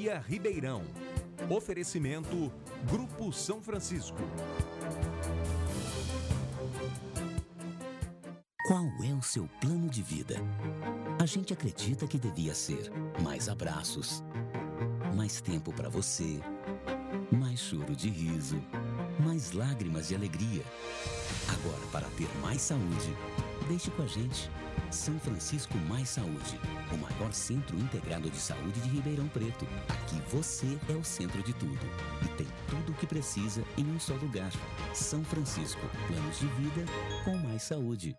Mentoria Ribeirão. Oferecimento Grupo São Francisco. Qual é o seu plano de vida? A gente acredita que devia ser mais abraços, mais tempo para você, mais choro de riso, mais lágrimas de alegria. Agora, para ter mais saúde, deixe com a gente. São Francisco Mais Saúde, o maior centro integrado de saúde de Ribeirão Preto. Aqui você é o centro de tudo e tem tudo o que precisa em um só lugar. São Francisco, planos de vida com mais saúde.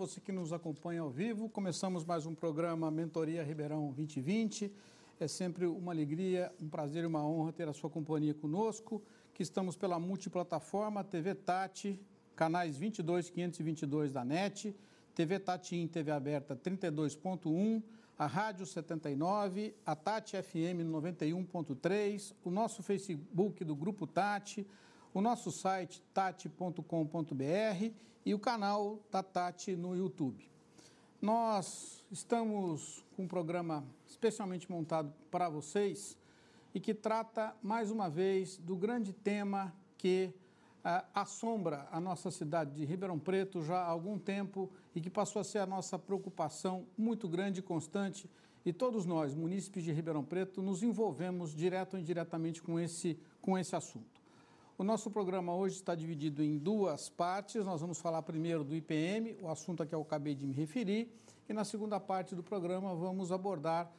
Você que nos acompanha ao vivo. Começamos mais um programa Mentoria Ribeirão 2020. É sempre uma alegria, um prazer e uma honra ter a sua companhia conosco, que estamos pela multiplataforma TV Tati, canais 22 522 da NET, TV Tati em TV aberta 32.1, a Rádio 79, a Tati FM 91.3, o nosso Facebook do Grupo Tati, o nosso site tati.com.br e o canal da Tati no YouTube. Nós estamos com um programa especialmente montado para vocês e que trata mais uma vez do grande tema que ah, assombra a nossa cidade de Ribeirão Preto já há algum tempo e que passou a ser a nossa preocupação muito grande e constante. E todos nós, munícipes de Ribeirão Preto, nos envolvemos direto ou indiretamente com esse, com esse assunto. O nosso programa hoje está dividido em duas partes. Nós vamos falar primeiro do IPM, o assunto a que eu acabei de me referir, e na segunda parte do programa vamos abordar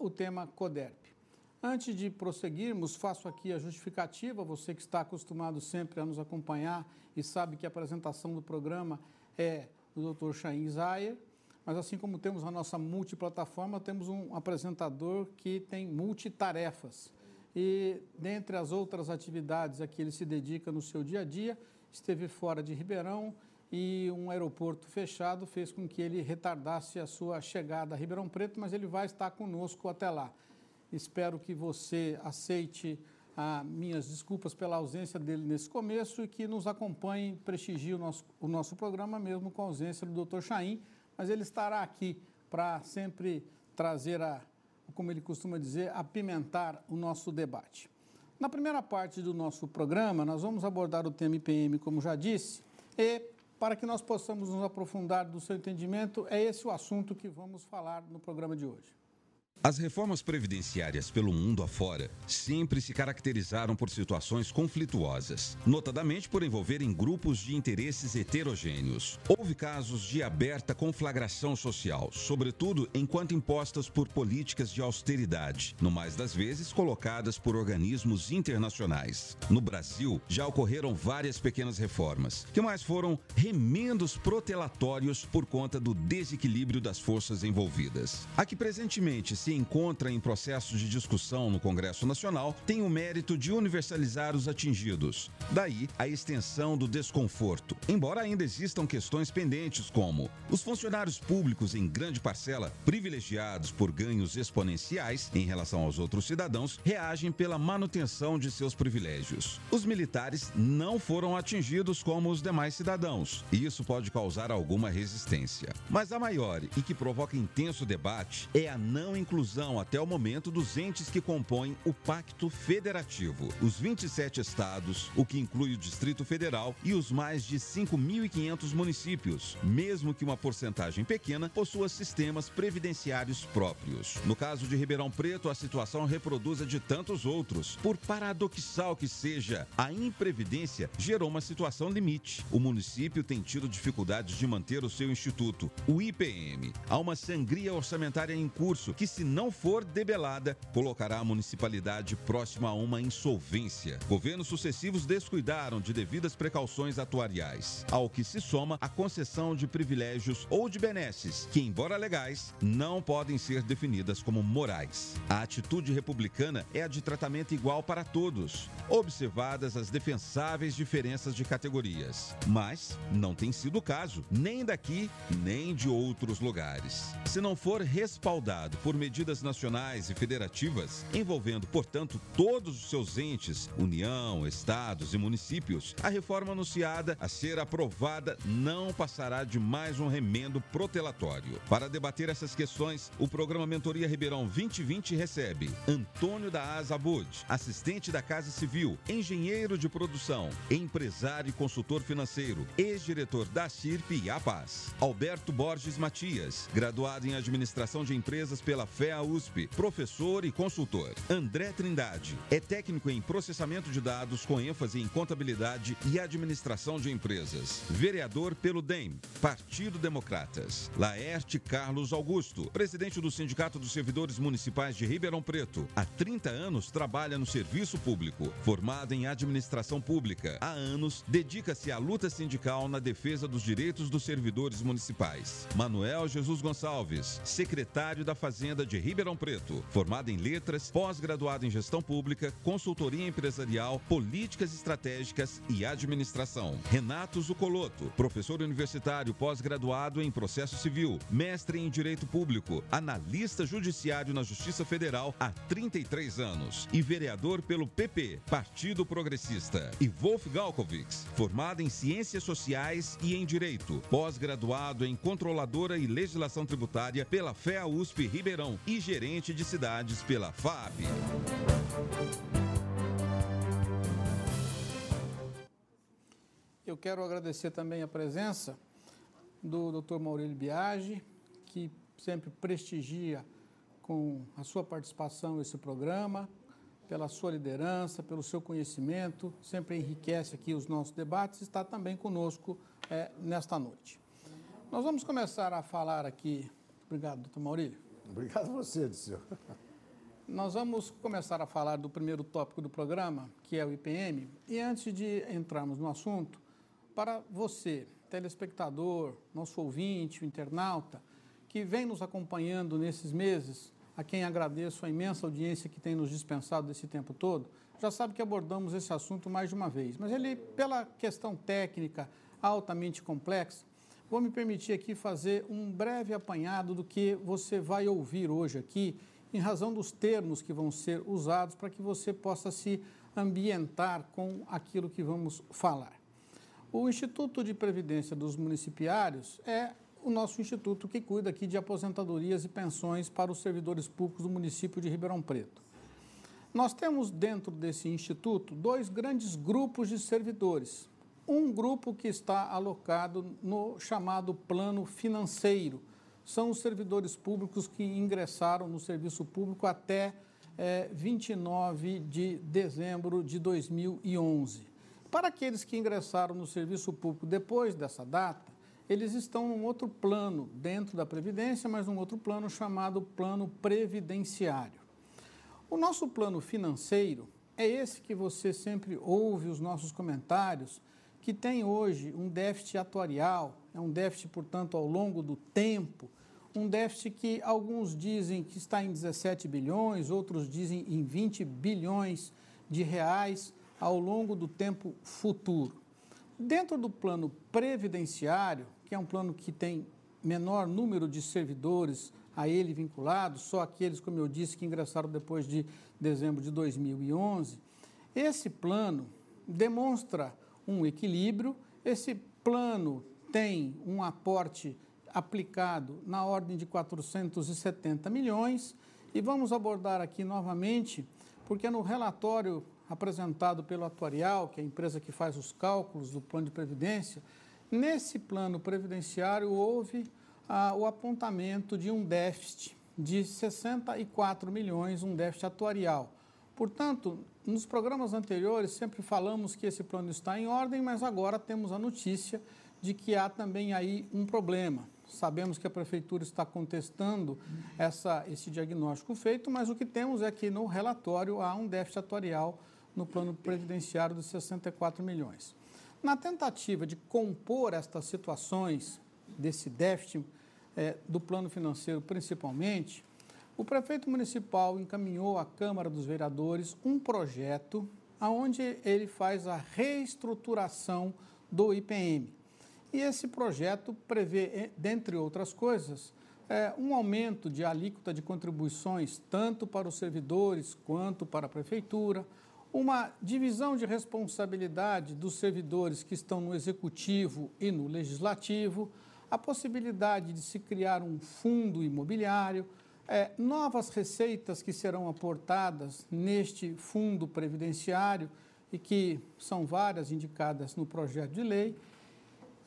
o tema CODERP. Antes de prosseguirmos, faço aqui a justificativa, você que está acostumado sempre a nos acompanhar e sabe que a apresentação do programa é do Dr. Chain Zayer, mas assim como temos a nossa multiplataforma, temos um apresentador que tem multitarefas e, dentre as outras atividades a que ele se dedica no seu dia a dia, esteve fora de Ribeirão e um aeroporto fechado fez com que ele retardasse a sua chegada a Ribeirão Preto, mas ele vai estar conosco até lá. Espero que você aceite ah, minhas desculpas pela ausência dele nesse começo e que nos acompanhe, prestigie o nosso, o nosso programa, mesmo com a ausência do Dr. Chaim, mas ele estará aqui para sempre trazer a, como ele costuma dizer, apimentar o nosso debate. Na primeira parte do nosso programa, nós vamos abordar o tema IPM, como já disse, e para que nós possamos nos aprofundar do seu entendimento, é esse o assunto que vamos falar no programa de hoje. As reformas previdenciárias pelo mundo afora sempre se caracterizaram por situações conflituosas, notadamente por envolverem grupos de interesses heterogêneos. Houve casos de aberta conflagração social, sobretudo enquanto impostas por políticas de austeridade, no mais das vezes colocadas por organismos internacionais. No Brasil, já ocorreram várias pequenas reformas, que mais foram remendos protelatórios por conta do desequilíbrio das forças envolvidas. Aqui presentemente se encontra em processo de discussão no Congresso Nacional tem o mérito de universalizar os atingidos. Daí a extensão do desconforto. Embora ainda existam questões pendentes, como os funcionários públicos, em grande parcela, privilegiados por ganhos exponenciais em relação aos outros cidadãos, reagem pela manutenção de seus privilégios. Os militares não foram atingidos como os demais cidadãos, e isso pode causar alguma resistência. Mas a maior e que provoca intenso debate é a não inclusão inclusão até o momento dos entes que compõem o Pacto Federativo, os 27 estados, o que inclui o Distrito Federal e os mais de 5.500 municípios, mesmo que uma porcentagem pequena possua sistemas previdenciários próprios. No caso de Ribeirão Preto, a situação reproduz a de tantos outros. Por paradoxal que seja, a imprevidência gerou uma situação limite. O município tem tido dificuldades de manter o seu instituto, o IPM. Há uma sangria orçamentária em curso que se não for debelada, colocará a municipalidade próxima a uma insolvência. Governos sucessivos descuidaram de devidas precauções atuariais, ao que se soma a concessão de privilégios ou de benesses, que, embora legais, não podem ser definidas como morais. A atitude republicana é a de tratamento igual para todos, observadas as defensáveis diferenças de categorias. Mas não tem sido o caso, nem daqui, nem de outros lugares. Se não for respaldado por medidas medidas nacionais e federativas, envolvendo, portanto, todos os seus entes, União, estados e municípios, a reforma anunciada a ser aprovada não passará de mais um remendo protelatório. Para debater essas questões, o programa Mentoria Ribeirão 2020 recebe Antônio da Asa Bud, assistente da Casa Civil, engenheiro de produção, empresário e consultor financeiro, ex-diretor da CIRP e APAS. Alberto Borges Matias, graduado em administração de empresas pela FEA USP, professor e consultor. André Trindade, é técnico em processamento de dados com ênfase em contabilidade e administração de empresas. Vereador pelo DEM, Partido Democratas. Laerte Carlos Augusto, presidente do Sindicato dos Servidores Municipais de Ribeirão Preto. Há 30 anos trabalha no serviço público. Formado em administração pública, há anos dedica-se à luta sindical na defesa dos direitos dos servidores municipais. Manuel Jesus Gonçalves, secretário da Fazenda de Ribeirão Preto. Formado em letras, pós-graduado em gestão pública, consultoria empresarial, políticas estratégicas e administração. Renato Zucoloto, professor universitário pós-graduado em processo civil, mestre em direito público, analista judiciário na Justiça Federal há 33 anos e vereador pelo PP, Partido Progressista. E Wolf Galkovics, formado em ciências sociais e em direito, pós-graduado em controladora e legislação tributária pela FEA USP Ribeirão e gerente de cidades pela FAB. Eu quero agradecer também a presença do Dr. Maurílio Biagi, que sempre prestigia com a sua participação nesse programa, pela sua liderança, pelo seu conhecimento, sempre enriquece aqui os nossos debates, está também conosco é, nesta noite. Nós vamos começar a falar aqui. Obrigado, doutor Maurílio. Obrigado você, senhor. Nós vamos começar a falar do primeiro tópico do programa, que é o IPM. E antes de entrarmos no assunto, para você, telespectador, nosso ouvinte, internauta, que vem nos acompanhando nesses meses, a quem agradeço a imensa audiência que tem nos dispensado desse tempo todo, já sabe que abordamos esse assunto mais de uma vez. Mas ele, pela questão técnica altamente complexa, vou me permitir aqui fazer um breve apanhado do que você vai ouvir hoje aqui, em razão dos termos que vão ser usados para que você possa se ambientar com aquilo que vamos falar. O Instituto de Previdência dos Municipiários é o nosso instituto que cuida aqui de aposentadorias e pensões para os servidores públicos do município de Ribeirão Preto. Nós temos dentro desse instituto dois grandes grupos de servidores. Um grupo que está alocado no chamado plano financeiro. São os servidores públicos que ingressaram no serviço público até é, 29 de dezembro de 2011. Para aqueles que ingressaram no serviço público depois dessa data, eles estão num outro plano dentro da Previdência, mas num outro plano chamado plano previdenciário. O nosso plano financeiro é esse que você sempre ouve os nossos comentários, que tem hoje um déficit atuarial, é um déficit, portanto, ao longo do tempo, um déficit que alguns dizem que está em 17 bilhões, outros dizem em 20 bilhões de reais ao longo do tempo futuro. Dentro do plano previdenciário, que é um plano que tem menor número de servidores a ele vinculados, só aqueles, como eu disse, que ingressaram depois de dezembro de 2011, esse plano demonstra um equilíbrio, esse plano tem um aporte aplicado na ordem de 470 milhões, e vamos abordar aqui novamente, porque no relatório apresentado pelo Atuarial, que é a empresa que faz os cálculos do plano de previdência, nesse plano previdenciário houve ah, o apontamento de um déficit de 64 milhões, um déficit atuarial. Portanto, nos programas anteriores sempre falamos que esse plano está em ordem, mas agora temos a notícia de que há também aí um problema. Sabemos que a prefeitura está contestando essa, esse diagnóstico feito, mas o que temos é que no relatório há um déficit atuarial no plano previdenciário de 64 milhões. Na tentativa de compor estas situações desse déficit é, do plano financeiro principalmente, o prefeito municipal encaminhou à Câmara dos Vereadores um projeto onde ele faz a reestruturação do IPM. E esse projeto prevê, dentre outras coisas, é, um aumento de alíquota de contribuições, tanto para os servidores quanto para a prefeitura, uma divisão de responsabilidade dos servidores que estão no executivo e no legislativo, a possibilidade de se criar um fundo imobiliário, é, novas receitas que serão aportadas neste fundo previdenciário e que são várias indicadas no projeto de lei,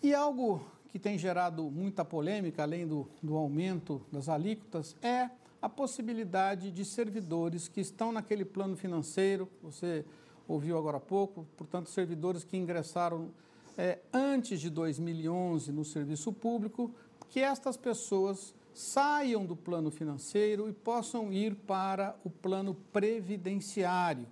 e algo que tem gerado muita polêmica, além do, do aumento das alíquotas, é a possibilidade de servidores que estão naquele plano financeiro, você ouviu agora há pouco, portanto, servidores que ingressaram é, antes de 2011 no serviço público, que estas pessoas saiam do plano financeiro e possam ir para o plano previdenciário.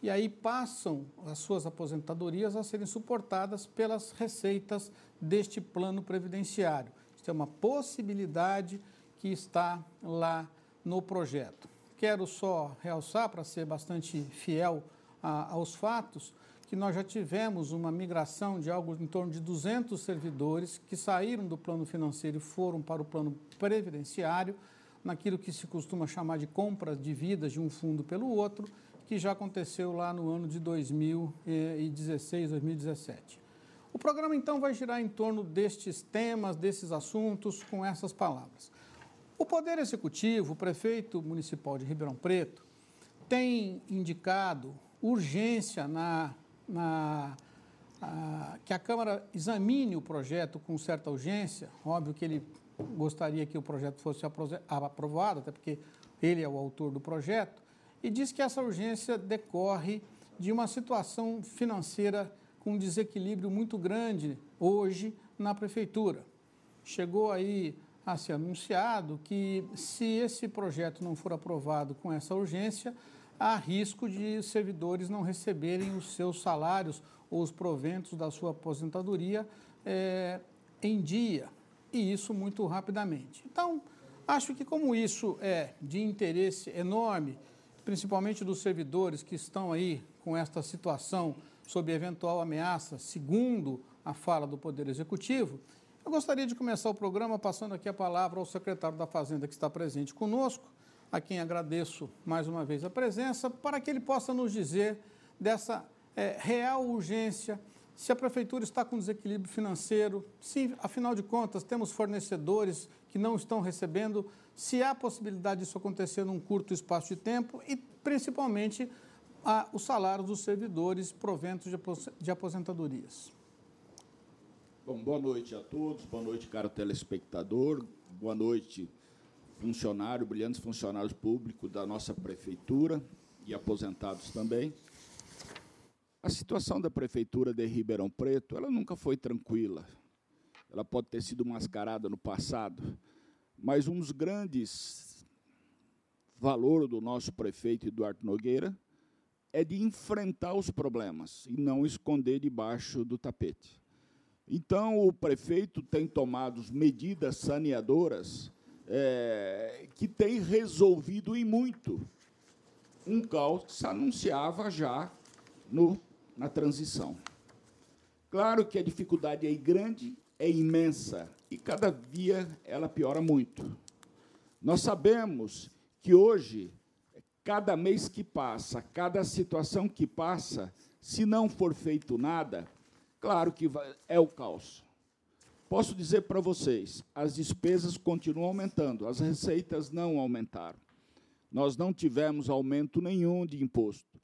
E aí passam as suas aposentadorias a serem suportadas pelas receitas deste plano previdenciário. Isso é uma possibilidade que está lá no projeto. Quero só realçar, para ser bastante fiel a, aos fatos, que nós já tivemos uma migração de algo em torno de 200 servidores que saíram do plano financeiro e foram para o plano previdenciário, naquilo que se costuma chamar de compra de vidas de um fundo pelo outro, que já aconteceu lá no ano de 2016, 2017. O programa então vai girar em torno destes temas, desses assuntos, com essas palavras. O Poder Executivo, o prefeito municipal de Ribeirão Preto, tem indicado urgência na, na a, que a Câmara examine o projeto com certa urgência. Óbvio que ele gostaria que o projeto fosse aprovado, até porque ele é o autor do projeto, e diz que essa urgência decorre de uma situação financeira com um desequilíbrio muito grande hoje na prefeitura. Chegou aí a ser anunciado que, se esse projeto não for aprovado com essa urgência, há risco de servidores não receberem os seus salários ou os proventos da sua aposentadoria é, em dia, e isso muito rapidamente. Então, acho que, como isso é de interesse enorme, principalmente dos servidores que estão aí com esta situação sob eventual ameaça, segundo a fala do Poder Executivo, eu gostaria de começar o programa passando aqui a palavra ao secretário da Fazenda que está presente conosco, a quem agradeço mais uma vez a presença, para que ele possa nos dizer dessa é, real urgência, se a prefeitura está com desequilíbrio financeiro, se, afinal de contas, temos fornecedores que não estão recebendo, se há possibilidade disso acontecer num curto espaço de tempo e, principalmente, a, os salários dos servidores proventos de aposentadorias. Bom, boa noite a todos, boa noite, caro telespectador, boa noite, funcionário, brilhantes funcionários públicos da nossa prefeitura e aposentados também. A situação da prefeitura de Ribeirão Preto, ela nunca foi tranquila. Ela pode ter sido mascarada no passado, mas um dos grandes valores do nosso prefeito Eduardo Nogueira é de enfrentar os problemas e não esconder debaixo do tapete. Então, o prefeito tem tomado medidas saneadoras é, que têm resolvido em muito um caos que se anunciava já no, na transição. Claro que a dificuldade é grande, é imensa, e cada dia ela piora muito. Nós sabemos que hoje Cada mês que passa, cada situação que passa, se não for feito nada, claro que é o caos. Posso dizer para vocês, as despesas continuam aumentando, as receitas não aumentaram. Nós não tivemos aumento nenhum de imposto,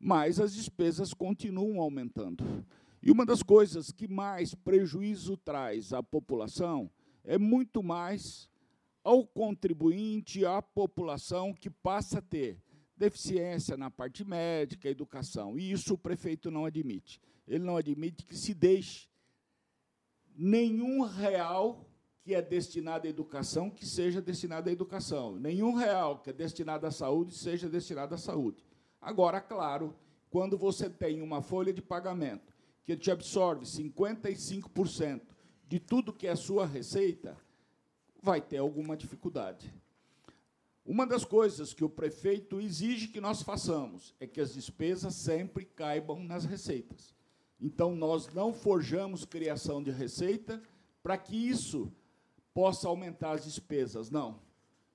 mas as despesas continuam aumentando. E uma das coisas que mais prejuízo traz à população é muito mais ao contribuinte, à população que passa a ter deficiência na parte médica, educação. E isso o prefeito não admite. Ele não admite que se deixe nenhum real que é destinado à educação que seja destinado à educação. Nenhum real que é destinado à saúde seja destinado à saúde. Agora, claro, quando você tem uma folha de pagamento que te absorve 55% de tudo que é sua receita, vai ter alguma dificuldade. Uma das coisas que o prefeito exige que nós façamos é que as despesas sempre caibam nas receitas. Então, nós não forjamos criação de receita para que isso possa aumentar as despesas. Não.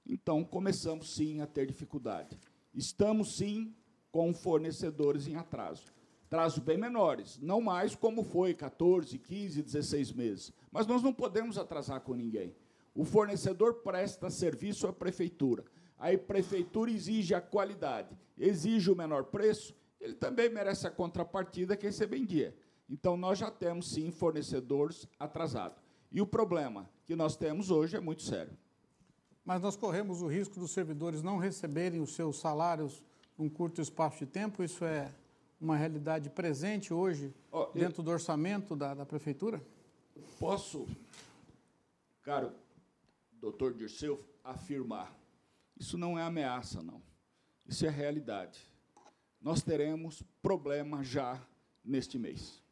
Então, começamos sim a ter dificuldade. Estamos sim com fornecedores em atraso. Atrasos bem menores, não mais como foi 14, 15, 16 meses. Mas nós não podemos atrasar com ninguém. O fornecedor presta serviço à prefeitura. A prefeitura exige a qualidade, exige o menor preço, ele também merece a contrapartida que receber em dia. Então, nós já temos, sim, fornecedores atrasados. E o problema que nós temos hoje é muito sério. Mas nós corremos o risco dos servidores não receberem os seus salários num curto espaço de tempo? Isso é uma realidade presente hoje oh, dentro eu... do orçamento da, da prefeitura? Posso, caro doutor Dirceu, afirmar. Isso não é ameaça, não. Isso é realidade. Nós teremos problema já neste mês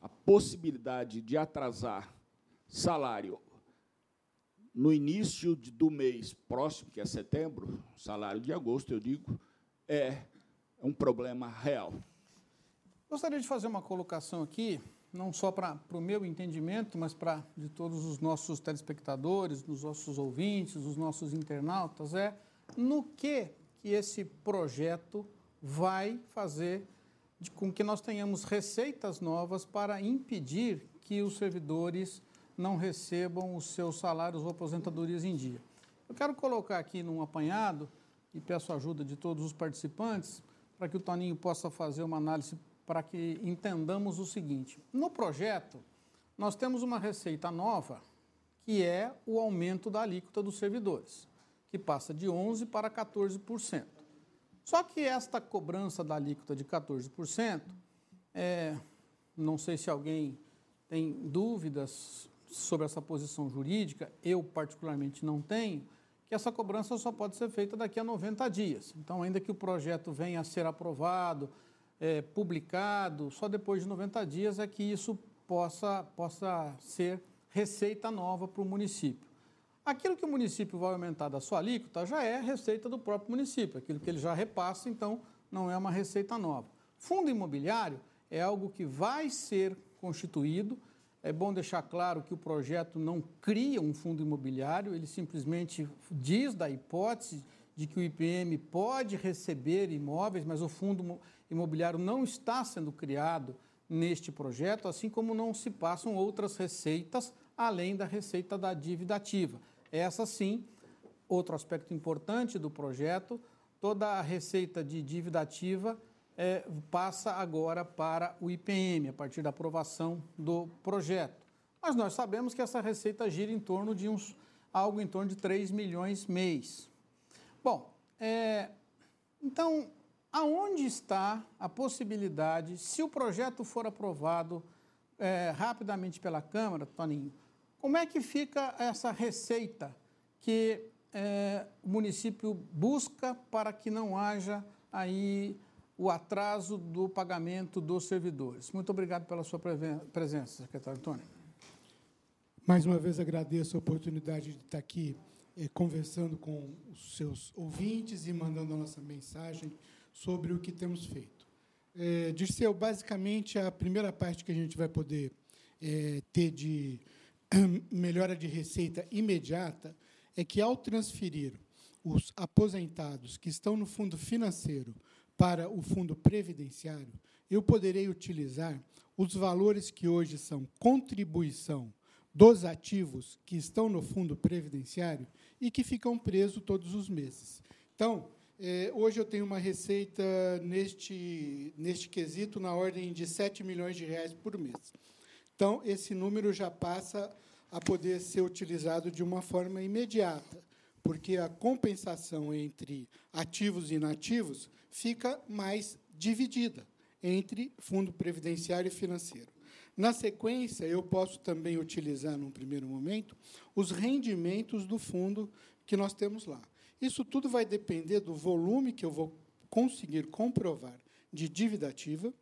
a possibilidade de atrasar salário no início do mês próximo, que é setembro, salário de agosto, eu digo, é um problema real. Gostaria de fazer uma colocação aqui, não só para o meu entendimento, mas para de todos os nossos telespectadores, dos nossos ouvintes, dos nossos internautas, é no que que esse projeto vai fazer com que nós tenhamos receitas novas para impedir que os servidores não recebam os seus salários ou aposentadorias em dia. Eu quero colocar aqui num apanhado e peço a ajuda de todos os participantes para que o Toninho possa fazer uma análise para que entendamos o seguinte. No projeto, nós temos uma receita nova, que é o aumento da alíquota dos servidores, que passa de 11% para 14%. Só que esta cobrança da alíquota de 14%, é, não sei se alguém tem dúvidas sobre essa posição jurídica, eu particularmente não tenho, que essa cobrança só pode ser feita daqui a 90 dias. Então, ainda que o projeto venha a ser aprovado, é, publicado, só depois de 90 dias é que isso possa, possa ser receita nova para o município. Aquilo que o município vai aumentar da sua alíquota já é receita do próprio município, aquilo que ele já repassa, então não é uma receita nova. Fundo imobiliário é algo que vai ser constituído. É bom deixar claro que o projeto não cria um fundo imobiliário, ele simplesmente diz da hipótese de que o IPM pode receber imóveis, mas o fundo imobiliário não está sendo criado neste projeto, assim como não se passam outras receitas além da receita da dívida ativa. Essa sim, outro aspecto importante do projeto, toda a receita de dívida ativa é, passa agora para o IPM, a partir da aprovação do projeto. Mas nós sabemos que essa receita gira em torno de uns algo em torno de 3 milhões mês. Bom, é, então, aonde está a possibilidade, se o projeto for aprovado é, rapidamente pela Câmara, Toninho, como é que fica essa receita que é, o município busca para que não haja aí o atraso do pagamento dos servidores? Muito obrigado pela sua presença, secretário Antônio. Mais uma vez agradeço a oportunidade de estar aqui eh, conversando com os seus ouvintes e mandando a nossa mensagem sobre o que temos feito. É, Dirceu, basicamente, a primeira parte que a gente vai poder é, ter de melhora de receita imediata é que, ao transferir os aposentados que estão no fundo financeiro para o fundo previdenciário, eu poderei utilizar os valores que hoje são contribuição dos ativos que estão no fundo previdenciário e que ficam presos todos os meses. Então, eh, hoje eu tenho uma receita neste, neste quesito na ordem de 7 milhões de reais por mês. Então, esse número já passa a poder ser utilizado de uma forma imediata, porque a compensação entre ativos e inativos fica mais dividida entre fundo previdenciário e financeiro. Na sequência, eu posso também utilizar, num primeiro momento, os rendimentos do fundo que nós temos lá. Isso tudo vai depender do volume que eu vou conseguir comprovar de dívida ativa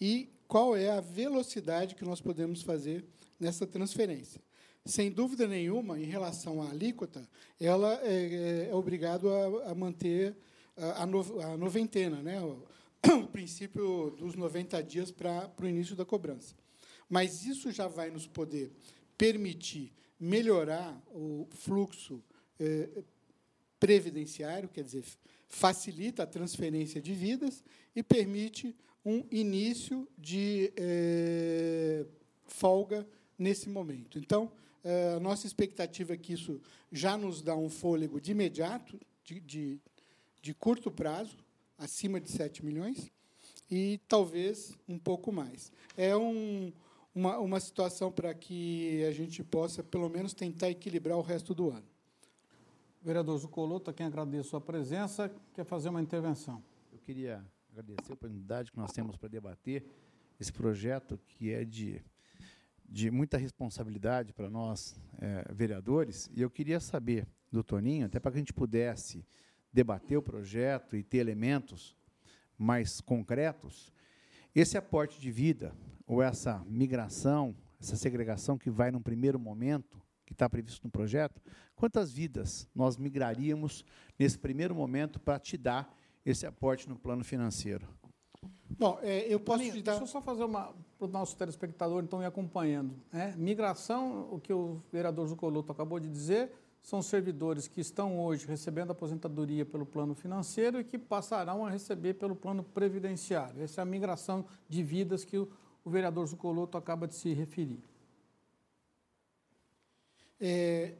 e qual é a velocidade que nós podemos fazer nessa transferência. Sem dúvida nenhuma, em relação à alíquota, ela é, é, é obrigado a, manter a, a, no, a, noventena, né? O, o, princípio dos 90 dias para o início da cobrança. Mas isso já vai nos poder permitir melhorar o fluxo eh, previdenciário, quer dizer, facilita a transferência de vidas e permite um início de eh, folga nesse momento. Então, eh, a nossa expectativa é que isso já nos dá um fôlego de imediato, de, de, de curto prazo, acima de 7 milhões, e talvez um pouco mais. É um, uma, uma situação para que a gente possa, pelo menos, tentar equilibrar o resto do ano. Vereador Zucoloto, a quem agradeço a sua presença, quer fazer uma intervenção. Eu queria agradecer a oportunidade que nós temos para debater esse projeto que é de, de muita responsabilidade para nós, é, vereadores, e eu queria saber do Toninho, até para que a gente pudesse debater o projeto e ter elementos mais concretos, esse aporte de vida, ou essa migração, essa segregação que vai num primeiro momento, que está previsto no projeto, quantas vidas nós migraríamos nesse primeiro momento para te dar esse aporte no plano financeiro? Bom, é, eu posso te dar... Deixa eu só fazer uma para o nosso telespectador, então, me acompanhando. É, migração, o que o vereador Zucoloto acabou de dizer, são servidores que estão hoje recebendo aposentadoria pelo plano financeiro e que passarão a receber pelo plano previdenciário. Essa é a migração de vidas que o, o vereador Zucoloto acaba de se referir. É,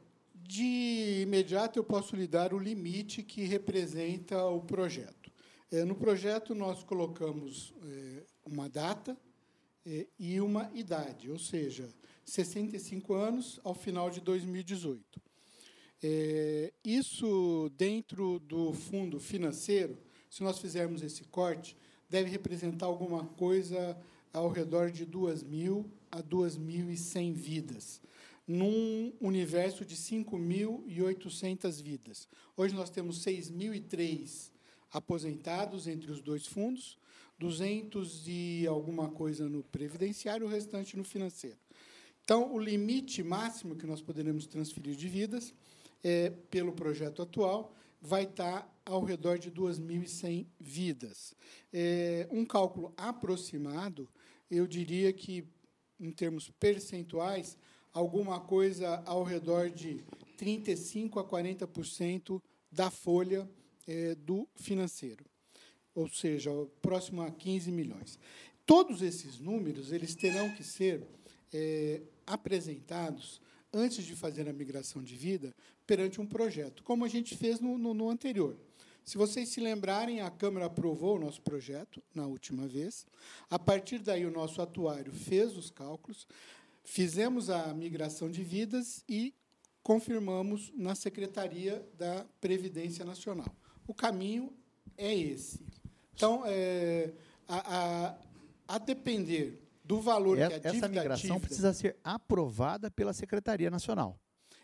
de imediato, eu posso lhe dar o limite que representa o projeto. É, no projeto, nós colocamos é, uma data é, e uma idade, ou seja, 65 anos ao final de 2018. É, isso, dentro do fundo financeiro, se nós fizermos esse corte, deve representar alguma coisa ao redor de 2.000 a 2.100 vidas num universo de 5.800 vidas. Hoje nós temos 6.003 aposentados entre os dois fundos, 200 e alguma coisa no previdenciário, o restante no financeiro. Então, o limite máximo que nós poderemos transferir de vidas, é, pelo projeto atual, vai estar ao redor de 2.100 vidas. É, um cálculo aproximado, eu diria que, em termos percentuais, alguma coisa ao redor de 35% a 40% da folha é, do financeiro, ou seja, próximo a 15 milhões. Todos esses números eles terão que ser é, apresentados antes de fazer a migração de vida perante um projeto, como a gente fez no, no, no anterior. Se vocês se lembrarem, a Câmara aprovou o nosso projeto na última vez. A partir daí, o nosso atuário fez os cálculos. Fizemos a migração de vidas e confirmamos na Secretaria da Previdência Nacional. O caminho é esse. Então, é, a, a, a, depender do valor é, que a dívida Essa migração dívida, precisa ser aprovada pela Secretaria Nacional.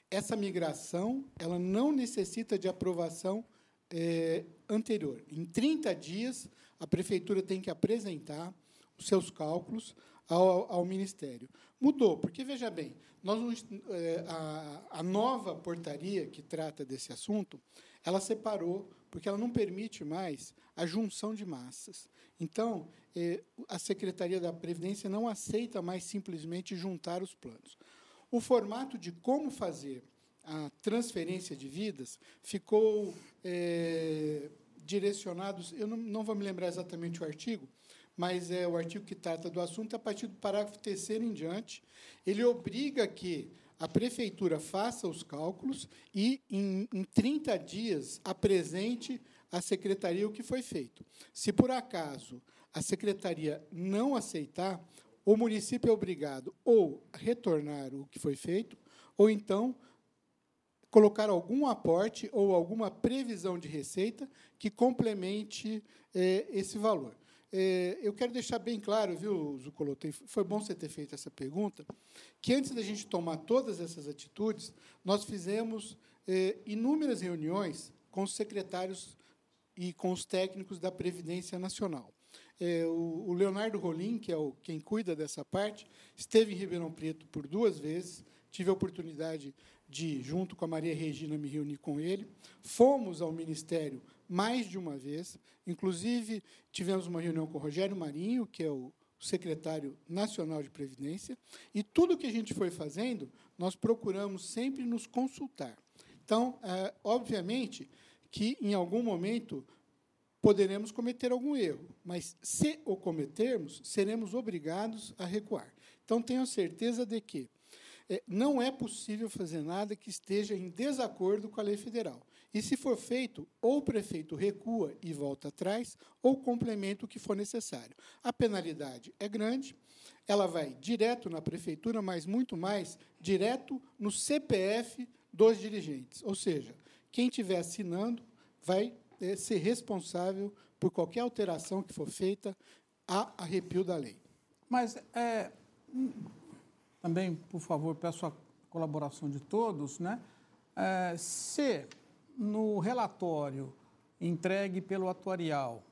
Essa migração ela não necessita de aprovação é, anterior. Em 30 dias, a Prefeitura tem que apresentar os seus cálculos ao, ao Ministério. Mudou, porque, veja bem, nós, é, a, a nova portaria que trata desse assunto, ela separou, porque ela não permite mais a junção de massas. Então, é, a Secretaria da Previdência não aceita mais simplesmente juntar os planos. O formato de como fazer a transferência de vidas ficou é, direcionado, eu não, não vou me lembrar exatamente o artigo, mas é o artigo que trata do assunto, a partir do parágrafo terceiro em diante, ele obriga que a prefeitura faça os cálculos e, em, em 30 dias, apresente à secretaria o que foi feito. Se, por acaso, a secretaria não aceitar, o município é obrigado ou retornar o que foi feito, ou então colocar algum aporte ou alguma previsão de receita que complemente é, esse valor. É, eu quero deixar bem claro, viu, Zucoloto, foi bom você ter feito essa pergunta, que antes da gente tomar todas essas atitudes, nós fizemos é, inúmeras reuniões com os secretários e com os técnicos da Previdência Nacional. O, o, Leonardo Rolim, que é o, quem cuida dessa parte, esteve em Ribeirão Preto por duas vezes, tive a oportunidade de, junto com a Maria Regina, me reunir com ele. Fomos ao Ministério mais de uma vez. Inclusive, tivemos uma reunião com o Rogério Marinho, que é o secretário nacional de Previdência, e tudo que a gente foi fazendo, nós procuramos sempre nos consultar. Então, é, obviamente, que em algum momento poderemos cometer algum erro, mas se o cometermos, seremos obrigados a recuar. Então, tenho certeza de que é, não é possível fazer nada que esteja em desacordo com a lei federal. E, se for feito, ou o prefeito recua e volta atrás, ou complementa o que for necessário. A penalidade é grande, ela vai direto na prefeitura, mas muito mais direto no CPF dos dirigentes. Ou seja, quem estiver assinando vai é, ser responsável por qualquer alteração que for feita a arrepio da lei. Mas, é, também, por favor, peço a colaboração de todos, né? É, se no relatório entregue pelo atuarial,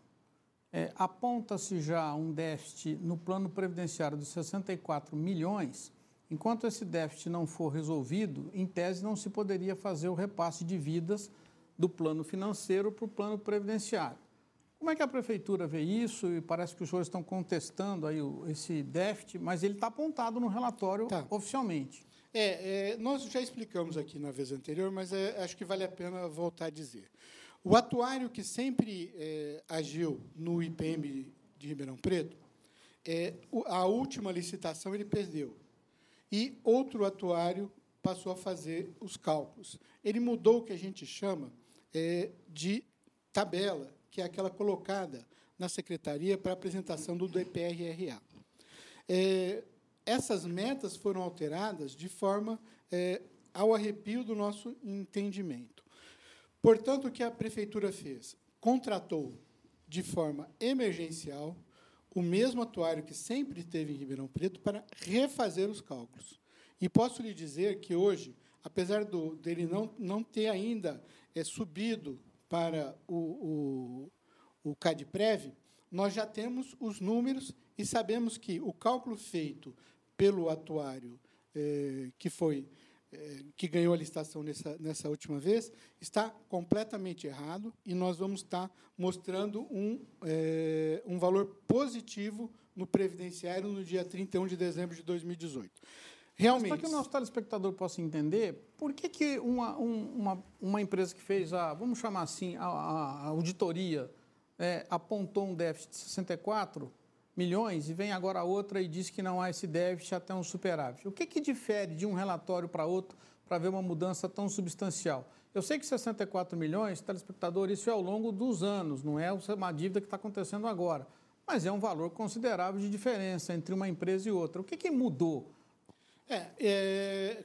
é, aponta-se já um déficit no plano previdenciário de 64 milhões, enquanto esse déficit não for resolvido, em tese não se poderia fazer o repasse de vidas do plano financeiro para o plano previdenciário. Como é que a prefeitura vê isso? E parece que os senhores estão contestando aí esse déficit, mas ele está apontado no relatório tá. oficialmente. É, é, nós já explicamos aqui na vez anterior, mas é, acho que vale a pena voltar a dizer. O atuário que sempre é, agiu no IPM de Ribeirão Preto, é, a última licitação ele perdeu. E outro atuário passou a fazer os cálculos. Ele mudou o que a gente chama é, de tabela, que é aquela colocada na secretaria para apresentação do DPRRA. É, essas metas foram alteradas de forma é, ao arrepio do nosso entendimento. Portanto, o que a prefeitura fez? Contratou de forma emergencial o mesmo atuário que sempre teve em Ribeirão Preto para refazer os cálculos. E posso lhe dizer que hoje, apesar do, dele não, não ter ainda é, subido para o, o, o CADPREV, nós já temos os números e sabemos que o cálculo feito pelo atuário é, que foi é, que ganhou a licitação nessa, nessa última vez está completamente errado e nós vamos estar mostrando um, é, um valor positivo no previdenciário no dia 31 de dezembro de 2018. Realmente. Para que o nosso telespectador possa entender, por que, que uma, uma, uma empresa que fez a, vamos chamar assim, a, a auditoria, é, apontou um déficit de 64 milhões e vem agora outra e diz que não há esse déficit até um superávit. O que, que difere de um relatório para outro para ver uma mudança tão substancial? Eu sei que 64 milhões, telespectador, isso é ao longo dos anos, não é uma dívida que está acontecendo agora. Mas é um valor considerável de diferença entre uma empresa e outra. O que, que mudou? É, é,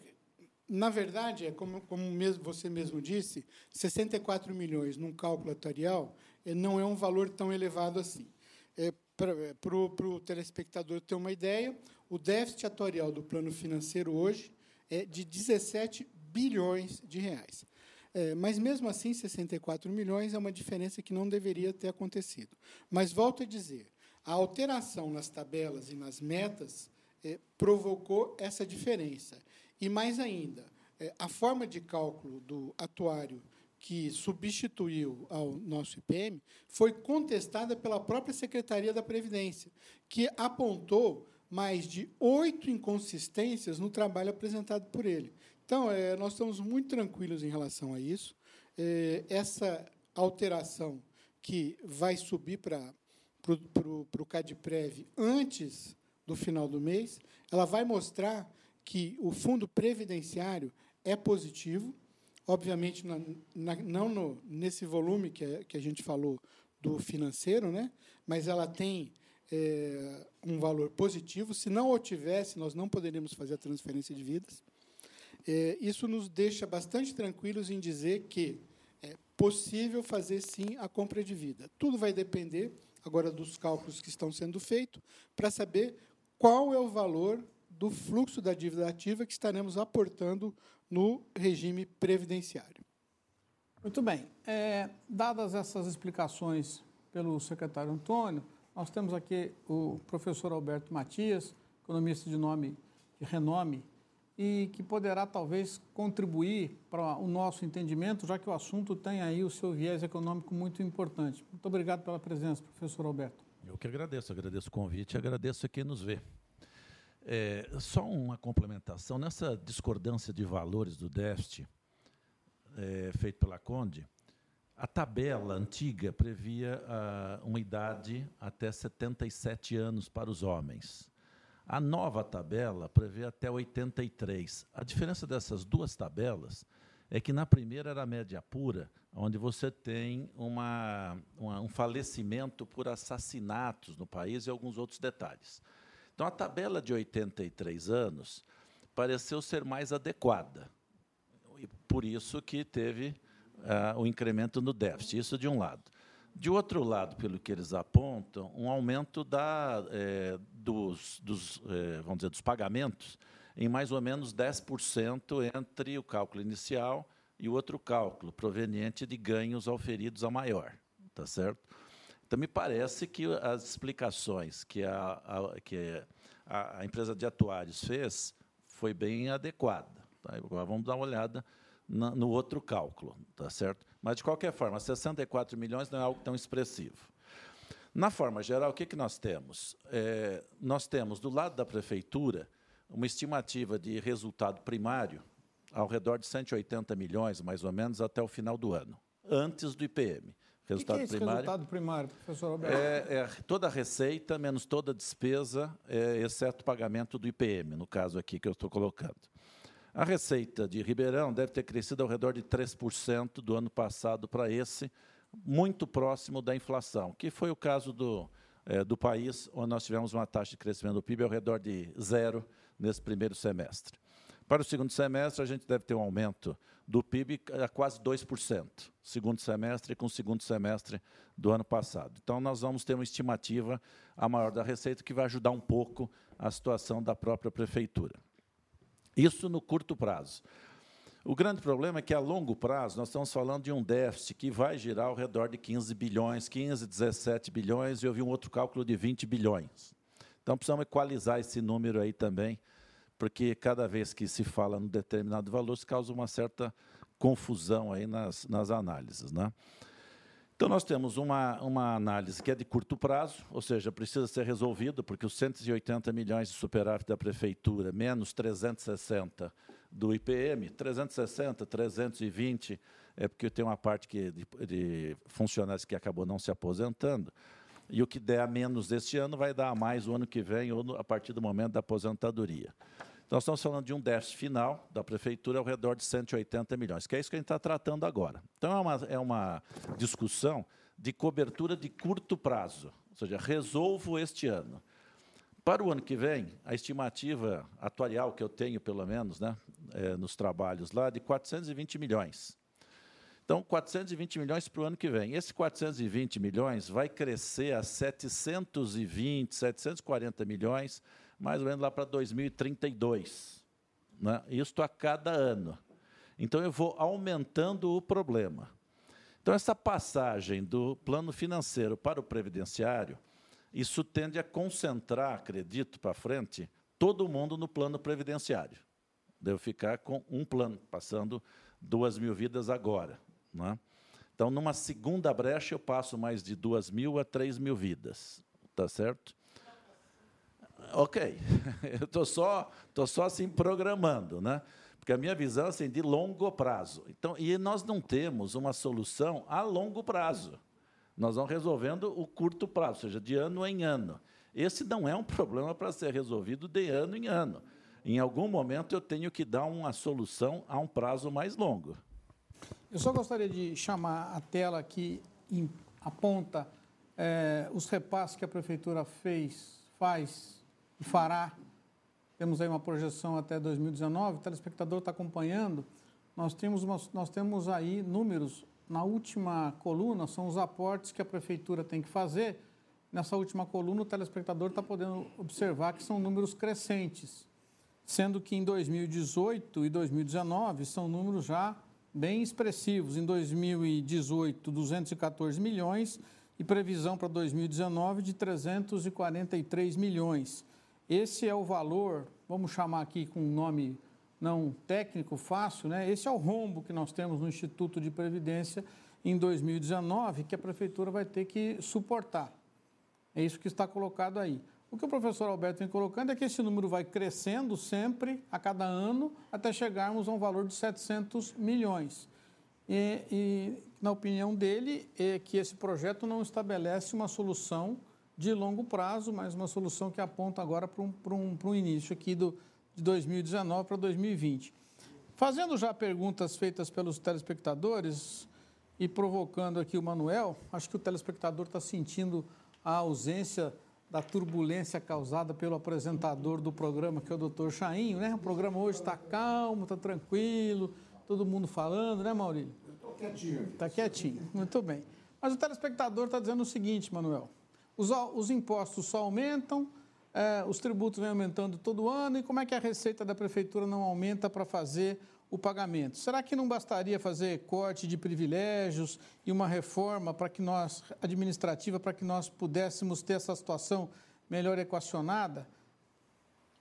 na verdade, é como, como mesmo você mesmo disse, 64 milhões num cálculo atuarial é, não é um valor tão elevado assim. É, para o telespectador ter uma ideia, o déficit atuarial do plano financeiro hoje é de 17 bilhões de reais. É, mas, mesmo assim, 64 milhões é uma diferença que não deveria ter acontecido. Mas, volto a dizer, a alteração nas tabelas e nas metas é, provocou essa diferença. E, mais ainda, é, a forma de cálculo do atuário que substituiu ao nosso IPM foi contestada pela própria Secretaria da Previdência, que apontou mais de oito inconsistências no trabalho apresentado por ele. Então, é, nós estamos muito tranquilos em relação a isso. É, essa alteração que vai subir para o CADPREV antes do final do mês, ela vai mostrar que o fundo previdenciário é positivo, Obviamente, na, na, não no, nesse volume que a, que a gente falou do financeiro, né? mas ela tem é, um valor positivo. Se não o tivesse, nós não poderíamos fazer a transferência de vidas. É, isso nos deixa bastante tranquilos em dizer que é possível fazer, sim, a compra de vida. Tudo vai depender agora dos cálculos que estão sendo feitos para saber qual é o valor do fluxo da dívida ativa que estaremos aportando no regime previdenciário. Muito bem. É, dadas essas explicações pelo secretário Antônio, nós temos aqui o professor Alberto Matias, economista de nome de renome, e que poderá talvez contribuir para o nosso entendimento, já que o assunto tem aí o seu viés econômico muito importante. Muito obrigado pela presença, professor Alberto. Eu que agradeço, agradeço o convite e agradeço a quem nos vê. É, só uma complementação, nessa discordância de valores do déficit é, feito pela Conde, a tabela antiga previa ah, uma idade até 77 anos para os homens. A nova tabela prevê até 83. A diferença dessas duas tabelas é que na primeira era a média pura, onde você tem uma, uma, um falecimento por assassinatos no país e alguns outros detalhes. Então, a tabela de 83 anos pareceu ser mais adequada. E por isso que teve uh, o incremento no déficit, isso de um lado. De outro lado, pelo que eles apontam, um aumento da, é, dos, dos é, vamos dizer, dos pagamentos em mais ou menos 10% entre o cálculo inicial e o outro cálculo, proveniente de ganhos auferidos a maior. Tá certo? Então, me parece que as explicações que a, a que a, a, empresa de atuários fez foi bem adequada. Tá? Agora vamos dar uma olhada na, no outro cálculo, tá certo? Mas, de qualquer forma, 64 milhões não é algo tão expressivo. Na forma geral, o que, que nós temos? É, nós temos, do lado da prefeitura, uma estimativa de resultado primário ao redor de 180 milhões, mais ou menos, até o final do ano, antes do IPM. Resultado que que é primário. Resultado primário, professor Alberto? É, é, toda a receita menos toda a despesa, é, exceto o pagamento do IPM, no caso aqui que eu estou colocando. A receita de Ribeirão deve ter crescido ao redor de 3% do ano passado para esse, muito próximo da inflação, que foi o caso do, é, do país, onde nós tivemos uma taxa de crescimento do PIB ao redor de zero nesse primeiro semestre. Para o segundo semestre, a gente deve ter um aumento do PIB a quase 2%, segundo semestre com o segundo semestre do ano passado. Então, nós vamos ter uma estimativa a maior da receita que vai ajudar um pouco a situação da própria prefeitura. Isso no curto prazo. O grande problema é que, a longo prazo, nós estamos falando de um déficit que vai girar ao redor de 15 bilhões, 15, 17 bilhões, e eu vi um outro cálculo de 20 bilhões. Então, precisamos equalizar esse número aí também, porque cada vez que se fala num determinado valor, se causa uma certa confusão aí nas, nas análises. Né? Então, nós temos uma, uma análise que é de curto prazo, ou seja, precisa ser resolvido, porque os 180 milhões de superávit da Prefeitura, menos 360 do IPM, 360, 320, é porque tem uma parte que, de, de funcionários que acabou não se aposentando, e o que der a menos este ano vai dar a mais o ano que vem ou a partir do momento da aposentadoria. Nós estamos falando de um déficit final da prefeitura ao redor de 180 milhões, que é isso que a gente está tratando agora. Então, é uma, é uma discussão de cobertura de curto prazo, ou seja, resolvo este ano. Para o ano que vem, a estimativa atuarial que eu tenho, pelo menos, né, é, nos trabalhos lá, é de 420 milhões. Então, 420 milhões para o ano que vem. Esse 420 milhões vai crescer a 720, 740 milhões, mais ou menos lá para 2032. Né? Isto a cada ano. Então, eu vou aumentando o problema. Então, essa passagem do plano financeiro para o previdenciário, isso tende a concentrar, acredito, para frente, todo mundo no plano previdenciário. Devo ficar com um plano, passando duas mil vidas agora. Né? Então, numa segunda brecha, eu passo mais de duas mil a três mil vidas. Tá certo? Ok. Eu estou só, tô só assim programando, né? Porque a minha visão é assim, de longo prazo. Então, e nós não temos uma solução a longo prazo. Nós vamos resolvendo o curto prazo, ou seja, de ano em ano. Esse não é um problema para ser resolvido de ano em ano. Em algum momento eu tenho que dar uma solução a um prazo mais longo. Eu só gostaria de chamar a tela que aponta é, os repasses que a Prefeitura fez, faz e fará. Temos aí uma projeção até 2019, o telespectador está acompanhando. Nós temos, uma, nós temos aí números, na última coluna, são os aportes que a Prefeitura tem que fazer. Nessa última coluna, o telespectador está podendo observar que são números crescentes, sendo que em 2018 e 2019 são números já bem expressivos. Em 2018, 214 milhões e previsão para 2019 de 343 milhões. Esse é o valor, vamos chamar aqui com um nome não técnico, fácil, né? Esse é o rombo que nós temos no Instituto de Previdência em 2019, que a prefeitura vai ter que suportar. É isso que está colocado aí. O que o professor Alberto vem colocando é que esse número vai crescendo sempre, a cada ano, até chegarmos a um valor de 700 milhões. E, e na opinião dele, é que esse projeto não estabelece uma solução de longo prazo, mas uma solução que aponta agora para um, para um, para um início aqui do, de 2019 para 2020. Fazendo já perguntas feitas pelos telespectadores e provocando aqui o Manuel, acho que o telespectador está sentindo a ausência da turbulência causada pelo apresentador do programa, que é o doutor Chainho, né? O programa hoje está calmo, está tranquilo, todo mundo falando, né, Maurílio? Estou quietinho. Está quietinho, muito bem. Mas o telespectador está dizendo o seguinte, Manuel, os, os impostos só aumentam, é, os tributos vêm aumentando todo ano, e como é que a receita da prefeitura não aumenta para fazer o pagamento? Será que não bastaria fazer corte de privilégios e uma reforma para que nós administrativa para que nós pudéssemos ter essa situação melhor equacionada?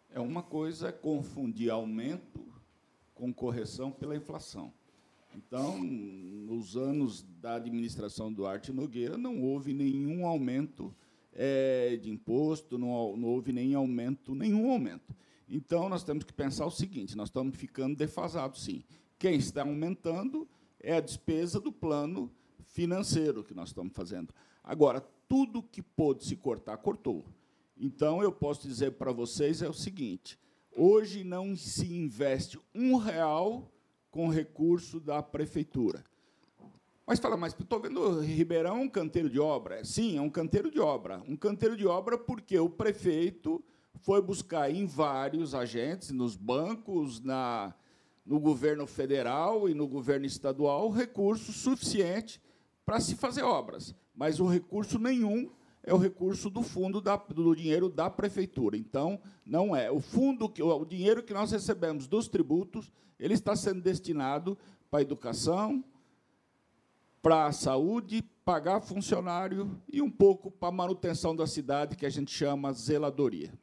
É uma coisa confundir aumento com correção pela inflação. Então, nos anos da administração do Arte Nogueira, não houve nenhum aumento é, de imposto, não, não houve nem aumento, nenhum aumento. Então, nós temos que pensar o seguinte: nós estamos ficando defasados, sim. Quem está aumentando é a despesa do plano financeiro que nós estamos fazendo. Agora, tudo que pôde se cortar, cortou. Então, eu posso dizer para vocês é o seguinte: hoje não se investe um real com recurso da prefeitura. Mas fala, mas estou vendo Ribeirão um canteiro de obra. Sim, é um canteiro de obra. Um canteiro de obra porque o prefeito foi buscar em vários agentes, nos bancos, na, no governo federal e no governo estadual, recurso suficiente para se fazer obras. Mas o recurso nenhum é o recurso do fundo da, do dinheiro da prefeitura. Então, não é. O fundo, o dinheiro que nós recebemos dos tributos, ele está sendo destinado para a educação, para a saúde, pagar funcionário e um pouco para a manutenção da cidade, que a gente chama zeladoria.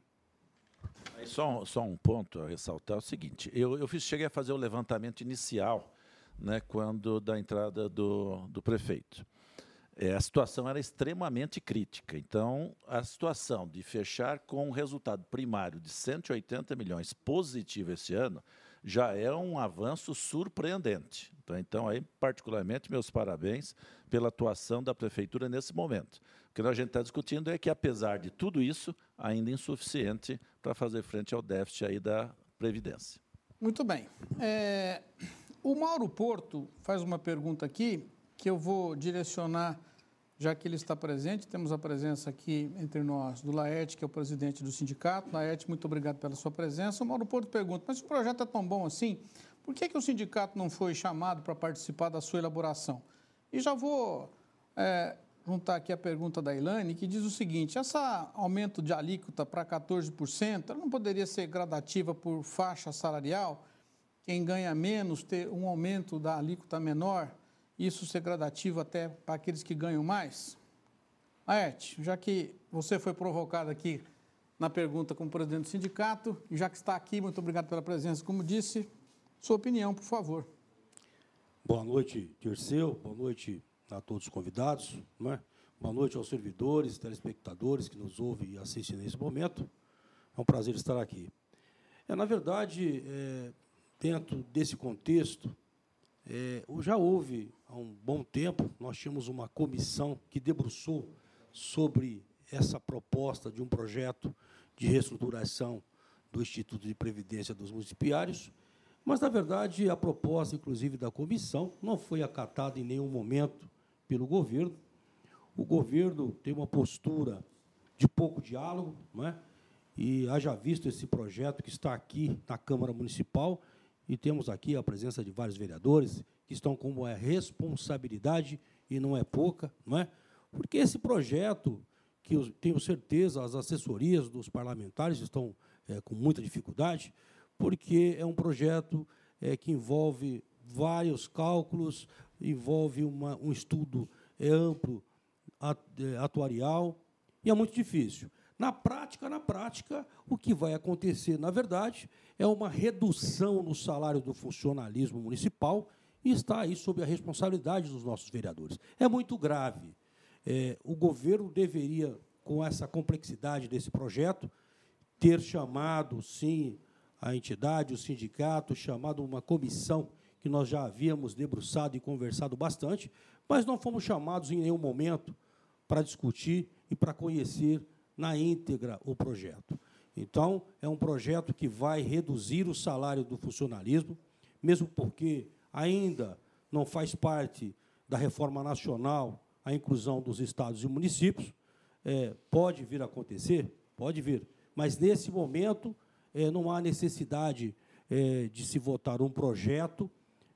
Só, só um ponto a ressaltar é o seguinte: eu, eu fiz, cheguei a fazer o levantamento inicial, né, quando da entrada do, do prefeito. É, a situação era extremamente crítica. Então, a situação de fechar com um resultado primário de 180 milhões positivo esse ano já é um avanço surpreendente. Então, então, aí, particularmente, meus parabéns pela atuação da Prefeitura nesse momento. O que a gente está discutindo é que, apesar de tudo isso, ainda é insuficiente para fazer frente ao déficit aí da Previdência. Muito bem. É, o Mauro Porto faz uma pergunta aqui que eu vou direcionar, já que ele está presente. Temos a presença aqui entre nós do Laerte, que é o presidente do sindicato. Laerte, muito obrigado pela sua presença. O Mauro Porto pergunta, mas o projeto é tão bom assim, por que, que o sindicato não foi chamado para participar da sua elaboração? E já vou é, juntar aqui a pergunta da Ilane, que diz o seguinte: essa aumento de alíquota para 14%, ela não poderia ser gradativa por faixa salarial? Quem ganha menos ter um aumento da alíquota menor, isso ser gradativo até para aqueles que ganham mais? Aete, já que você foi provocado aqui na pergunta como presidente do sindicato, e já que está aqui, muito obrigado pela presença, como disse, sua opinião, por favor. Boa noite, Dirceu. Boa noite a todos os convidados. Né? Boa noite aos servidores, telespectadores que nos ouvem e assistem nesse momento. É um prazer estar aqui. É, na verdade, é, dentro desse contexto, é, já houve há um bom tempo, nós tínhamos uma comissão que debruçou sobre essa proposta de um projeto de reestruturação do Instituto de Previdência dos Municipários, mas, na verdade, a proposta, inclusive, da comissão não foi acatada em nenhum momento pelo governo. O governo tem uma postura de pouco diálogo, não é? e haja visto esse projeto que está aqui na Câmara Municipal, e temos aqui a presença de vários vereadores que estão com a responsabilidade, e não é pouca, não é? porque esse projeto, que eu tenho certeza as assessorias dos parlamentares estão é, com muita dificuldade, porque é um projeto é, que envolve vários cálculos, envolve uma, um estudo é, amplo, é, atuarial, e é muito difícil. Na prática, na prática, o que vai acontecer, na verdade, é uma redução no salário do funcionalismo municipal e está aí sob a responsabilidade dos nossos vereadores. É muito grave. É, o governo deveria com essa complexidade desse projeto, ter chamado, sim, a entidade, o sindicato, chamado uma comissão que nós já havíamos debruçado e conversado bastante, mas não fomos chamados em nenhum momento para discutir e para conhecer na íntegra o projeto. Então, é um projeto que vai reduzir o salário do funcionalismo, mesmo porque ainda não faz parte da reforma nacional a inclusão dos estados e municípios. É, pode vir a acontecer? Pode vir. Mas, nesse momento, é, não há necessidade é, de se votar um projeto,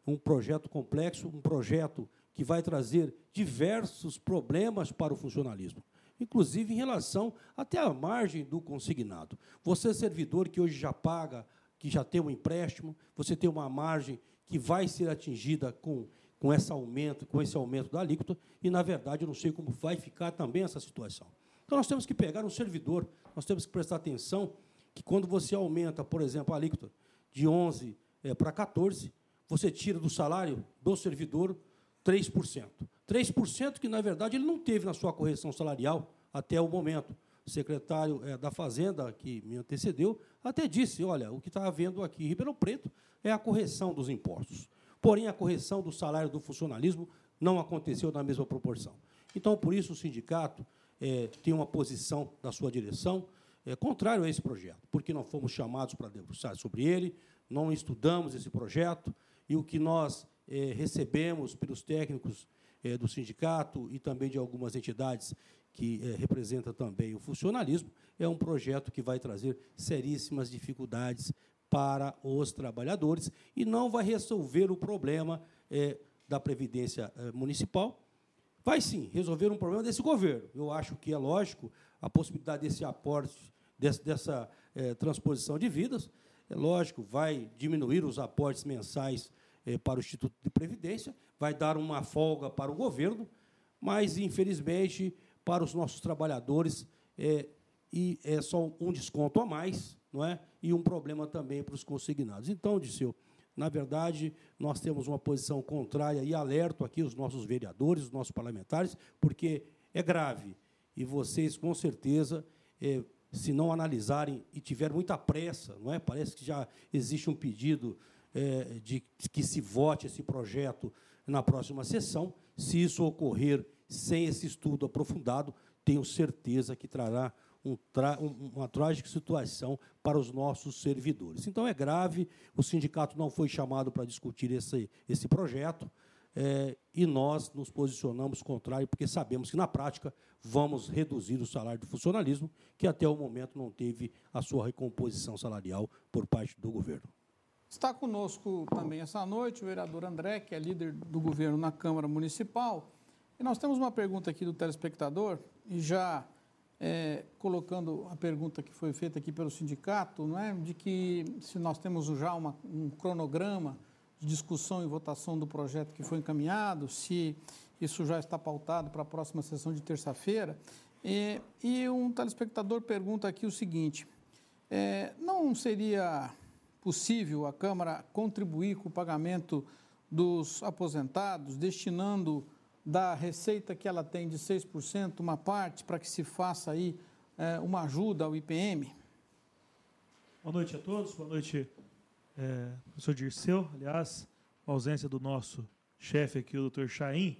um projeto complexo, um projeto que vai trazer diversos problemas para o funcionalismo inclusive em relação até à margem do consignado. Você, servidor que hoje já paga, que já tem um empréstimo, você tem uma margem que vai ser atingida com, com, esse, aumento, com esse aumento da alíquota, e, na verdade, eu não sei como vai ficar também essa situação. Então, nós temos que pegar um servidor, nós temos que prestar atenção que, quando você aumenta, por exemplo, a alíquota de 11 é, para 14, você tira do salário do servidor 3%. 3% que, na verdade, ele não teve na sua correção salarial até o momento. O secretário é, da Fazenda, que me antecedeu, até disse: olha, o que está havendo aqui em Ribeirão Preto é a correção dos impostos. Porém, a correção do salário do funcionalismo não aconteceu na mesma proporção. Então, por isso, o sindicato é, tem uma posição da sua direção é, contrário a esse projeto, porque não fomos chamados para debruçar sobre ele, não estudamos esse projeto, e o que nós eh, recebemos pelos técnicos eh, do sindicato e também de algumas entidades que eh, representam também o funcionalismo, é um projeto que vai trazer seríssimas dificuldades para os trabalhadores e não vai resolver o problema eh, da Previdência eh, Municipal. Vai sim resolver um problema desse governo. Eu acho que é lógico a possibilidade desse aporte, dessa, eh, transposição de vidas, é lógico, vai diminuir os aportes mensais eh, para o Instituto de Previdência, vai dar uma folga para o governo, mas, infelizmente, para os nossos trabalhadores, é, e é só um desconto a mais, não é? E um problema também para os consignados. Então, Disseu, na verdade, nós temos uma posição contrária e alerto aqui os nossos vereadores, os nossos parlamentares, porque é grave. E vocês, com certeza, é, se não analisarem e tiver muita pressa, não é? Parece que já existe um pedido é, de que se vote esse projeto na próxima sessão. Se isso ocorrer sem esse estudo aprofundado, tenho certeza que trará um tra uma trágica situação para os nossos servidores. Então, é grave, o sindicato não foi chamado para discutir esse, esse projeto, é, e nós nos posicionamos contrário, porque sabemos que, na prática, vamos reduzir o salário do funcionalismo, que até o momento não teve a sua recomposição salarial por parte do governo. Está conosco também essa noite o vereador André, que é líder do governo na Câmara Municipal. E nós temos uma pergunta aqui do telespectador, e já é, colocando a pergunta que foi feita aqui pelo sindicato, não é? de que se nós temos já uma, um cronograma de discussão e votação do projeto que foi encaminhado, se isso já está pautado para a próxima sessão de terça-feira. E, e, um telespectador pergunta aqui o seguinte: é, não seria possível a Câmara contribuir com o pagamento dos aposentados, destinando da receita que ela tem de 6%, uma parte para que se faça aí é, uma ajuda ao IPM? Boa noite a todos, boa noite, é, professor Dirceu. Aliás, a ausência do nosso chefe aqui, o doutor Chaim,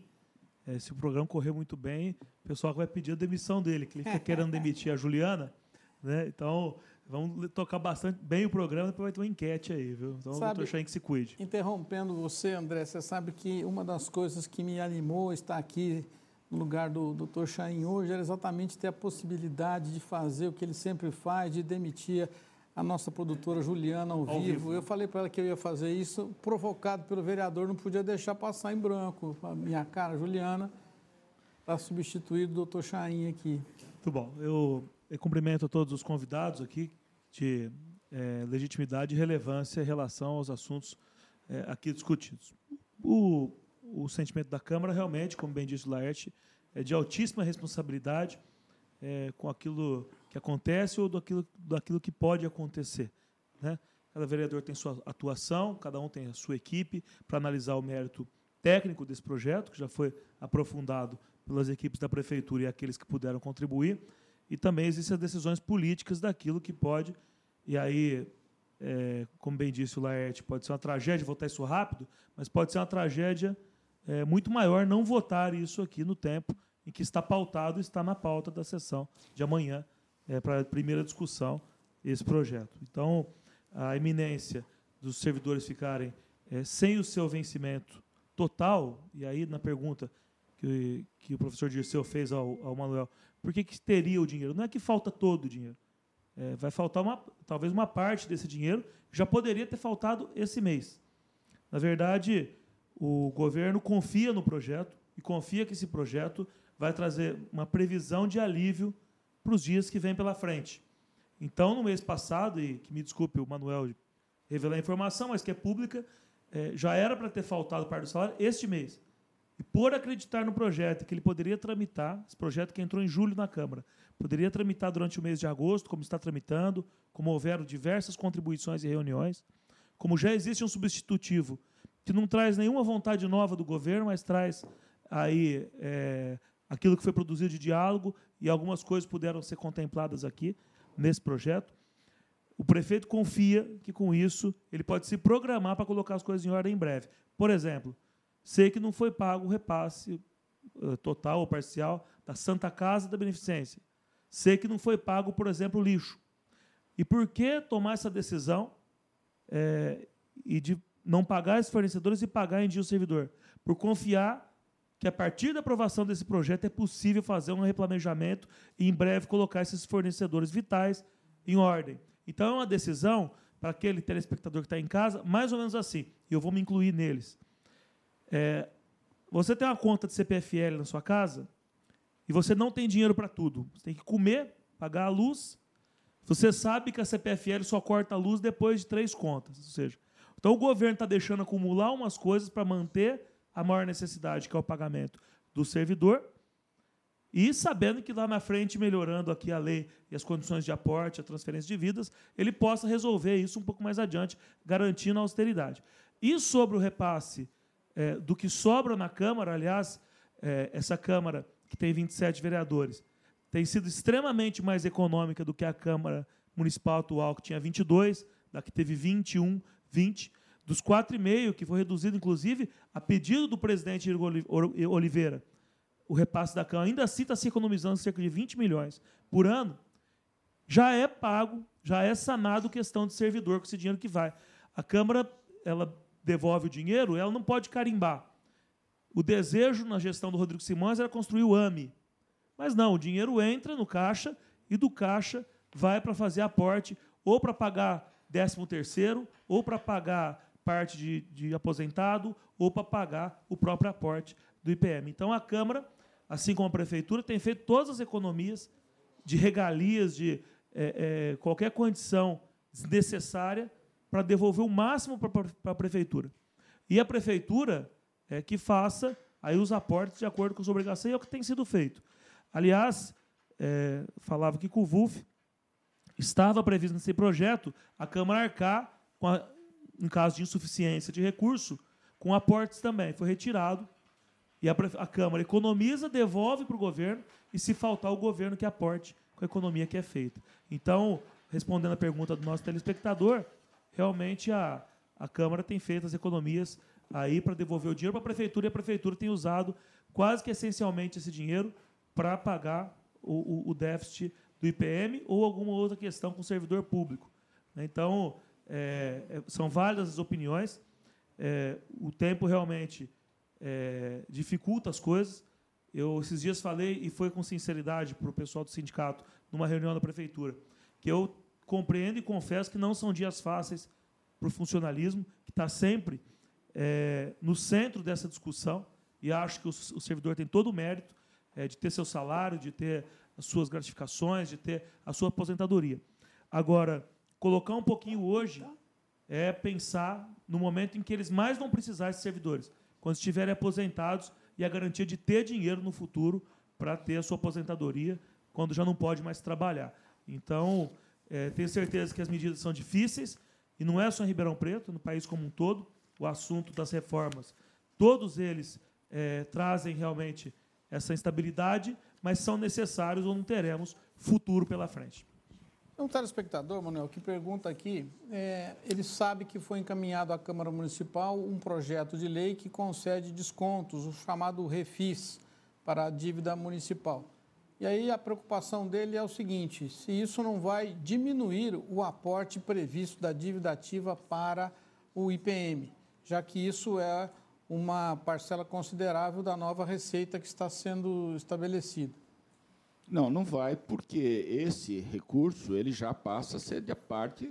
é, se o programa correr muito bem, o pessoal vai pedir a demissão dele, que ele fica querendo demitir a Juliana. Né? Então, Vamos tocar bastante bem o programa, depois vai ter uma enquete aí, viu? Então, sabe, o doutor Chain que se cuide. Interrompendo você, André, você sabe que uma das coisas que me animou estar aqui no lugar do doutor Chain hoje era exatamente ter a possibilidade de fazer o que ele sempre faz, de demitir a nossa produtora Juliana ao, ao vivo. vivo. Eu falei para ela que eu ia fazer isso, provocado pelo vereador, não podia deixar passar em branco. A minha cara, Juliana, para substituir o doutor Chain aqui. Muito bom. Eu eu cumprimento a todos os convidados aqui de é, legitimidade e relevância em relação aos assuntos é, aqui discutidos. O, o sentimento da Câmara, realmente, como bem disse o Laerte, é de altíssima responsabilidade é, com aquilo que acontece ou daquilo, daquilo que pode acontecer. Né? Cada vereador tem sua atuação, cada um tem a sua equipe para analisar o mérito técnico desse projeto, que já foi aprofundado pelas equipes da Prefeitura e aqueles que puderam contribuir. e também existem as decisões políticas daquilo que pode, e aí, é, como bem disse o Laerte, pode ser uma tragédia votar isso rápido, mas pode ser uma tragédia é, muito maior não votar isso aqui no tempo em que está pautado, está na pauta da sessão de amanhã, é, para a primeira discussão, esse projeto. Então, a iminência dos servidores ficarem é, sem o seu vencimento total, e aí na pergunta que, que o professor Dirceu fez ao, ao Manuel, por que, que teria o dinheiro? Não é que falta todo o dinheiro. É, vai faltar uma, talvez uma parte desse dinheiro, já poderia ter faltado esse mês. Na verdade, o governo confia no projeto e confia que esse projeto vai trazer uma previsão de alívio para os dias que vêm pela frente. Então, no mês passado, e que me desculpe o Manuel revelar a informação, mas que é pública, é, já era para ter faltado parte do salário este mês. E por acreditar no projeto, que ele poderia tramitar, esse projeto que entrou em julho na Câmara, poderia tramitar durante o mês de agosto, como está tramitando, como houveram diversas contribuições e reuniões, como já existe um substitutivo que não traz nenhuma vontade nova do governo, mas traz aí é, aquilo que foi produzido de diálogo e algumas coisas puderam ser contempladas aqui nesse projeto. O prefeito confia que com isso ele pode se programar para colocar as coisas em ordem em breve. Por exemplo, Sei que não foi pago o repasse uh, total ou parcial da Santa Casa da Beneficência. Sei que não foi pago, por exemplo, o lixo. E por que tomar essa decisão é, e de não pagar esses fornecedores e pagar em dia o servidor? Por confiar que a partir da aprovação desse projeto é possível fazer um replanejamento e em breve colocar esses fornecedores vitais em ordem. Então é uma decisão para aquele telespectador que está em casa, mais ou menos assim, e eu vou me incluir neles. É, você tem uma conta de CPFL na sua casa e você não tem dinheiro para tudo. Você tem que comer, pagar a luz. Você sabe que a CPFL só corta a luz depois de três contas. Ou seja, então o governo está deixando acumular umas coisas para manter a maior necessidade, que é o pagamento do servidor, e sabendo que lá na frente, melhorando aqui a lei e as condições de aporte, a transferência de vidas, ele possa resolver isso um pouco mais adiante, garantindo a austeridade. E sobre o repasse é, do que sobra na Câmara, aliás, é, essa Câmara, que tem 27 vereadores, tem sido extremamente mais econômica do que a Câmara Municipal atual, que tinha 22, da que teve 21, 20. Dos 4,5, que foi reduzido, inclusive, a pedido do presidente Oliveira, o repasse da Câmara, ainda assim está se economizando cerca de 20 milhões por ano, já é pago, já é sanado questão de servidor com esse dinheiro que vai. A Câmara ela devolve o dinheiro, ela não pode carimbar. O desejo na gestão do Rodrigo Simões era construir o AME. Mas não, o dinheiro entra no caixa e do caixa vai para fazer aporte ou para pagar 13 terceiro, ou para pagar parte de, de aposentado, ou para pagar o próprio aporte do IPM. Então a Câmara, assim como a Prefeitura, tem feito todas as economias de regalias, de é, é, qualquer condição desnecessária para devolver o máximo para a prefeitura. E a prefeitura é que faça aí os aportes de acordo com sua obrigação, e é o que tem sido feito. Aliás, é, falava que com o VUF estava previsto nesse projeto a Câmara arcar, com a, em caso de insuficiência de recurso, com aportes também. Foi retirado e a, a Câmara economiza, devolve para o governo, e se faltar, o governo que aporte com a economia que é feita. Então, respondendo a pergunta do nosso telespectador, realmente a, a Câmara tem feito as economias aí para devolver o dinheiro para a Prefeitura e a Prefeitura tem usado quase que essencialmente esse dinheiro para pagar o, o, o, déficit do IPM ou alguma outra questão com o servidor público. Né? Então, é, é, são válidas as opiniões. É, o tempo realmente é, dificulta as coisas. Eu esses dias falei e foi com sinceridade para o pessoal do sindicato numa reunião da prefeitura que eu compreendo e confesso que não são dias fáceis para o funcionalismo, que está sempre é, no centro dessa discussão, e acho que o, o servidor tem todo o mérito é, de ter seu salário, de ter as suas gratificações, de ter a sua aposentadoria. Agora, colocar um pouquinho hoje é pensar no momento em que eles mais vão precisar de servidores, quando estiverem aposentados e a garantia de ter dinheiro no futuro para ter a sua aposentadoria, quando já não pode mais trabalhar. Então, é, tenho certeza que as medidas são difíceis, e não é só em Ribeirão Preto, no país como um todo, o assunto das reformas. Todos eles é, trazem realmente essa instabilidade, mas são necessários ou não teremos futuro pela frente. Um telespectador, Manuel, que pergunta aqui, é, ele sabe que foi encaminhado à Câmara Municipal um projeto de lei que concede descontos, o chamado refis, para a dívida municipal. E aí a preocupação dele é o seguinte: se isso não vai diminuir o aporte previsto da dívida ativa para o IPM, já que isso é uma parcela considerável da nova receita que está sendo estabelecida. Não, não vai, porque esse recurso ele já passa a ser de parte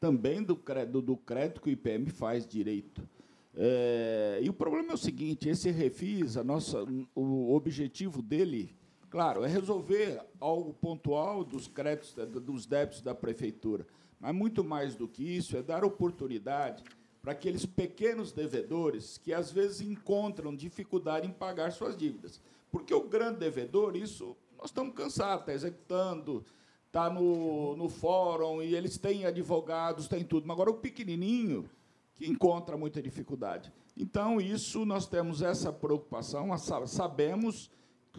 também do crédito, do crédito que o IPM faz direito. É, e o problema é o seguinte: esse refis, a nossa, o objetivo dele, claro, é resolver algo pontual dos créditos, dos débitos da prefeitura, mas muito mais do que isso é dar oportunidade para aqueles pequenos devedores que às vezes encontram dificuldade em pagar suas dívidas, porque o grande devedor isso nós estamos cansados, está executando, está no, no fórum, e eles têm advogados, têm tudo. Mas agora o pequenininho, que encontra muita dificuldade. Então, isso, nós temos essa preocupação, sabemos,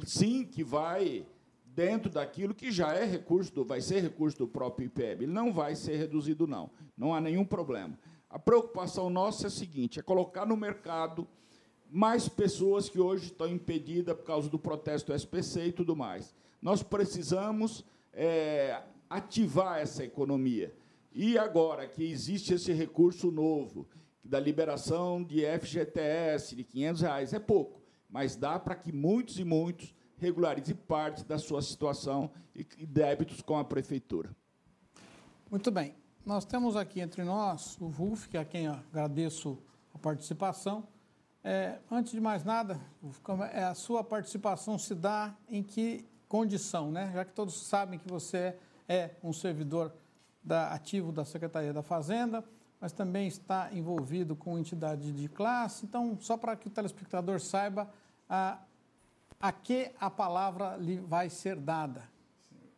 sim, que vai dentro daquilo que já é recurso, do, vai ser recurso do próprio IPM. Ele não vai ser reduzido, não. Não há nenhum problema. A preocupação nossa é a seguinte, é colocar no mercado mais pessoas que hoje estão impedidas por causa do protesto do SPC e tudo mais. Nós precisamos é, ativar essa economia. E agora que existe esse recurso novo, da liberação de FGTS de 500 reais, é pouco, mas dá para que muitos e muitos regularizem parte da sua situação e débitos com a prefeitura. Muito bem. Nós temos aqui entre nós o VUF, que é a quem agradeço a participação, é, antes de mais nada, é, a sua participação se dá em que condição, né? Já que todos sabem que você é um servidor da, ativo da Secretaria da Fazenda, mas também está envolvido com entidade de classe. Então, só para que o telespectador saiba a, a que a palavra lhe vai ser dada.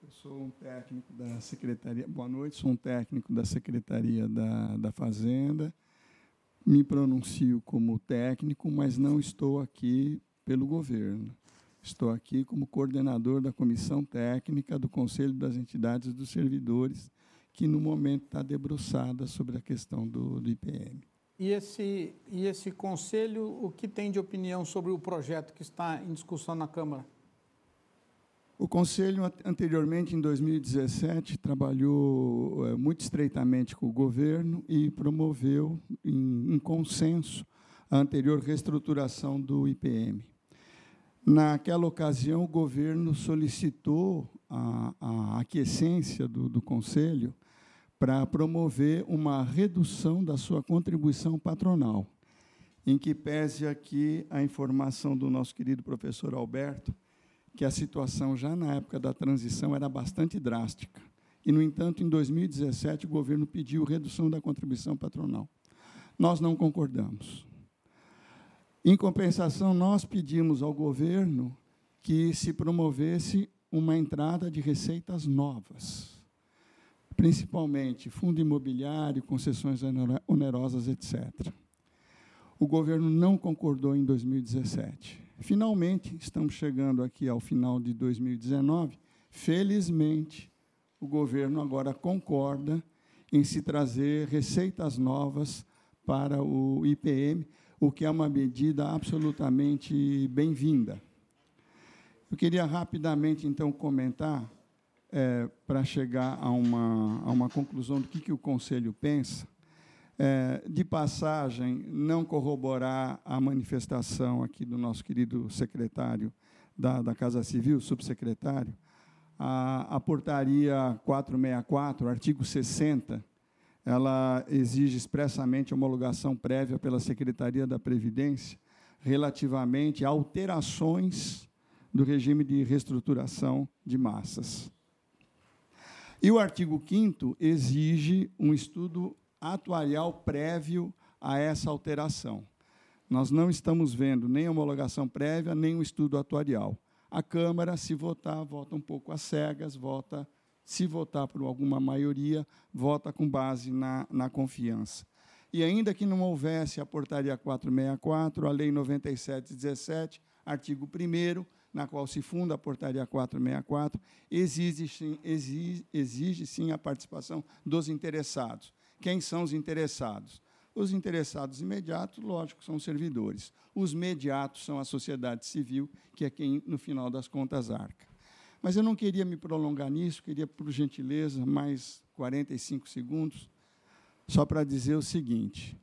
Eu sou um técnico da Secretaria. Boa noite, sou um técnico da Secretaria da, da Fazenda me pronuncio como técnico, mas não estou aqui pelo governo. Estou aqui como coordenador da comissão técnica do Conselho das Entidades dos Servidores, que no momento está debruçada sobre a questão do, do IPM. E esse, e esse conselho, o que tem de opinião sobre o projeto que está em discussão na Câmara? O Conselho, anteriormente, em 2017, trabalhou é, muito estreitamente com o governo e promoveu, em, em consenso, a anterior reestruturação do IPM. Naquela ocasião, o governo solicitou a, a aquiescência do, do Conselho para promover uma redução da sua contribuição patronal, em que pese aqui a informação do nosso querido professor Alberto, que a situação já na época da transição era bastante drástica. E, no entanto, em 2017, o governo pediu redução da contribuição patronal. Nós não concordamos. Em compensação, nós pedimos ao governo que se promovesse uma entrada de receitas novas, principalmente fundo imobiliário, concessões onerosas, etc. O governo não concordou em 2017. Finalmente, estamos chegando aqui ao final de 2019. Felizmente, o governo agora concorda em se trazer receitas novas para o IPM, o que é uma medida absolutamente bem-vinda. Eu queria rapidamente, então, comentar, é, para chegar a uma, a uma conclusão do que, que o Conselho pensa, é, de passagem, não corroborar a manifestação aqui do nosso querido secretário da, da Casa Civil, subsecretário, a, a portaria 464, artigo 60, ela exige expressamente homologação prévia pela Secretaria da Previdência relativamente a alterações do regime de reestruturação de massas. E o artigo 5 exige um estudo atuarial prévio a essa alteração. Nós não estamos vendo nem homologação prévia, nem um estudo atuarial. A Câmara, se votar, vota um pouco às cegas, vota, se votar por alguma maioria, vota com base na, na confiança. E ainda que não houvesse a portaria 464, a lei 9717, artigo 1 na qual se funda a portaria 464, exige sim, exige, exige sim a participação dos interessados. Quem são os interessados? Os interessados imediatos, lógico, são os servidores. Os mediatos são a sociedade civil, que é quem, no final das contas, arca. Mas eu não queria me prolongar nisso, queria, por gentileza, mais 45 segundos, só para dizer o seguinte: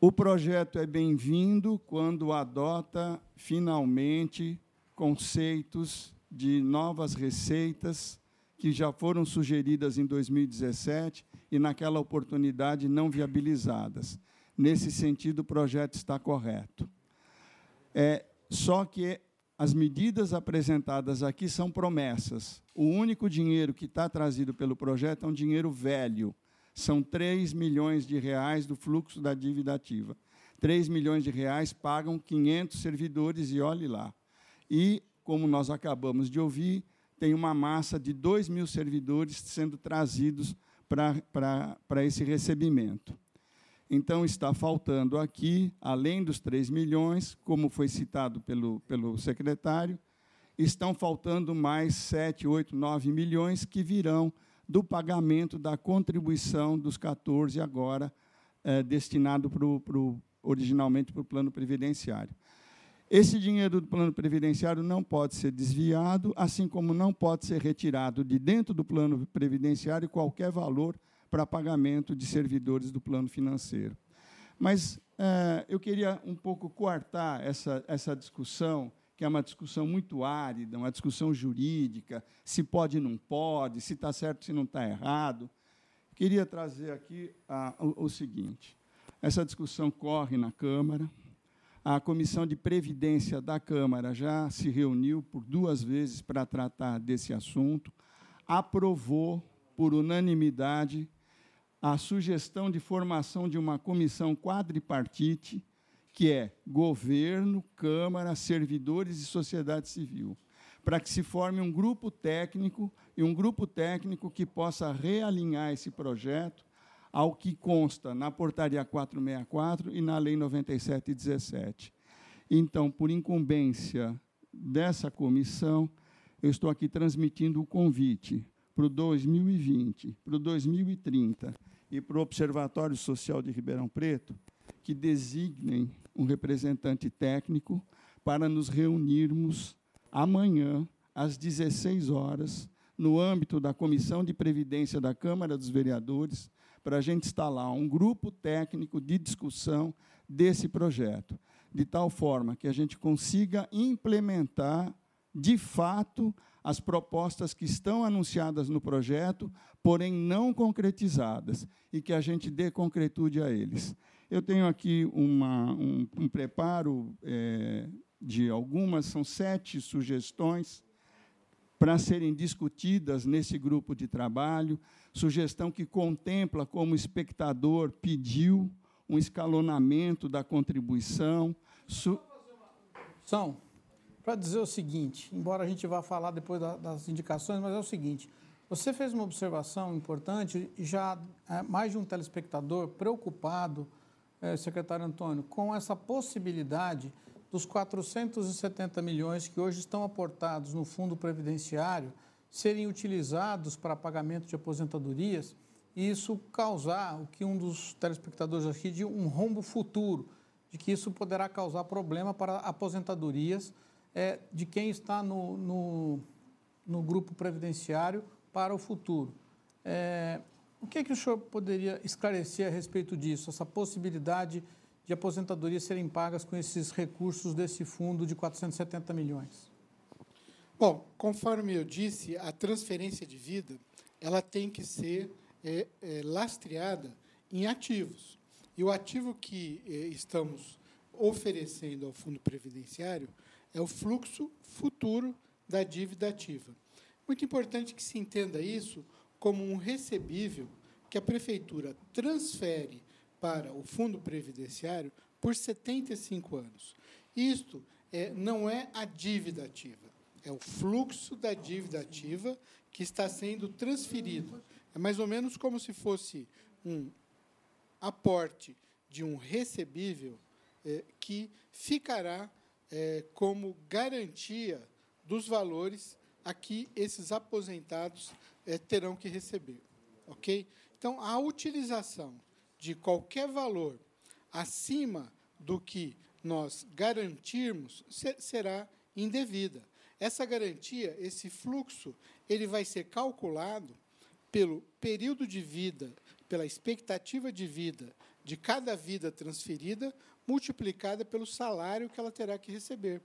o projeto é bem-vindo quando adota, finalmente, conceitos de novas receitas que já foram sugeridas em 2017 e, naquela oportunidade, não viabilizadas. Nesse sentido, o projeto está correto. É, só que as medidas apresentadas aqui são promessas. O único dinheiro que está trazido pelo projeto é um dinheiro velho. São 3 milhões de reais do fluxo da dívida ativa. 3 milhões de reais pagam 500 servidores e olhe lá. E, como nós acabamos de ouvir, tem uma massa de 2 mil servidores sendo trazidos para esse recebimento. Então, está faltando aqui, além dos 3 milhões, como foi citado pelo, pelo secretário, estão faltando mais 7, 8, 9 milhões que virão do pagamento da contribuição dos 14 agora é, destinado pro, pro, originalmente para o plano previdenciário. Esse dinheiro do plano previdenciário não pode ser desviado, assim como não pode ser retirado de dentro do plano previdenciário qualquer valor para pagamento de servidores do plano financeiro. Mas é, eu queria um pouco coartar essa, essa discussão, que é uma discussão muito árida, uma discussão jurídica, se pode, não pode, se está certo, se não está errado. Queria trazer aqui ah, o, o seguinte: essa discussão corre na Câmara. A Comissão de Previdência da Câmara já se reuniu por duas vezes para tratar desse assunto, aprovou por unanimidade a sugestão de formação de uma comissão quadripartite, que é governo, Câmara, servidores e sociedade civil, para que se forme um grupo técnico e um grupo técnico que possa realinhar esse projeto ao que consta na Portaria 464 e na Lei 9717. Então, por incumbência dessa comissão, eu estou aqui transmitindo o convite para o 2020, para o 2030 e para o Observatório Social de Ribeirão Preto que designem um representante técnico para nos reunirmos amanhã, às 16 horas, no âmbito da Comissão de Previdência da Câmara dos Vereadores, para a gente instalar um grupo técnico de discussão desse projeto, de tal forma que a gente consiga implementar, de fato, as propostas que estão anunciadas no projeto, porém não concretizadas, e que a gente dê concretude a eles. Eu tenho aqui uma, um, um preparo é, de algumas, são sete sugestões para serem discutidas nesse grupo de trabalho, sugestão que contempla como espectador pediu um escalonamento da contribuição. Su São, para dizer o seguinte, embora a gente vá falar depois da, das indicações, mas é o seguinte, você fez uma observação importante já é, mais de um telespectador preocupado, é, secretário Antônio, com essa possibilidade dos 470 milhões que hoje estão aportados no fundo previdenciário serem utilizados para pagamento de aposentadorias e isso causar o que um dos telespectadores aqui de um rombo futuro, de que isso poderá causar problema para aposentadorias é, de quem está no, no, no, grupo previdenciário para o futuro. É, o que, é que o senhor poderia esclarecer a respeito disso, essa possibilidade de aposentadorias serem pagas com esses recursos desse fundo de 470 milhões? Bom, conforme eu disse, a transferência de vida ela tem que ser é, é, lastreada em ativos. E o ativo que é, estamos oferecendo ao fundo previdenciário é o fluxo futuro da dívida ativa. Muito importante que se entenda isso como um recebível que a prefeitura transfere para o fundo previdenciário por 75 anos. Isto é, não é a dívida ativa, é o fluxo da dívida ativa que está sendo transferido. É mais ou menos como se fosse um aporte de um recebível é, que ficará é, como garantia dos valores a que esses aposentados é, terão que receber. Ok? Então, a utilização de qualquer valor acima do que nós garantirmos será indevida. Essa garantia, esse fluxo, ele vai ser calculado pelo período de vida, pela expectativa de vida de cada vida transferida, multiplicada pelo salário que ela terá que receber.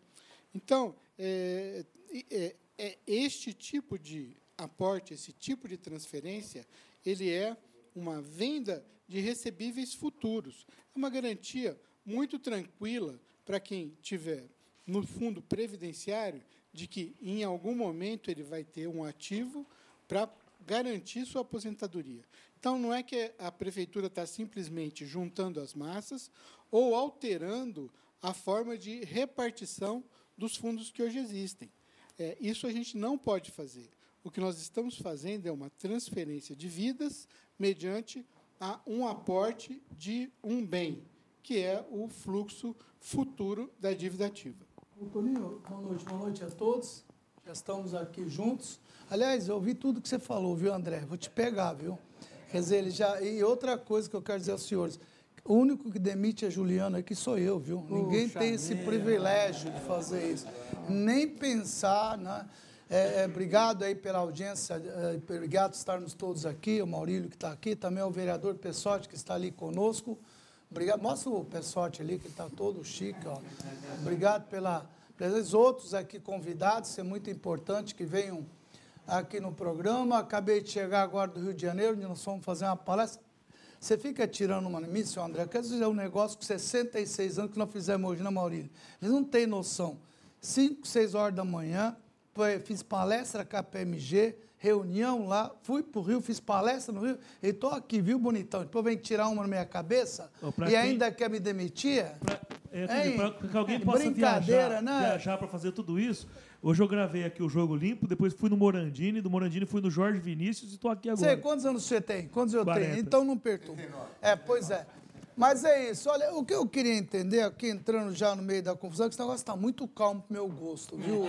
Então, é, é, é este tipo de aporte, esse tipo de transferência, ele é uma venda de recebíveis futuros. É uma garantia muito tranquila para quem tiver no fundo previdenciário de que em algum momento ele vai ter um ativo para garantir sua aposentadoria. Então não é que a prefeitura está simplesmente juntando as massas ou alterando a forma de repartição dos fundos que hoje existem. É, isso a gente não pode fazer. O que nós estamos fazendo é uma transferência de vidas mediante a um aporte de um bem, que é o fluxo futuro da dívida ativa. Toninho, boa noite, boa noite a todos. Já estamos aqui juntos. Aliás, eu ouvi tudo que você falou, viu, André? Vou te pegar, viu? Quer dizer, ele já. E outra coisa que eu quero dizer aos senhores: o único que demite a Juliana aqui sou eu, viu? Puxa Ninguém tem esse privilégio de fazer isso. Nem pensar, né? É, é, obrigado aí pela audiência, é, obrigado por estarmos todos aqui, o Maurílio que está aqui, também o vereador Pessotti que está ali conosco. Obrigado, mostra o Pessotti ali que está todo chique, ó. Obrigado pela presença. Outros aqui convidados, é muito importante que venham aqui no programa. Acabei de chegar agora do Rio de Janeiro, onde nós fomos fazer uma palestra. Você fica tirando uma senhor André, dizer, é um negócio com 66 anos que nós fizemos hoje, né, Maurílio? Eles não têm noção. 5, 6 horas da manhã, fiz palestra com a PMG, reunião lá, fui para o Rio, fiz palestra no Rio, e estou aqui, viu, bonitão? Depois vem tirar uma na minha cabeça e quem, ainda quer me demitir? Para é, que alguém possa viajar, né? viajar para fazer tudo isso, hoje eu gravei aqui o Jogo Limpo, depois fui no Morandini, do Morandini fui no Jorge Vinícius e estou aqui agora. Sei, quantos anos você tem? Quantos eu 40. tenho? Então não perturba. É, pois é. Mas é isso. Olha, o que eu queria entender aqui, entrando já no meio da confusão, é que esse negócio está muito calmo para o meu gosto, viu?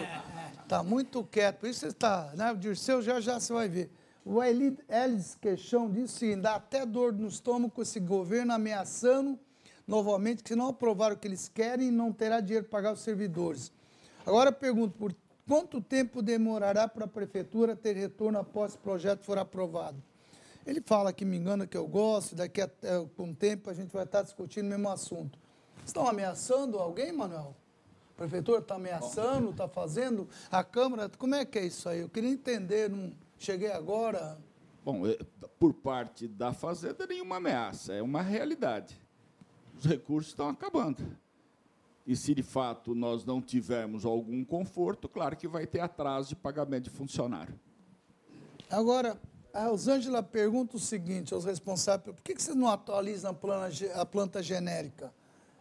Está muito quieto. Por isso você está, né? O Dirceu já já você vai ver. O Elis Queixão disse sim, dá até dor no estômago com esse governo ameaçando novamente que se não aprovar o que eles querem, não terá dinheiro para pagar os servidores. Agora eu pergunto, por quanto tempo demorará para a prefeitura ter retorno após o projeto for aprovado? Ele fala que me engana que eu gosto, daqui a um tempo a gente vai estar discutindo o mesmo assunto. Estão ameaçando alguém, Manuel? A prefeitura está ameaçando, está fazendo? A Câmara, como é que é isso aí? Eu queria entender, não cheguei agora. Bom, é, por parte da Fazenda, nenhuma ameaça, é uma realidade. Os recursos estão acabando. E se de fato nós não tivermos algum conforto, claro que vai ter atraso de pagamento de funcionário. Agora, a Rosângela pergunta o seguinte aos responsáveis: por que, vocês não atualizam a planta, genérica?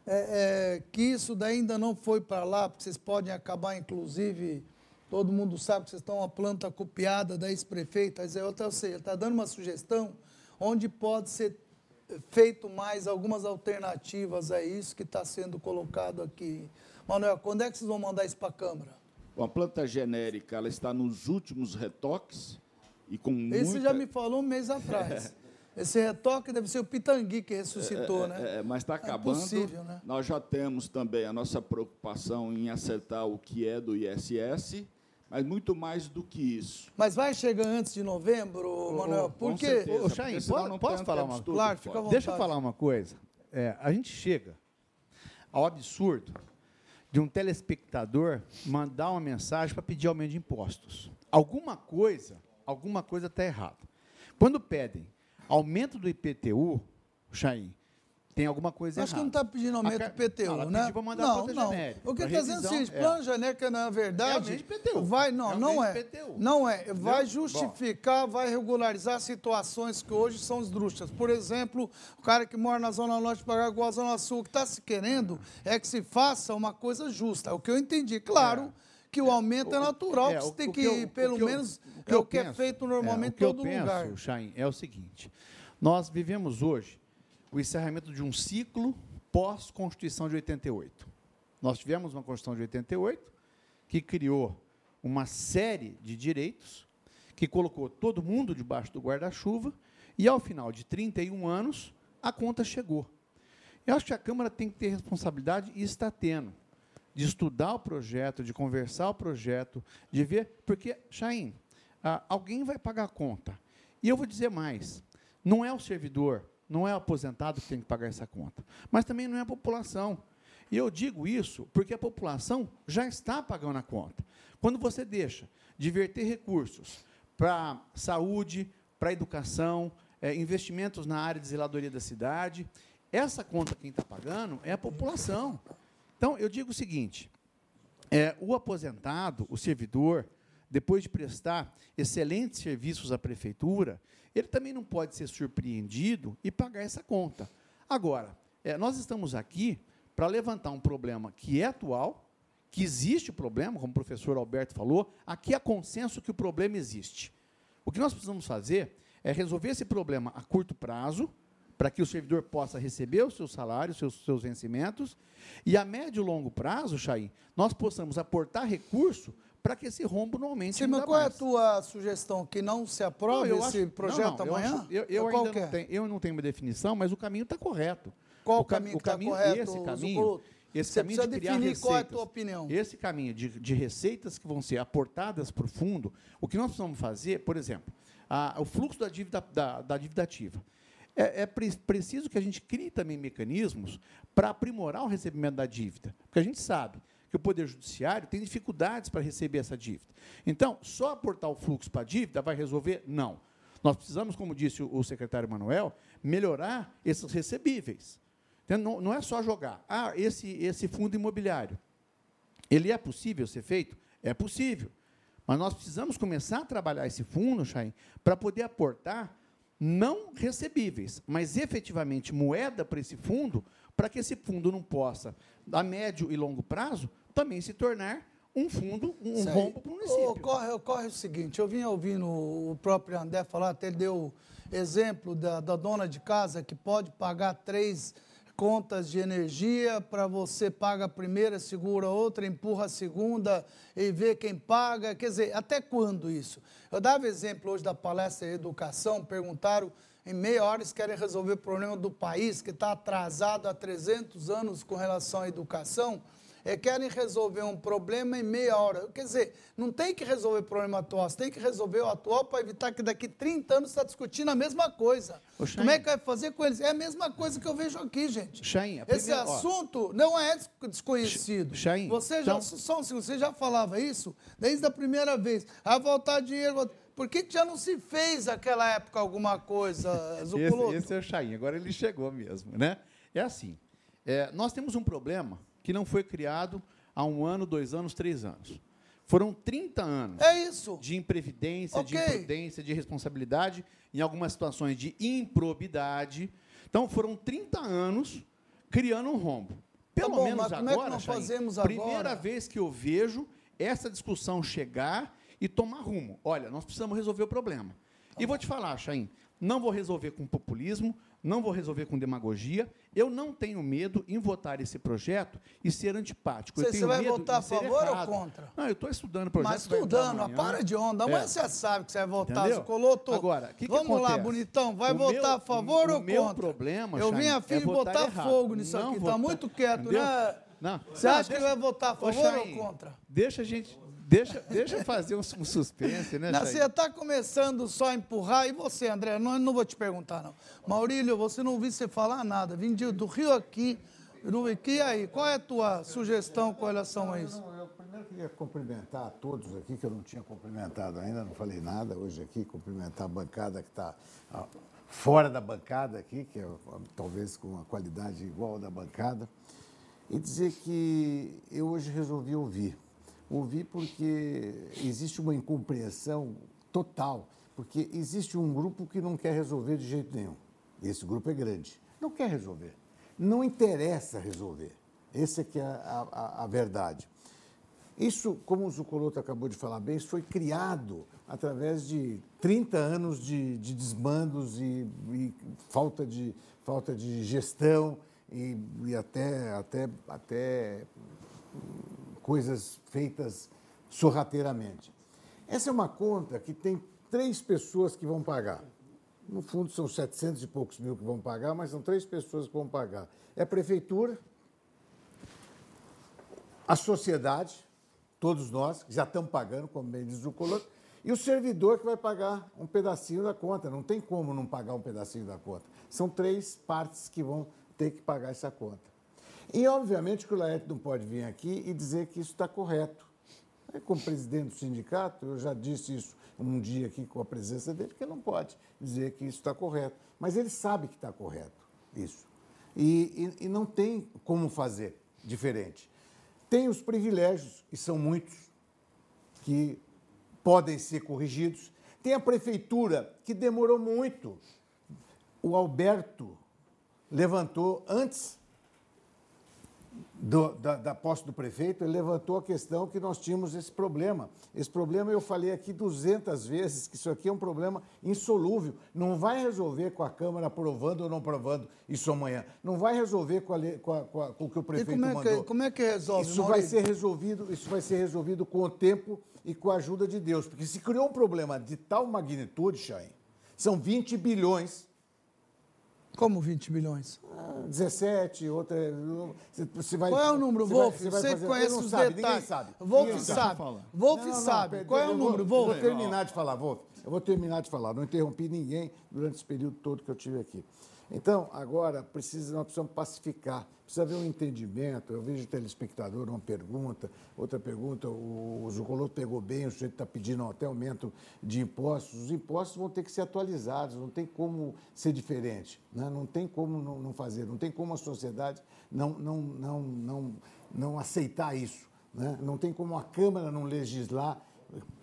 É, é, que isso daí ainda não foi para lá, porque vocês podem acabar, inclusive, todo mundo sabe que vocês estão uma planta copiada da ex-prefeita, é ou seja, está dando uma sugestão onde pode ser feito mais algumas alternativas a isso que está sendo colocado aqui. Manuel, quando é que vocês vão mandar isso para a Câmara? Bom, a planta genérica ela está nos últimos retoques e com Esse muita... já me falou um mês atrás. Esse retoque deve ser o Pitangui que ressuscitou, é, né? É, mas está acabando. É possível, né? Nós já temos também a nossa preocupação em acertar o que é do ISS, mas muito mais do que isso. Mas vai chegar antes de novembro, oh, Manuel? Por quê? Ô, Chain, pode, posso falar uma coisa? Claro, fica à vontade. Deixa eu falar uma coisa. É, a gente chega ao absurdo de um telespectador mandar uma mensagem para pedir aumento de impostos. Alguma coisa alguma coisa está errada. Quando pedem aumento do IPTU, Chain, tem alguma coisa Acho errada. Acho que não está pedindo aumento do IPTU, não, né? Mandar não, não. Genérica, o que está dizendo assim, é. plano genérico, na verdade, IPTU. vai, não, não é. IPTU. Não é. Vai justificar, Bom. vai regularizar situações que hoje são esdrúxulas. Por exemplo, o cara que mora na Zona Norte para igual a Zona Sul, o que está se querendo é que se faça uma coisa justa. É o que eu entendi. Claro. É que o aumento é natural, é, que você tem que, eu, pelo que menos, o que é o que é penso, é feito normalmente em todo lugar. O que eu penso, Chain, é o seguinte, nós vivemos hoje o encerramento de um ciclo pós-Constituição de 88. Nós tivemos uma Constituição de 88 que criou uma série de direitos, que colocou todo mundo debaixo do guarda-chuva, e ao final de 31 anos, a conta chegou. Eu acho que a Câmara tem que ter responsabilidade e está tendo de estudar o projeto, de conversar o projeto, de ver, porque, Chaim, ah, alguém vai pagar a conta. E eu vou dizer mais: não é o servidor, não é o aposentado que tem que pagar essa conta, mas também não é a população. E eu digo isso porque a população já está pagando a conta. Quando você deixa de verter recursos para saúde, para educação, é, investimentos na área de zeladoria da cidade, essa conta quem está pagando é a população. Então, eu digo o seguinte: é, o aposentado, o servidor, depois de prestar excelentes serviços à prefeitura, ele também não pode ser surpreendido e pagar essa conta. Agora, é, nós estamos aqui para levantar um problema que é atual, que existe o problema, como o professor Alberto falou, aqui há consenso que o problema existe. O que nós precisamos fazer é resolver esse problema a curto prazo, para que o servidor possa receber o seu salário, os seus, seus vencimentos, e a médio e longo prazo, Chay, nós possamos aportar recurso para que esse rombo não aumente Sim, mas qual mais. é a tua sugestão? Que não se aprove não, esse acho, projeto não, não, amanhã? Eu, acho, eu, eu ainda não é? tenho, eu não tenho uma definição, mas o caminho está correto. Qual o caminho está correto? Esse caminho, esse Você caminho de criar receitas, qual é a tua opinião. Esse caminho de, de receitas que vão ser aportadas para o fundo, o que nós precisamos fazer, por exemplo, a, o fluxo da dívida, da, da dívida ativa. É, é pre preciso que a gente crie também mecanismos para aprimorar o recebimento da dívida. Porque a gente sabe que o Poder Judiciário tem dificuldades para receber essa dívida. Então, só aportar o fluxo para a dívida vai resolver? Não. Nós precisamos, como disse o secretário Manuel, melhorar esses recebíveis. Então, não, não é só jogar. Ah, esse, esse fundo imobiliário. Ele é possível ser feito? É possível. Mas nós precisamos começar a trabalhar esse fundo, Chain, para poder aportar não recebíveis, mas efetivamente moeda para esse fundo, para que esse fundo não possa, a médio e longo prazo, também se tornar um fundo, um rombo para o município. Ocorre, ocorre o seguinte, eu vinha ouvindo o próprio André falar, até ele deu exemplo da, da dona de casa que pode pagar três contas de energia para você paga a primeira, segura a outra, empurra a segunda e vê quem paga. Quer dizer, até quando isso? Eu dava exemplo hoje da palestra de educação, perguntaram em meia hora eles querem resolver o problema do país que está atrasado há 300 anos com relação à educação é, querem resolver um problema em meia hora. Quer dizer, não tem que resolver o problema atual, você tem que resolver o atual para evitar que daqui 30 anos você está discutindo a mesma coisa. Como é que vai fazer com eles? É a mesma coisa que eu vejo aqui, gente. Chain, Esse assunto ó, não é desconhecido. Chain, você já, então... só um segundo, você já falava isso desde a primeira vez. A voltar dinheiro. Por que, que já não se fez naquela época alguma coisa, Zuculoto? Esse, esse é o Chain, agora ele chegou mesmo, né? É assim, é, nós temos um problema que não foi criado há um ano, dois anos, três anos. Foram 30 anos é isso. de imprevidência, okay. de imprudência, de responsabilidade, em algumas situações de improbidade. Então, foram 30 anos criando um rombo. Pelo tá bom, menos agora, é que nós fazemos agora? primeira vez que eu vejo essa discussão chegar e tomar rumo. Olha, nós precisamos resolver o problema. Tá e bom. vou te falar, Chaim, não vou resolver com populismo, não vou resolver com demagogia. Eu não tenho medo em votar esse projeto e ser antipático. Você, você vai votar a favor errado. ou contra? Não, eu estou estudando o projeto. Mas estudando, para de onda. Amanhã é. você sabe que você vai votar. Entendeu? Coloto. Agora, que Vamos que lá, bonitão. Vai o votar meu, a favor ou contra? O problema, Eu vim a fim é botar fogo nisso não aqui. Está muito quieto, entendeu? né? Não. Você não, acha deixa, que vai votar a favor ou contra? Deixa a gente Deixa, deixa eu fazer um, um suspense, né, não, Você está começando só a empurrar. E você, André? Não, não vou te perguntar, não. Maurílio, você não ouvi você falar nada. Vim do Rio aqui. E aí, qual é a tua sugestão com relação a isso? eu primeiro queria cumprimentar a todos aqui, que eu não tinha cumprimentado ainda, não falei nada hoje aqui, cumprimentar a bancada que está fora da bancada aqui, que é talvez com uma qualidade igual à da bancada, e dizer que eu hoje resolvi ouvir ouvir porque existe uma incompreensão total, porque existe um grupo que não quer resolver de jeito nenhum. Esse grupo é grande. Não quer resolver. Não interessa resolver. Essa é que é a, a, a verdade. Isso, como o Zucoloto acabou de falar bem, foi criado através de 30 anos de, de desmandos e, e, falta, de, falta de gestão e, e até, até, até coisas feitas sorrateiramente. Essa é uma conta que tem três pessoas que vão pagar. No fundo, são 700 e poucos mil que vão pagar, mas são três pessoas que vão pagar. É a prefeitura, a sociedade, todos nós, que já estamos pagando, como bem diz o colono, e o servidor que vai pagar um pedacinho da conta. Não tem como não pagar um pedacinho da conta. São três partes que vão ter que pagar essa conta. E, obviamente, que o Laerte não pode vir aqui e dizer que isso está correto. Como presidente do sindicato, eu já disse isso um dia aqui com a presença dele, que não pode dizer que isso está correto. Mas ele sabe que está correto isso. E, e, e não tem como fazer diferente. Tem os privilégios, e são muitos, que podem ser corrigidos. Tem a prefeitura, que demorou muito. O Alberto levantou antes do, da, da posse do prefeito, ele levantou a questão que nós tínhamos esse problema. Esse problema eu falei aqui 200 vezes, que isso aqui é um problema insolúvel. Não vai resolver com a Câmara aprovando ou não aprovando isso amanhã. Não vai resolver com, a, com, a, com, a, com o que o prefeito e como é mandou. Que, como é que resolve, Isso vai ser resolvido, isso vai ser resolvido com o tempo e com a ajuda de Deus. Porque se criou um problema de tal magnitude, Chain, são 20 bilhões como 20 milhões? 17, outra. Você vai, Qual é o número, Wolf? Você, você fazer, conhece os sabe, detalhes. Ninguém sabe. Wolf ninguém sabe. sabe. Wolf não, sabe. Não, Qual é o número, Wolf? Eu vou terminar de falar, Wolf. Eu vou terminar de falar. Não interrompi ninguém durante esse período todo que eu tive aqui. Então, agora, precisa, nós precisamos pacificar, precisa haver um entendimento. Eu vejo o telespectador uma pergunta, outra pergunta, o, o Zucoloto pegou bem, o sujeito está pedindo até aumento de impostos. Os impostos vão ter que ser atualizados, não tem como ser diferente, né? não tem como não, não fazer, não tem como a sociedade não, não, não, não, não aceitar isso, né? não tem como a Câmara não legislar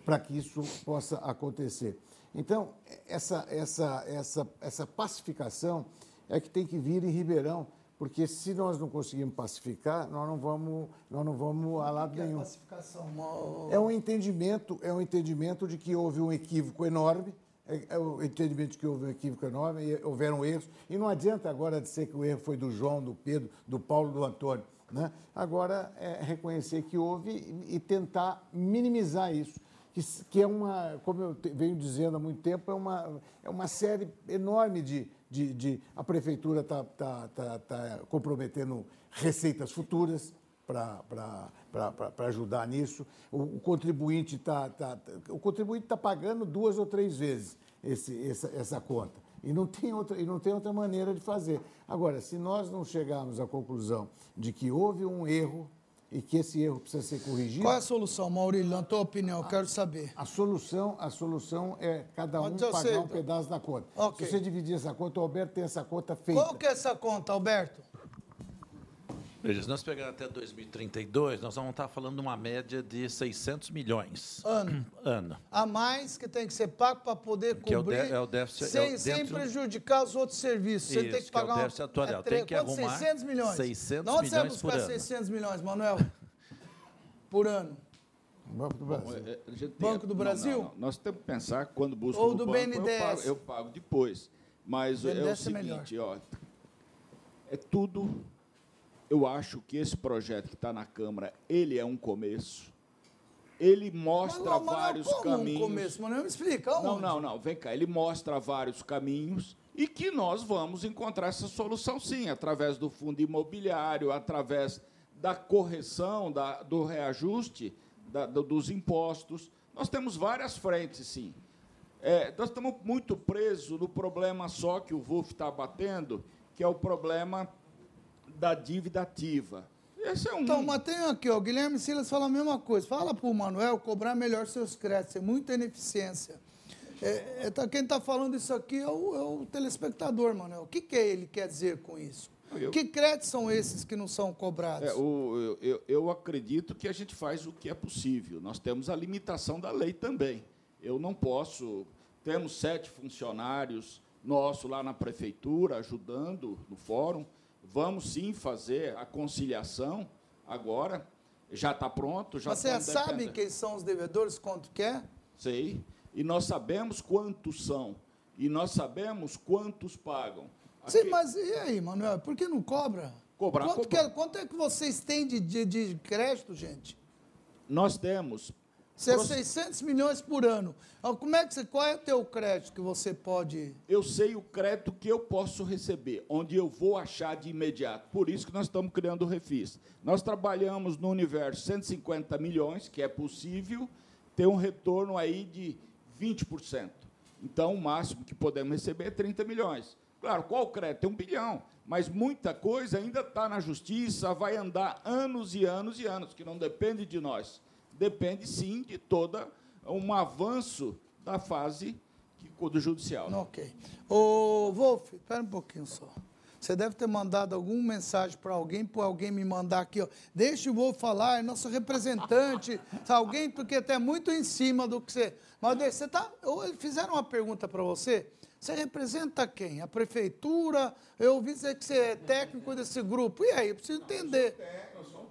para que isso possa acontecer. Então, essa, essa, essa, essa pacificação é que tem que vir em Ribeirão, porque se nós não conseguirmos pacificar, nós não vamos, nós não vamos a lado é nenhum. pacificação? É um entendimento, é um entendimento de que houve um equívoco enorme, é, é o entendimento de que houve um equívoco enorme, e houveram erros, e não adianta agora dizer que o erro foi do João, do Pedro, do Paulo, do Antônio. Né? Agora é reconhecer que houve e tentar minimizar isso que, que é uma, como eu te, venho dizendo há muito tempo, é uma, é uma série enorme de. de, de a prefeitura está tá, tá, tá comprometendo receitas futuras para ajudar nisso. O, o contribuinte está tá, o contribuinte tá pagando duas ou três vezes esse, essa, essa conta. E não, tem outra, e não tem outra maneira de fazer. Agora, se nós não chegarmos à conclusão de que houve um erro e que esse erro precisa ser corrigido. Qual é a solução, Maurílio? Na tua opinião, eu quero saber. A solução, a solução é cada um pagar sei. um pedaço da conta. Okay. Se você dividir essa conta, o Alberto tem essa conta feita. Qual que é essa conta, Alberto? Veja, se nós pegarmos até 2032, nós vamos estar falando de uma média de 600 milhões. Ano. ano. A mais que tem que ser pago para poder que cobrir. É o, de, é o déficit, sem, é o sem prejudicar os outros serviços. Você Isso, tem que pagar que é o déficit atuarial. É, tem que quanto, arrumar 600 milhões. 600 De onde milhões você vai buscar 600 milhões, Manuel? Por ano. Banco do Brasil. Bom, é, Banco do Brasil? Não, não, Nós temos que pensar quando busca Ou do banco, BNDES. Eu pago, eu pago depois. Mas é o seguinte, ó, é tudo eu acho que esse projeto que está na Câmara, ele é um começo. Ele mostra mas não, mas vários como caminhos. Um começo, mas não me explica. Não, não, não. Vem cá. Ele mostra vários caminhos e que nós vamos encontrar essa solução, sim, através do fundo imobiliário, através da correção, da, do reajuste da, do, dos impostos. Nós temos várias frentes, sim. É, nós estamos muito presos no problema só que o Wolf está batendo, que é o problema da dívida ativa. Esse é um. Então, mas tem aqui, ó, o Guilherme Silas fala a mesma coisa. Fala para o Manuel cobrar melhor seus créditos, é muita ineficiência. É, é, tá, quem está falando isso aqui é o, é o, telespectador, Manuel. O que, que ele quer dizer com isso? Eu, que créditos são esses que não são cobrados? É, o, eu, eu acredito que a gente faz o que é possível. Nós temos a limitação da lei também. Eu não posso. Temos sete funcionários nossos lá na prefeitura ajudando no fórum Vamos sim fazer a conciliação agora. Já está pronto. Já Você sabe quem são os devedores, quanto quer? Sei. E nós sabemos quantos são. E nós sabemos quantos pagam. Aqui... Sim, mas e aí, Manuel? Por que não cobra? Cobrar, quanto, cobrar. Que, é- quanto é que vocês têm de, de, de crédito, gente? Nós temos. Se é 600 milhões por ano, como é que você, qual é o teu crédito que você pode... Eu sei o crédito que eu posso receber, onde eu vou achar de imediato. Por isso que nós estamos criando o Refis. Nós trabalhamos no universo 150 milhões, que é possível ter um retorno aí de 20%. Então, o máximo que podemos receber é 30 milhões. Claro, qual crédito? Tem um bilhão. Mas muita coisa ainda está na justiça, vai andar anos e anos e anos, que não depende de nós. Depende, sim, de todo um avanço da fase que- do judicial. Ok. Ô, Wolf, espera um pouquinho só. Você deve ter mandado alguma mensagem para alguém, para alguém me mandar aqui, ó. Deixa o Wolf falar, é nosso representante. Sabe, alguém, porque até muito em cima do que você. Mas você tá. Fizeram uma pergunta para você. Você representa quem? A prefeitura? Eu ouvi dizer que você é técnico desse grupo. E aí, eu preciso entender. Eu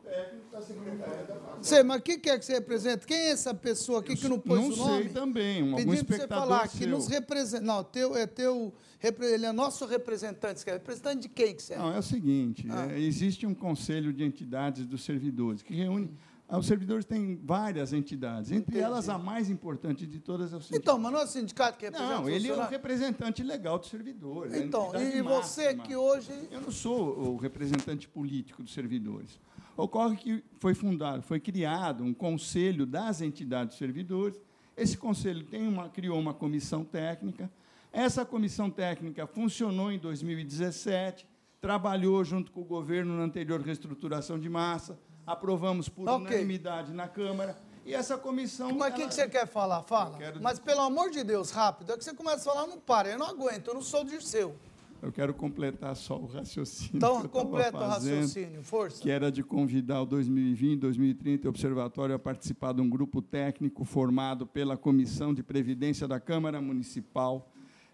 técnico da Secretaria da Fazenda. Você, mas o que, que é que você representa? Quem é essa pessoa aqui que não pôs não o nome? sei também, um- algum para você espectador falar que seu. nos representa. Não, teu, é teu. Ele é nosso representante. Você quer representante de quem que você é? Não, é o seguinte: Ah. é, existe um conselho de entidades dos servidores que reúne. ah, Os servidores têm várias entidades, entre Entendi. elas a mais importante de todas é o sindicato. Então, mas não é o sindicato que representa Não, ele é o representante legal dos servidores. é Então, entidade e você máxima. que hoje. Eu não sou o representante político dos servidores. Ocorre que foi fundado, foi criado um conselho das entidades servidores. Esse conselho tem uma, criou uma comissão técnica. Essa comissão técnica funcionou em 2017, trabalhou junto com o governo na anterior reestruturação de massa, aprovamos por Ok. unanimidade na Câmara. E essa comissão. Mas o que, ela- que você quer falar? Fala. quero- Mas pelo amor de Deus, rápido. É que você começa a falar, não para. Eu não aguento, eu não sou do seu. Eu quero completar só o raciocínio. Então, que eu tava completa o fazendo. raciocínio. Força. que era de convidar o 2020, 2030 o Observatório a participar de um grupo técnico formado pela Comissão de Previdência da Câmara Municipal,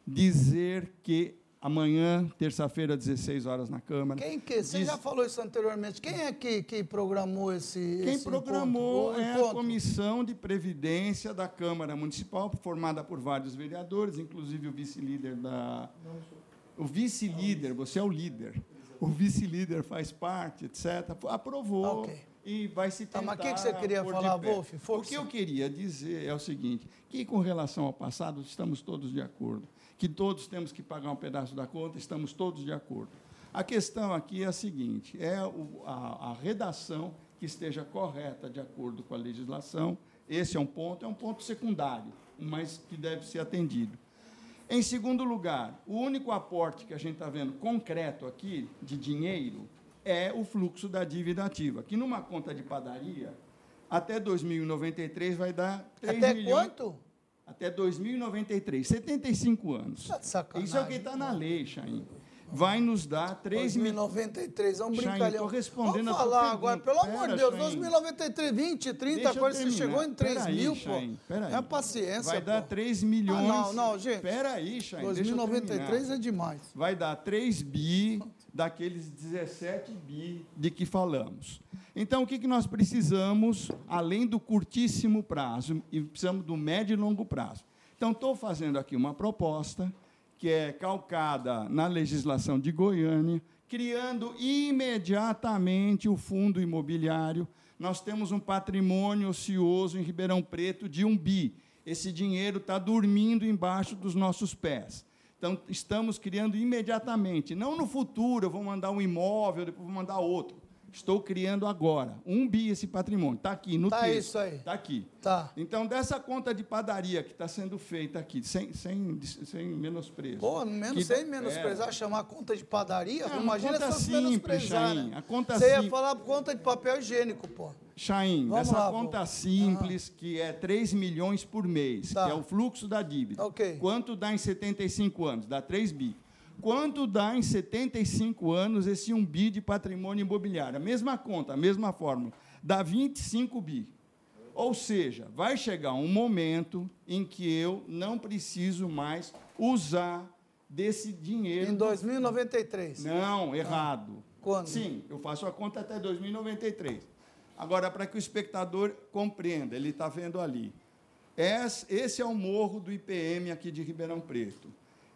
dizer que amanhã, terça-feira, 16 horas na Câmara. Quem que? Você diz- já falou isso anteriormente. Quem é que, que programou esse. Quem esse programou encontro? É a? Comissão de Previdência da Câmara Municipal, formada por vários vereadores, inclusive o vice-líder da. O vice-líder, você é o líder. O vice-líder faz parte, etc. Aprovou Ok. e vai se Tá, tentar. mas o que que você queria falar. Wolf? O Força. que eu queria dizer é o seguinte: que com relação ao passado estamos todos de acordo, que todos temos que pagar um pedaço da conta, estamos todos de acordo. A questão aqui é a seguinte: é o- a, a redação que esteja correta de acordo com a legislação. Esse é um ponto, é um ponto secundário, mas que deve ser atendido. Em segundo lugar, o único aporte que a gente está vendo concreto aqui, de dinheiro, é o fluxo da dívida ativa, que numa conta de padaria, até 2093 vai dar 3 Até milhões. quanto? Até 2093, 75 anos. Tá. Isso é o que está na lei, Chain. Vai nos dar 3 milhões. 2093, é um Chain, brincalhão. tô respondendo Vamos falar agora, pelo amor de Pera, Deus, Chain. 2093, 20, 30, Deixa eu agora você terminar. chegou em 3 Peraí, mil, Chain, pô. peraí. É paciência, Vai dar pô. 3 milhões. Ah, não, não, gente. Peraí, Chain, deixa eu 2093 terminar. é demais. vai dar 3 bi daqueles 17 bi de que falamos. Então, o que, que nós precisamos, além do curtíssimo prazo, e precisamos do médio e longo prazo? Então, estou fazendo aqui uma proposta que é calcada na legislação de Goiânia, criando imediatamente o fundo imobiliário. Nós temos um patrimônio ocioso em Ribeirão Preto de um bi. Esse dinheiro está dormindo embaixo dos nossos pés. Então, estamos criando imediatamente, não no futuro, eu vou mandar um imóvel, depois vou mandar outro. Estou criando agora. Um bi esse patrimônio. Está aqui no Tá texto. isso aí. Está aqui. Tá. Então, dessa conta de padaria que está sendo feita aqui, sem, sem, sem menosprezo. Pô, menos, que- sem menosprezar, é, chamar conta de padaria, Não, imagina conta se simples, Chain, né? a conta Você ia falar conta de papel higiênico, pô. Chain, Vamos essa lá, conta vô. simples, que é 3 milhões por mês, Tá. que é o fluxo da dívida. Ok. Quanto dá em 75 anos? Dá 3 bi. Quanto dá em 75 anos esse 1 bi de patrimônio imobiliário? A mesma conta, a mesma fórmula. Dá 25 bi. Ou seja, vai chegar um momento em que eu não preciso mais usar desse dinheiro. Em 2093. Não, errado. Quando? Sim, eu faço a conta até 2093. Agora, para que o espectador compreenda, ele está vendo ali. Esse esse é o morro do IPM aqui de Ribeirão Preto.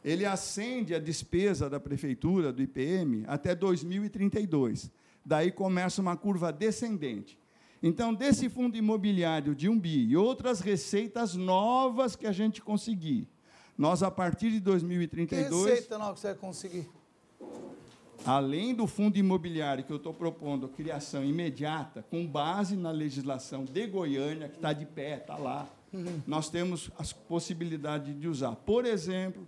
Ele acende a despesa da prefeitura, do IPM, até 2032. Daí começa uma curva descendente. Então, desse fundo imobiliário de um bi e outras receitas novas que a gente conseguir, nós, a partir de 2032. Que receita nova que você vai conseguir? Além do fundo imobiliário que eu estou propondo, a criação imediata, com base na legislação de Goiânia, que está de pé, está lá, uhum. nós temos as possibilidades de usar. Por exemplo,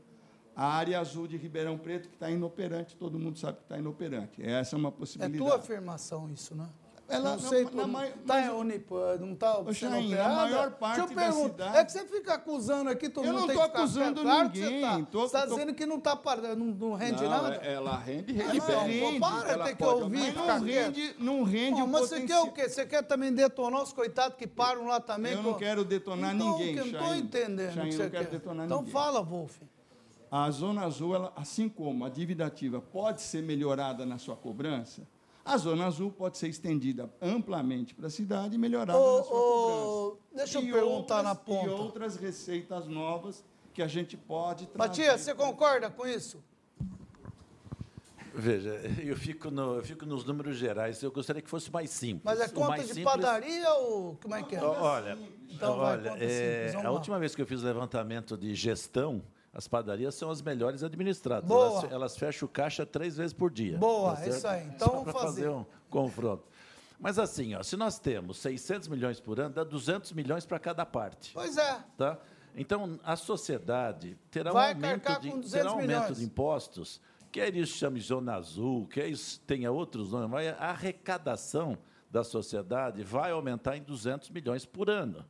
a área azul de Ribeirão Preto, que está inoperante, todo mundo sabe que está inoperante. Essa é uma possibilidade. É tua afirmação isso, né? Ela, não sei, na, na, tá Unip, não está a maior parte da cidade... É que você fica acusando aqui, todo eu mundo não estou acusando claro ninguém. Você está tá dizendo que não, tá, não, não rende não, nada? Ela rende, rende ela bem. Rende, para, tem que ouvir. Mas não rende, não rende Bom, Mas você quer o quê? Você quer também detonar os coitados que param lá também? Eu não quero detonar então, ninguém, Eu não estou entendendo o que você não quer. então fala, Wolf. A Zona Azul, ela, assim como a dívida ativa pode ser melhorada na sua cobrança, a Zona Azul pode ser estendida amplamente para a cidade e melhorada ô, na sua cobrança. Deixa eu e perguntar outras, na ponta. E outras receitas novas que a gente pode trazer. Matias, você concorda com isso? Veja, eu fico, no, eu fico nos números gerais. Eu gostaria que fosse mais simples. Mas é conta de simples... padaria ou como é que é? Olha, então, olha vai, é, a última vez que eu fiz levantamento de gestão, as padarias são as melhores administradas. Boa. Elas, elas fecham caixa três vezes por dia. Boa, tá isso aí. Então Só vamos fazer. fazer um confronto. Mas assim, ó, se nós temos 600 milhões por ano, dá 200 milhões para cada parte. Pois é. Tá? Então, a sociedade terá Vai um aumento, de, com 200 terá um aumento milhões. de impostos, quer isso chame Zona Azul, quer isso tenha outros nomes, mas a arrecadação da sociedade vai aumentar em 200 milhões por ano.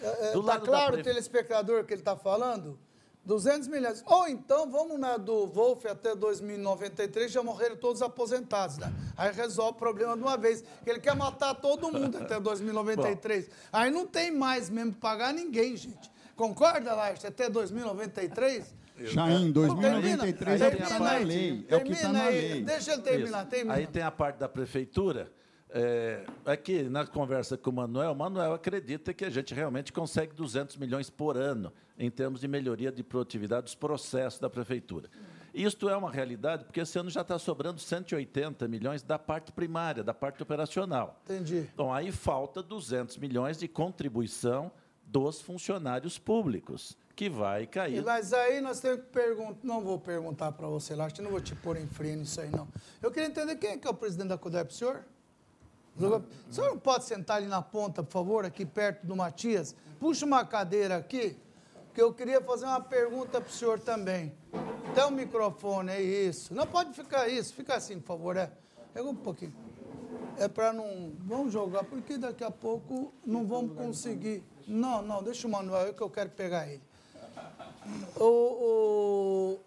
Está é, tá claro o prefe... telespectador que ele está falando? 200 milhões. Ou então, vamos na do Wolf até 2093, já morreram todos aposentados. Né? Aí resolve o problema de uma vez. Ele quer matar todo mundo até 2093. Bom. Aí não tem mais mesmo pagar ninguém, gente. Concorda, Laerte? Até 2093? Chain, 2093 é o que está na lei. É o que está na lei. Deixa ele terminar, termina. Aí tem a parte da prefeitura. É, aqui, na conversa com o Manuel, o Manuel acredita que a gente realmente consegue 200 milhões por ano em termos de melhoria de produtividade dos processos da prefeitura. Isto é uma realidade, porque esse ano já está sobrando 180 milhões da parte primária, da parte operacional. Entendi. Então, aí falta 200 milhões de contribuição dos funcionários públicos, que vai cair. Mas aí nós temos que perguntar, não vou perguntar para você lá, acho que não vou te pôr em frio nisso aí, não. Eu queria entender quem é, que é o presidente da CODEP, senhor? O senhor não pode sentar ali na ponta, por favor, aqui perto do Matias? Puxa uma cadeira aqui, que eu queria fazer uma pergunta para o senhor também. Tem um microfone, é isso. Não pode ficar isso, fica assim, por favor. É, Pega um pouquinho. É para não. Vamos jogar, porque daqui a pouco não vamos conseguir. Não, não, deixa o Manuel aí que eu quero pegar ele. O,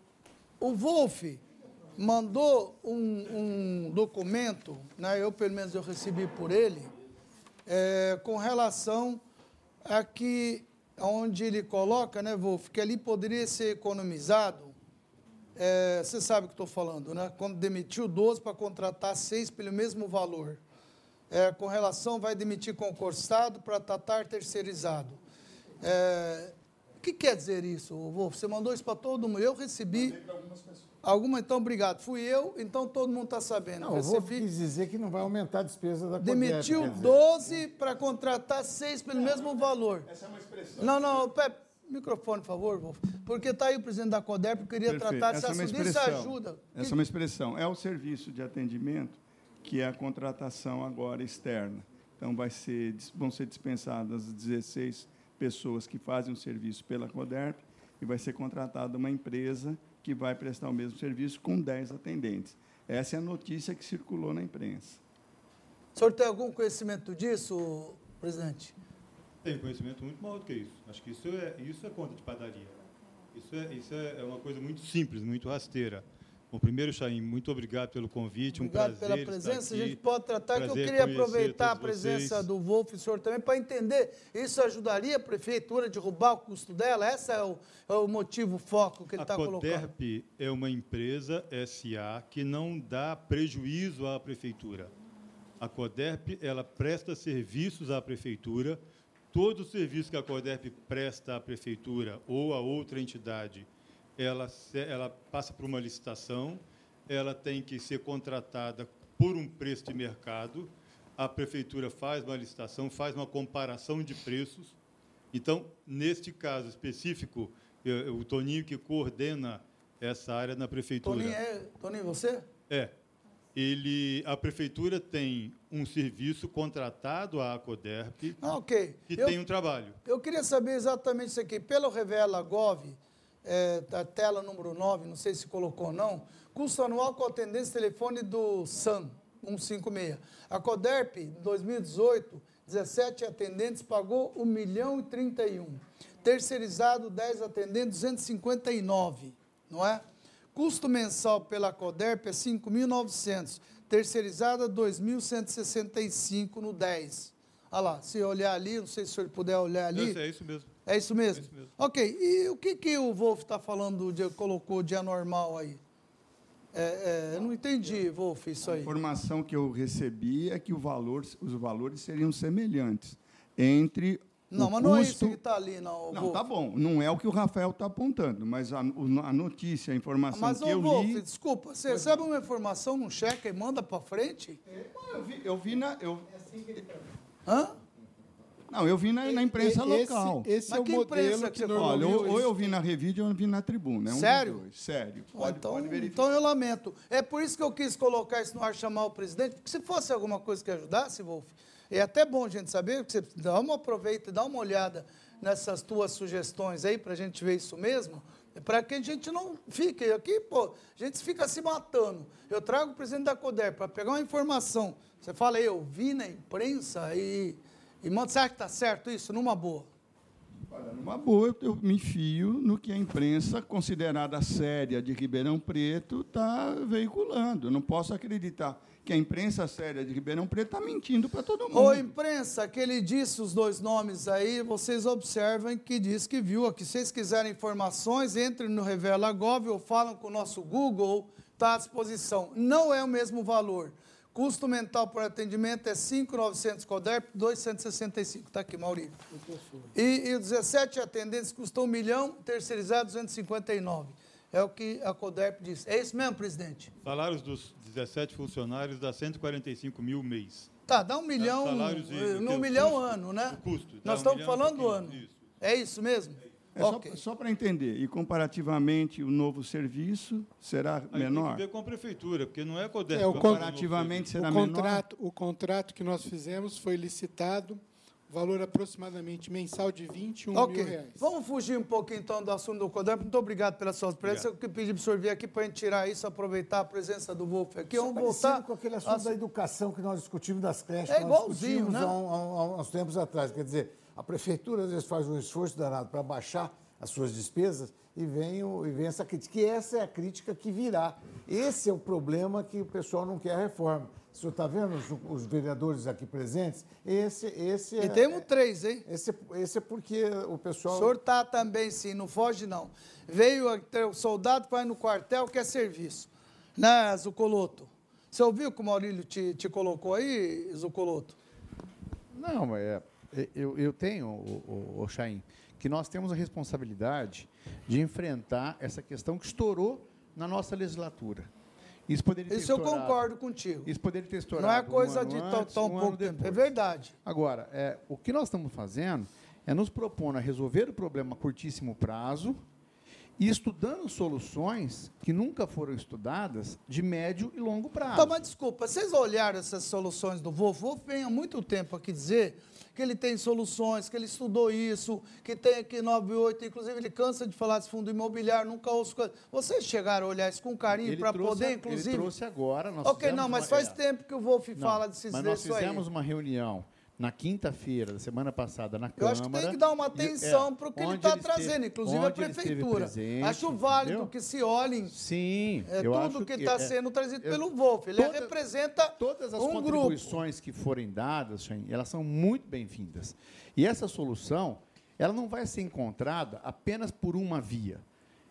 o, o Wolf mandou um, um, documento, né, eu pelo menos eu recebi por ele, é, com relação a que, onde ele coloca, né, Wolf, que ali poderia ser economizado, é, você sabe o que estou falando, né? Quando demitiu 12 para contratar 6 pelo mesmo valor. É, com relação, vai demitir concursado para tratar terceirizado. É, o que quer dizer isso, Wolf? Você mandou isso para todo mundo. Eu recebi. Alguma, então, obrigado. Fui eu, então todo mundo está sabendo. Não, Recebi, quis dizer que não vai aumentar a despesa da Demitiu Codep, 12 para contratar 6 pelo mesmo valor. Essa é uma expressão. Não, não, Pepe, microfone, por favor, Wolf. Porque está aí o presidente da CODEP, eu queria Perfeito. tratar Essa é uma assunto. Isso expressão. ajuda. Essa é uma expressão. É o serviço de atendimento que é a contratação agora externa. Então, vai ser, vão ser dispensadas 16 pessoas que fazem o serviço pela CODERP e vai ser contratada uma empresa que vai prestar o mesmo serviço com 10 atendentes. Essa é a notícia que circulou na imprensa. O senhor tem algum conhecimento disso, presidente? Tenho conhecimento muito maior do que isso. Acho que isso é, isso é conta de padaria. Isso é, isso é uma coisa muito simples, muito rasteira. Bom, primeiro, Chaim, muito obrigado pelo convite. Obrigado um prazer pela presença. A gente pode tratar que eu Prazer queria aproveitar a presença vocês. do Wolf e o senhor também para entender. Isso ajudaria a prefeitura a derrubar o custo dela? Esse é o, é o motivo, o foco que ele A está colocando. Coderp é uma empresa SA que não dá prejuízo à prefeitura. A Coderp ela presta serviços à prefeitura. Todo o serviço que a Coderp presta à prefeitura ou a outra entidade ela, ela passa por uma licitação, ela tem que ser contratada por um preço de mercado, a prefeitura faz uma licitação, faz uma comparação de preços. Então, neste caso específico, o Toninho que coordena essa área na prefeitura. Toninho, é, Toninho você? É. Ele, a prefeitura tem um serviço contratado à Acoderp ah, okay. que eu, tem um trabalho. Eu queria saber exatamente isso aqui. Pelo Revela Gov, é, a tela número 9, não sei se colocou ou não, custo anual com atendência telefone do SAM, 156. A Coderp, em 2018, 17 atendentes pagou 1 milhão e 31. Terceirizado, 10 atendentes, 259, não é? Custo mensal pela Coderp é 5.900. Terceirizada, 2.165 no 10. Olha lá, se olhar ali, não sei se o senhor puder olhar ali. É isso mesmo. É isso mesmo? É isso mesmo. Ok, e o que, que o Wolf está falando, de, colocou de anormal aí? É, é, eu não entendi, Wolf, isso aí. A informação que eu recebi é que o valor, os valores seriam semelhantes entre não, mas custo... não é isso que está ali, não. Não, tá bom. Não é o que o Rafael está apontando, mas a, a, notícia, a informação mas, que eu Wolf, li... desculpa, você recebe uma informação num cheque e manda para frente? É, eu, vi, eu vi na... Eu... É assim que ele Hã? Não, eu vi na, na imprensa esse, local. Esse é o modelo que, que Olha, ou, ou, eu vi na Revide ou eu vi na tribuna. É um Sério? Sério. Pode, então, pode então eu lamento. É por isso que eu quis colocar isso no ar, chamar o presidente, porque se fosse alguma coisa que ajudasse, Wolf, é até bom a gente saber, que você dá uma aproveita, dá uma olhada nessas tuas sugestões aí, para a gente ver isso mesmo, para que a gente não fique aqui, pô, a gente fica se matando. Eu trago o presidente da CODER para pegar uma informação. Você fala, eu vi na imprensa e Irmão, será que está certo isso? Numa boa. Olha, numa boa, eu me fio no que a imprensa, considerada séria de Ribeirão Preto, está veiculando. Eu não posso acreditar que a imprensa séria de Ribeirão Preto está mentindo para todo mundo. Ô, imprensa, que ele disse os dois nomes aí, vocês observem que diz que viu. Aqui, se vocês quiserem informações, entrem no Revela Gov ou falam com o nosso Google, está à disposição. Não é o mesmo valor. Custo mental por atendimento é 5,900 CODERP, 265. Está aqui, Maurício. E, e 17 atendentes custou 1 milhão, terceirizado 259. É o que a CODERP diz. É isso mesmo, presidente? Salários dos 17 funcionários dá 145 mil mês. Tá, dá um milhão, Salários de, um milhão custo, ano, né? custo. Nós estamos um falando do ano. Isso. É isso mesmo? É okay. só, só para entender, e comparativamente o novo serviço será Aí menor? Tem que ver com a prefeitura, porque não é CODESP. É, o comparativamente será o contrato, menor? O contrato que nós fizemos foi licitado, valor aproximadamente mensal de 21 okay. mil reais. Vamos fugir um pouquinho então do assunto do CODESP. Muito obrigado pela sua presença. Eu pedi para o senhor vir aqui para a gente tirar isso, aproveitar a presença do Wolf aqui. Vamos voltar com aquele assunto da educação que nós discutimos das creches. É igualzinho, né? há, há, há uns tempos atrás. Quer dizer, a prefeitura, às vezes, faz um esforço danado para baixar as suas despesas e vem, o, e vem essa crítica. Que essa é a crítica que virá. Esse é o problema que o pessoal não quer a reforma. O senhor está vendo os, os, vereadores aqui presentes? Esse, esse é. E temos três, hein? Esse, esse é porque o pessoal. O senhor está também, sim, não foge, não. Veio o soldado vai no quartel, quer serviço. Né, Zucoloto? Você ouviu que o Maurílio te, te colocou aí, Zucoloto? Não, é. Eu, eu tenho, o, o, o Chaim, que nós temos a responsabilidade de enfrentar essa questão que estourou na nossa legislatura. Isso poderia ter Isso eu concordo contigo. Isso poderia ter estourado. Não é coisa um de tão, tão um pouco tempo. É verdade. Agora, é, o que nós estamos fazendo é nos propondo a resolver o problema a curtíssimo prazo e estudando soluções que nunca foram estudadas de médio e longo prazo. Tá, mas desculpa, vocês olharam essas soluções do vovô? Vem há muito tempo aqui dizer que ele tem soluções, que ele estudou isso, que tem aqui 98, inclusive ele cansa de falar desse fundo imobiliário, nunca ouço coisa. Vocês chegaram a olhar isso com carinho para poder, inclusive. Ele trouxe agora. Nós ok, não, mas uma... faz é. tempo que o Wolf não, fala desses Mas nós fizemos aí. uma reunião na quinta-feira da semana passada na Eu Câmara. acho que tem que dar uma atenção é, para o que ele está trazendo, inclusive a prefeitura. Presente, acho válido entendeu? que se olhem Sim, é, tudo que está é, sendo trazido eu, pelo Wolf. Ele toda, representa todas as um contribuições grupo. que forem dadas, elas são muito bem-vindas. E essa solução, ela não vai ser encontrada apenas por uma via.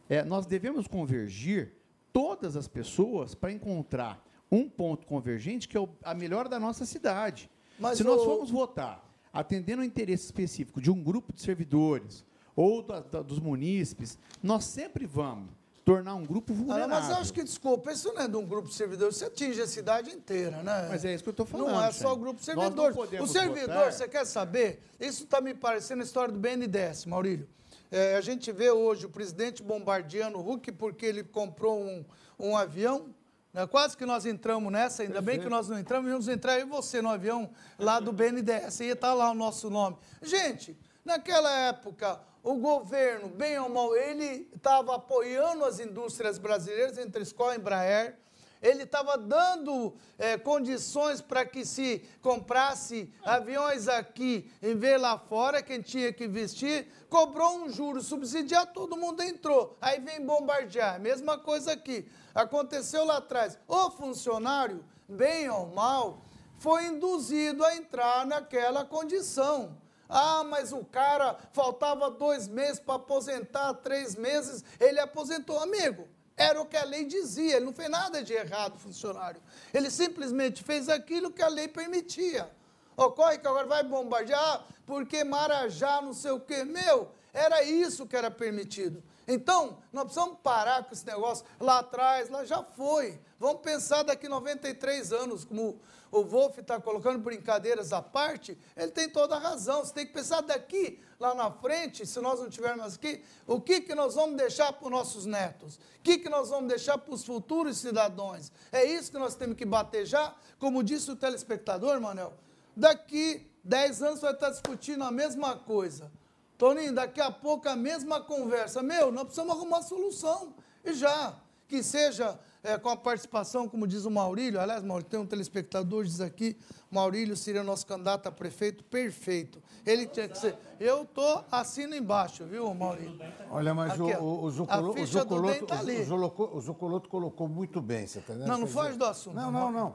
É, nós devemos convergir todas as pessoas para encontrar um ponto convergente que é a melhor da nossa cidade. Mas Se nós formos votar atendendo ao interesse específico de um grupo de servidores ou da, da, dos munícipes, nós sempre vamos tornar um grupo vulnerável. Ah, mas eu acho que, desculpa, isso não é de um grupo de servidores, você atinge a cidade inteira, né? Mas é isso que eu estou falando. Não é só o grupo de servidores. O servidor, botar... você quer saber? Isso está me parecendo a história do BNDES, Maurílio. É, a gente vê hoje o presidente bombardeando o Hulk porque ele comprou um, um avião. Né? Quase que nós entramos nessa, ainda Perfeito. bem que nós não entramos, íamos entrar eu e você no avião lá do BNDES, ia estar tá lá o nosso nome. Gente, naquela época, o governo, bem ou mal, ele estava apoiando as indústrias brasileiras, entre Escola e Embraer, ele estava dando é, condições para que se comprasse aviões aqui em vez lá fora, quem tinha que investir, cobrou um juro subsidiado, todo mundo entrou. Aí vem bombardear, mesma coisa aqui. Aconteceu lá atrás. O funcionário, bem ou mal, foi induzido a entrar naquela condição. Ah, mas o cara faltava dois meses para aposentar, três meses, ele aposentou. Amigo, era o que a lei dizia, ele não fez nada de errado, funcionário. Ele simplesmente fez aquilo que a lei permitia. Ocorre que agora vai bombardear porque Marajá, não sei o quê. Meu, era isso que era permitido. Então, nós precisamos parar com esse negócio. Lá atrás, lá já foi. Vamos pensar daqui 93 anos, como o Wolf está colocando brincadeiras à parte, ele tem toda a razão. Você tem que pensar daqui, lá na frente, se nós não tivermos aqui, o que, que nós vamos deixar para os nossos netos? O que, que nós vamos deixar para os futuros cidadãos? É isso que nós temos que batejar, como disse o telespectador, Manel. Daqui 10 anos vai estar discutindo a mesma coisa. Toninho, daqui a pouco a mesma conversa. Meu, nós precisamos arrumar solução. E já, que seja é, com a participação, como diz o Maurílio, aliás, Maurílio, tem um telespectador diz aqui, Maurílio seria nosso candidato a prefeito perfeito. Ele tinha que ser. Eu estou assino embaixo, viu, Maurílio? Olha, mas aqui, o, o, Zucolo, o, Zucoloto, tá o, Zucoloto, colocou muito bem, você está entendendo? Não, não foge do assunto. Não, não, não.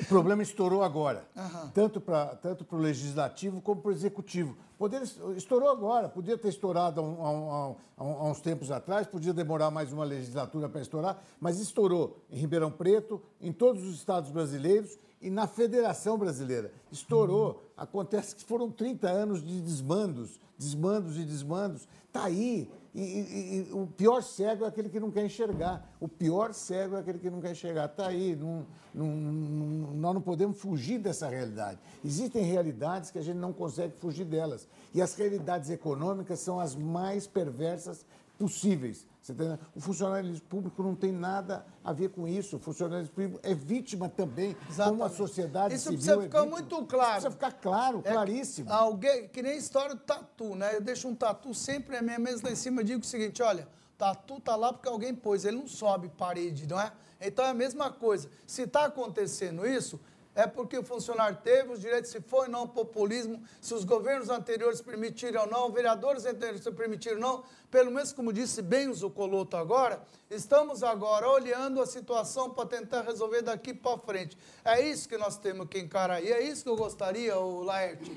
O problema estourou agora, uhum. tanto para tanto o legislativo como para o executivo. Poder, estourou agora, podia ter estourado há, há, há, uns tempos atrás, podia demorar mais uma legislatura para estourar, mas estourou em Ribeirão Preto, em todos os estados brasileiros e na Federação Brasileira. Estourou. Acontece que foram 30 anos de desmandos, desmandos e desmandos. Está aí. E, e, e, o pior cego é aquele que não quer enxergar. O pior cego é aquele que não quer enxergar. Está aí. Não, não, não, nós não podemos fugir dessa realidade. Existem realidades que a gente não consegue fugir delas. E as realidades econômicas são as mais perversas possíveis. Tá o funcionalismo público não tem nada a ver com isso. O funcionalismo público é vítima também, Exatamente. como a sociedade isso civil precisa é ficar muito claro. Isso precisa ficar claro, é claríssimo. Alguém, que nem a história do tatu, né? Eu deixo um tatu sempre a minha mesa lá em cima e digo o seguinte, olha, tatu tá lá porque alguém pôs, ele não sobe parede, não é? Então é a mesma coisa. Se está acontecendo isso, é porque o funcionário teve os direitos, se foi não populismo, se os governos anteriores permitiram ou não, vereadores anteriores permitiram ou não, pelo menos como disse bem o Zucoloto agora, estamos agora olhando a situação para tentar resolver daqui para frente. É isso que nós temos que encarar. E é isso que eu gostaria, o Laerte.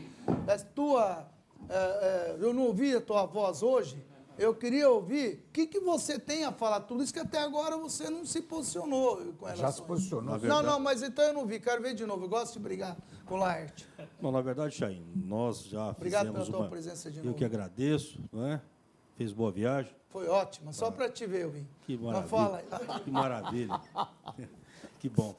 É tua, é, é, eu não ouvi a tua voz hoje, eu queria ouvir o que, que você tem a falar. Tudo isso que até agora você não se posicionou com relação Já se posicionou. Não, não, mas então eu não vi. Quero ver de novo. Eu gosto de brigar com o Laerte. Bom, na verdade, Chain, nós já Obrigado fizemos pela tua uma... presença de novo. Eu que agradeço, não é? Fez boa viagem. Foi ótima. Só para te ver, eu vim. Que maravilha. Que maravilha. que bom.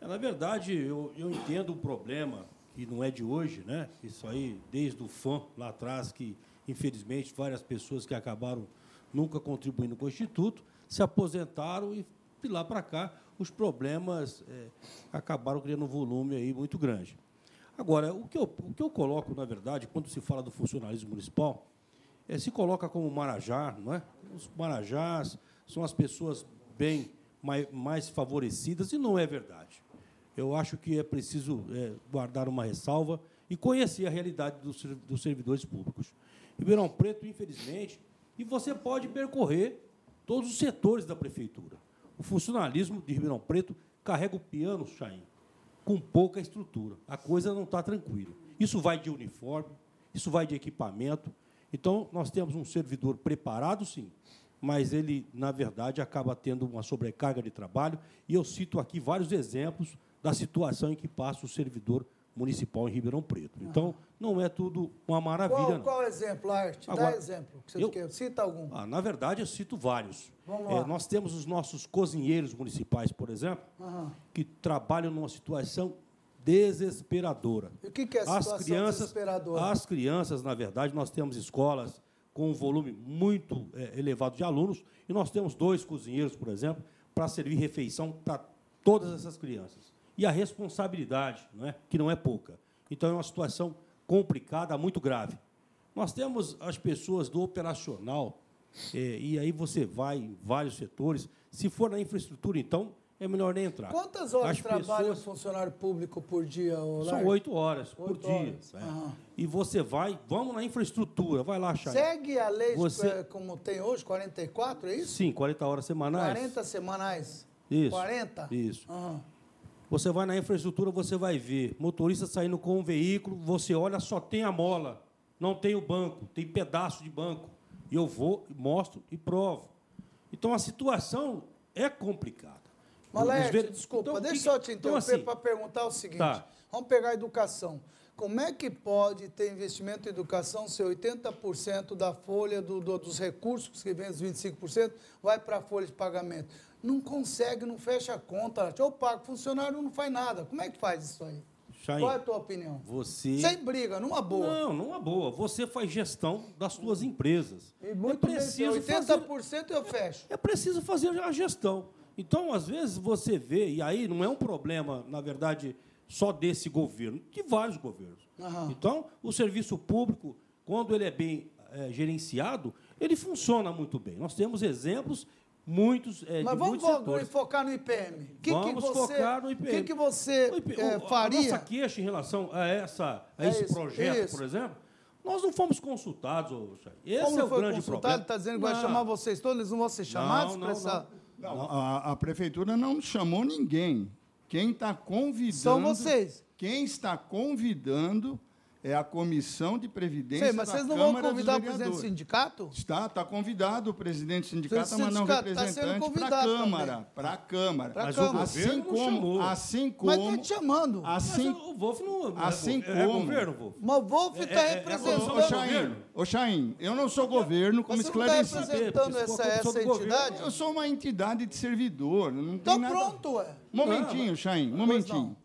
É, na verdade, eu, eu entendo o problema, que não é de hoje, né? Isso aí, desde o fã lá atrás, que infelizmente, várias pessoas que acabaram nunca contribuindo com o Instituto se aposentaram e de lá para cá os problemas é, acabaram criando um volume aí muito grande. Agora, o que, eu, o que eu coloco, na verdade, quando se fala do funcionalismo municipal, é, se coloca como Marajá, não é? Os Marajás são as pessoas bem mais, mais favorecidas, e não é verdade. Eu acho que é preciso é, guardar uma ressalva e conhecer a realidade dos, dos servidores públicos. Ribeirão Preto, infelizmente, e você pode percorrer todos os setores da prefeitura. O funcionalismo de Ribeirão Preto carrega o piano, Chain, com pouca estrutura. A coisa não está tranquila. Isso vai de uniforme, isso vai de equipamento. Então, nós temos um servidor preparado, sim, mas ele, na verdade, acaba tendo uma sobrecarga de trabalho. E eu cito aqui vários exemplos da situação em que passa o servidor municipal em Ribeirão Preto. Então, não é tudo uma maravilha, Qual, não. qual exemplo, Arte? Dá Agora, exemplo. Que você eu- quer. Cita algum. Ah, na verdade, eu cito vários. É, nós temos os nossos cozinheiros municipais, por exemplo, Aham. que trabalham numa situação desesperadora. E o que que é a as situação crianças, desesperadora? As crianças, na verdade, nós temos escolas com um volume muito eh, elevado de alunos e nós temos dois cozinheiros, por exemplo, para servir refeição para todas essas crianças. E a responsabilidade, não é? que não é pouca. Então, é uma situação complicada, muito grave. Nós temos as pessoas do operacional, eh, e aí você vai em vários setores. Se for na infraestrutura, então, é melhor nem entrar. Quantas horas As trabalha pessoas- um funcionário público por dia, São oito horas por Oito dia. horas. né? Aham. E você vai, vamos na infraestrutura, vai lá, Chay. Segue a lei Você- eh, como tem hoje, 44, é isso? Sim, 40 horas semanais. 40 semanais. Isso. 40? Isso. Aham. Você vai na infraestrutura, você vai ver motorista saindo com um veículo, você olha, só tem a mola, não tem o banco, tem pedaço de banco. E eu vou, mostro e provo. Então a situação é complicada. Malete, ver- desculpa, Então, deixa que- eu só te então, interromper assim, para perguntar o seguinte. Tá. Vamos pegar a educação. Como é que pode ter investimento em educação se 80% da folha do- do- dos recursos, que vem os 25%, vai para a folha de pagamento? Não consegue, não fecha a conta. Larte. Ou paga, o funcionário não faz nada. Como é que faz isso aí? Chain, Qual é a tua opinião? Você. Sem briga, numa boa. Não, numa boa. Você faz gestão das suas empresas. E muito é bem, preciso 80% eu fecho. É preciso fazer a gestão. Então, às vezes, você vê, e aí não é um problema, na verdade, só desse governo, de vários governos. Aham. Então, o serviço público, quando ele é bem eh, gerenciado, ele funciona muito bem. Nós temos exemplos muitos eh, Mas de vamos muitos focar no IPM. Que, Vamos que você, focar no IPM. O que, que você O IP o- faria? A nossa queixa em relação a, essa, a É esse isso, projeto, isso. por exemplo, nós não fomos consultados. ô. Esse Como é o foi grande consultado, problema. está dizendo que vai Não. chamar vocês todos, eles não vão ser chamados não, para essa... Não, a, a prefeitura não chamou ninguém. Quem está convidando. São vocês. Quem está convidando é a Comissão de Previdência. Sei, mas da vocês não vão Câmara convidar o presidente do sindicato? Está, está convidado o presidente do sindicato sindicato está sendo representante para a Câmara. Para a Câmara. Mas o Câmara. assim governo não como, chamou. assim Mas como, está te chamando. assim, Mas o Wolf não não assim é, é como, governo, Wolf. Mas o Wolf É- está é- é representando... Ô, Chaim, ô, Chaim, eu não sou governo, como Você não está esclareci. representando porque se for essa, essa entidade? Eu sou uma entidade de servidor. Não tem Então nada... pronto, ué. Momentinho, Chaim, momentinho.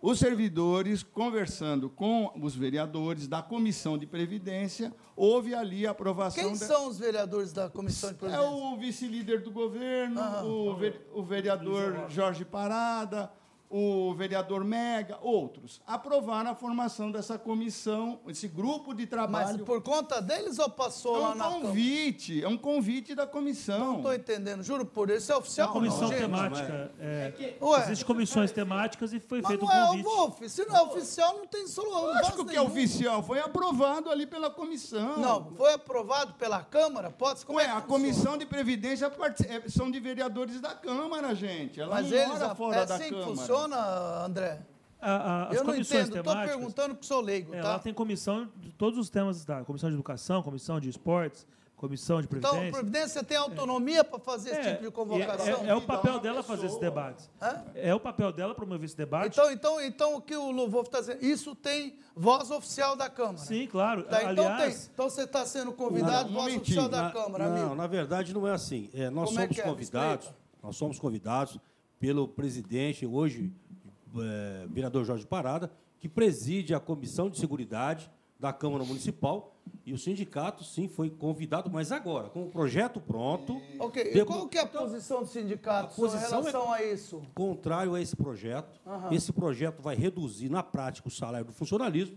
Os servidores, conversando com os vereadores da Comissão de Previdência, houve ali a aprovação... Quem da- são os vereadores da Comissão de É Previdência? o vice-líder do governo, Ah. o, ve- o vereador Jorge Parada, o vereador Mega, outros. Aprovaram a formação dessa comissão, esse grupo de Mas trabalho. por conta deles ou passou é lá um na Câmara? convite, é um convite da Não comissão. estou entendendo, juro por isso. É oficial A comissão não, gente? temática. É, Ué. Existem comissões temáticas e foi Mas feito não um é o convite. Wolf. Se não é oficial, não tem solução. Lógico que é oficial, foi aprovado ali pela comissão. Não, foi aprovado pela Câmara? Pode como Ué, é a comissão de previdência é- são de vereadores da Câmara, gente. Ela Mas não eles, mora é fora da assim que Câmara. Funciona, André? A- a- as Eu não entendo, estou perguntando porque sou leigo, É, tá? lá tem comissão de todos os temas da comissão de educação, comissão de esportes, comissão de Então, a previdência. Previdência tem autonomia para fazer esse É, tipo de convocação? É, é o papel dela fazer esses debates. Hã? É o papel dela promover esse debate. Então, então, então, o que o Wolf está dizendo, isso tem voz oficial da Câmara. Sim, claro. Tá, então, Aliás, tem. então você está sendo convidado, Um voz oficial da Na- Câmara, não, amigo. na verdade não é assim. É, nós Como é somos é? Convidados, nós somos convidados pelo presidente, hoje, é, vereador Jorge Parada, que preside a Comissão de Seguridade da Câmara Municipal. E o sindicato, sim, foi convidado, mas agora, com o projeto pronto. Ok, e depo- qual que é a posição do sindicato A posição em relação a isso? contrário a esse projeto. Aham. Esse projeto vai reduzir, na prática, o salário do funcionalismo.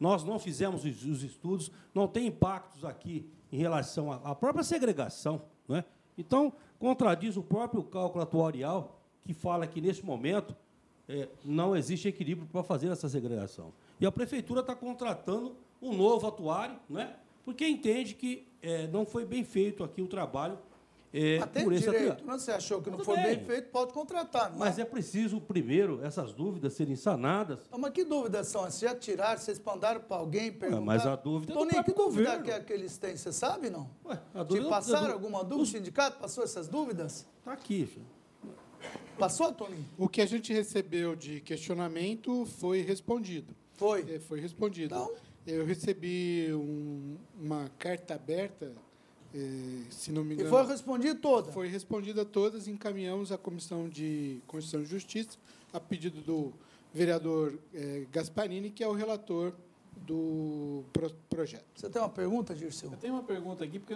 Nós não fizemos os, os estudos, não tem impactos aqui em relação à, à própria segregação. Né? Então, contradiz o próprio cálculo atuarial, que fala que, nesse momento, eh, não existe equilíbrio para fazer essa segregação. E a prefeitura está contratando um novo atuário, né? porque entende que eh, não foi bem feito aqui o trabalho Mas tem por esse direito, atuário. não? Você achou que não Tudo foi bem bem. feito, pode contratar. Não Mas é preciso, primeiro, essas dúvidas serem sanadas. Ah, Mas que dúvidas são? essas? já tiraram, vocês mandaram para alguém perguntar? mas a dúvida é do Toninho, que próprio dúvida governo. que, é que eles têm? Você sabe, não? a Te dúvida- passaram do- alguma dúvida? O sindicato passou essas dúvidas? Está aqui. filho. Passou, Toninho? O que a gente recebeu de questionamento foi respondido. Foi? É, foi respondido. Eu recebi um- uma carta aberta, eh, se não me E engano. foi respondido toda? Foi respondida todas, encaminhamos à Comissão de Constituição e Justiça, a pedido do vereador eh, Gasparini, que é o relator do pro- projeto. Você tem uma pergunta, Dirceu? Eu tenho uma pergunta aqui, porque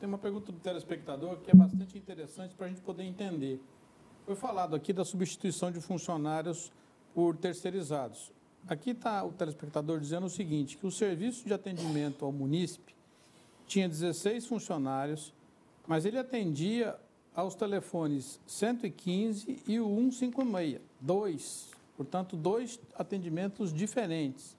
tem uma pergunta do telespectador que é bastante interessante para a gente poder entender. Foi falado aqui da substituição de funcionários por terceirizados. Aqui está o telespectador dizendo o seguinte, que o serviço de atendimento ao munícipe tinha 16 funcionários, mas ele atendia aos telefones 115 e o 156, dois, portanto, dois atendimentos diferentes.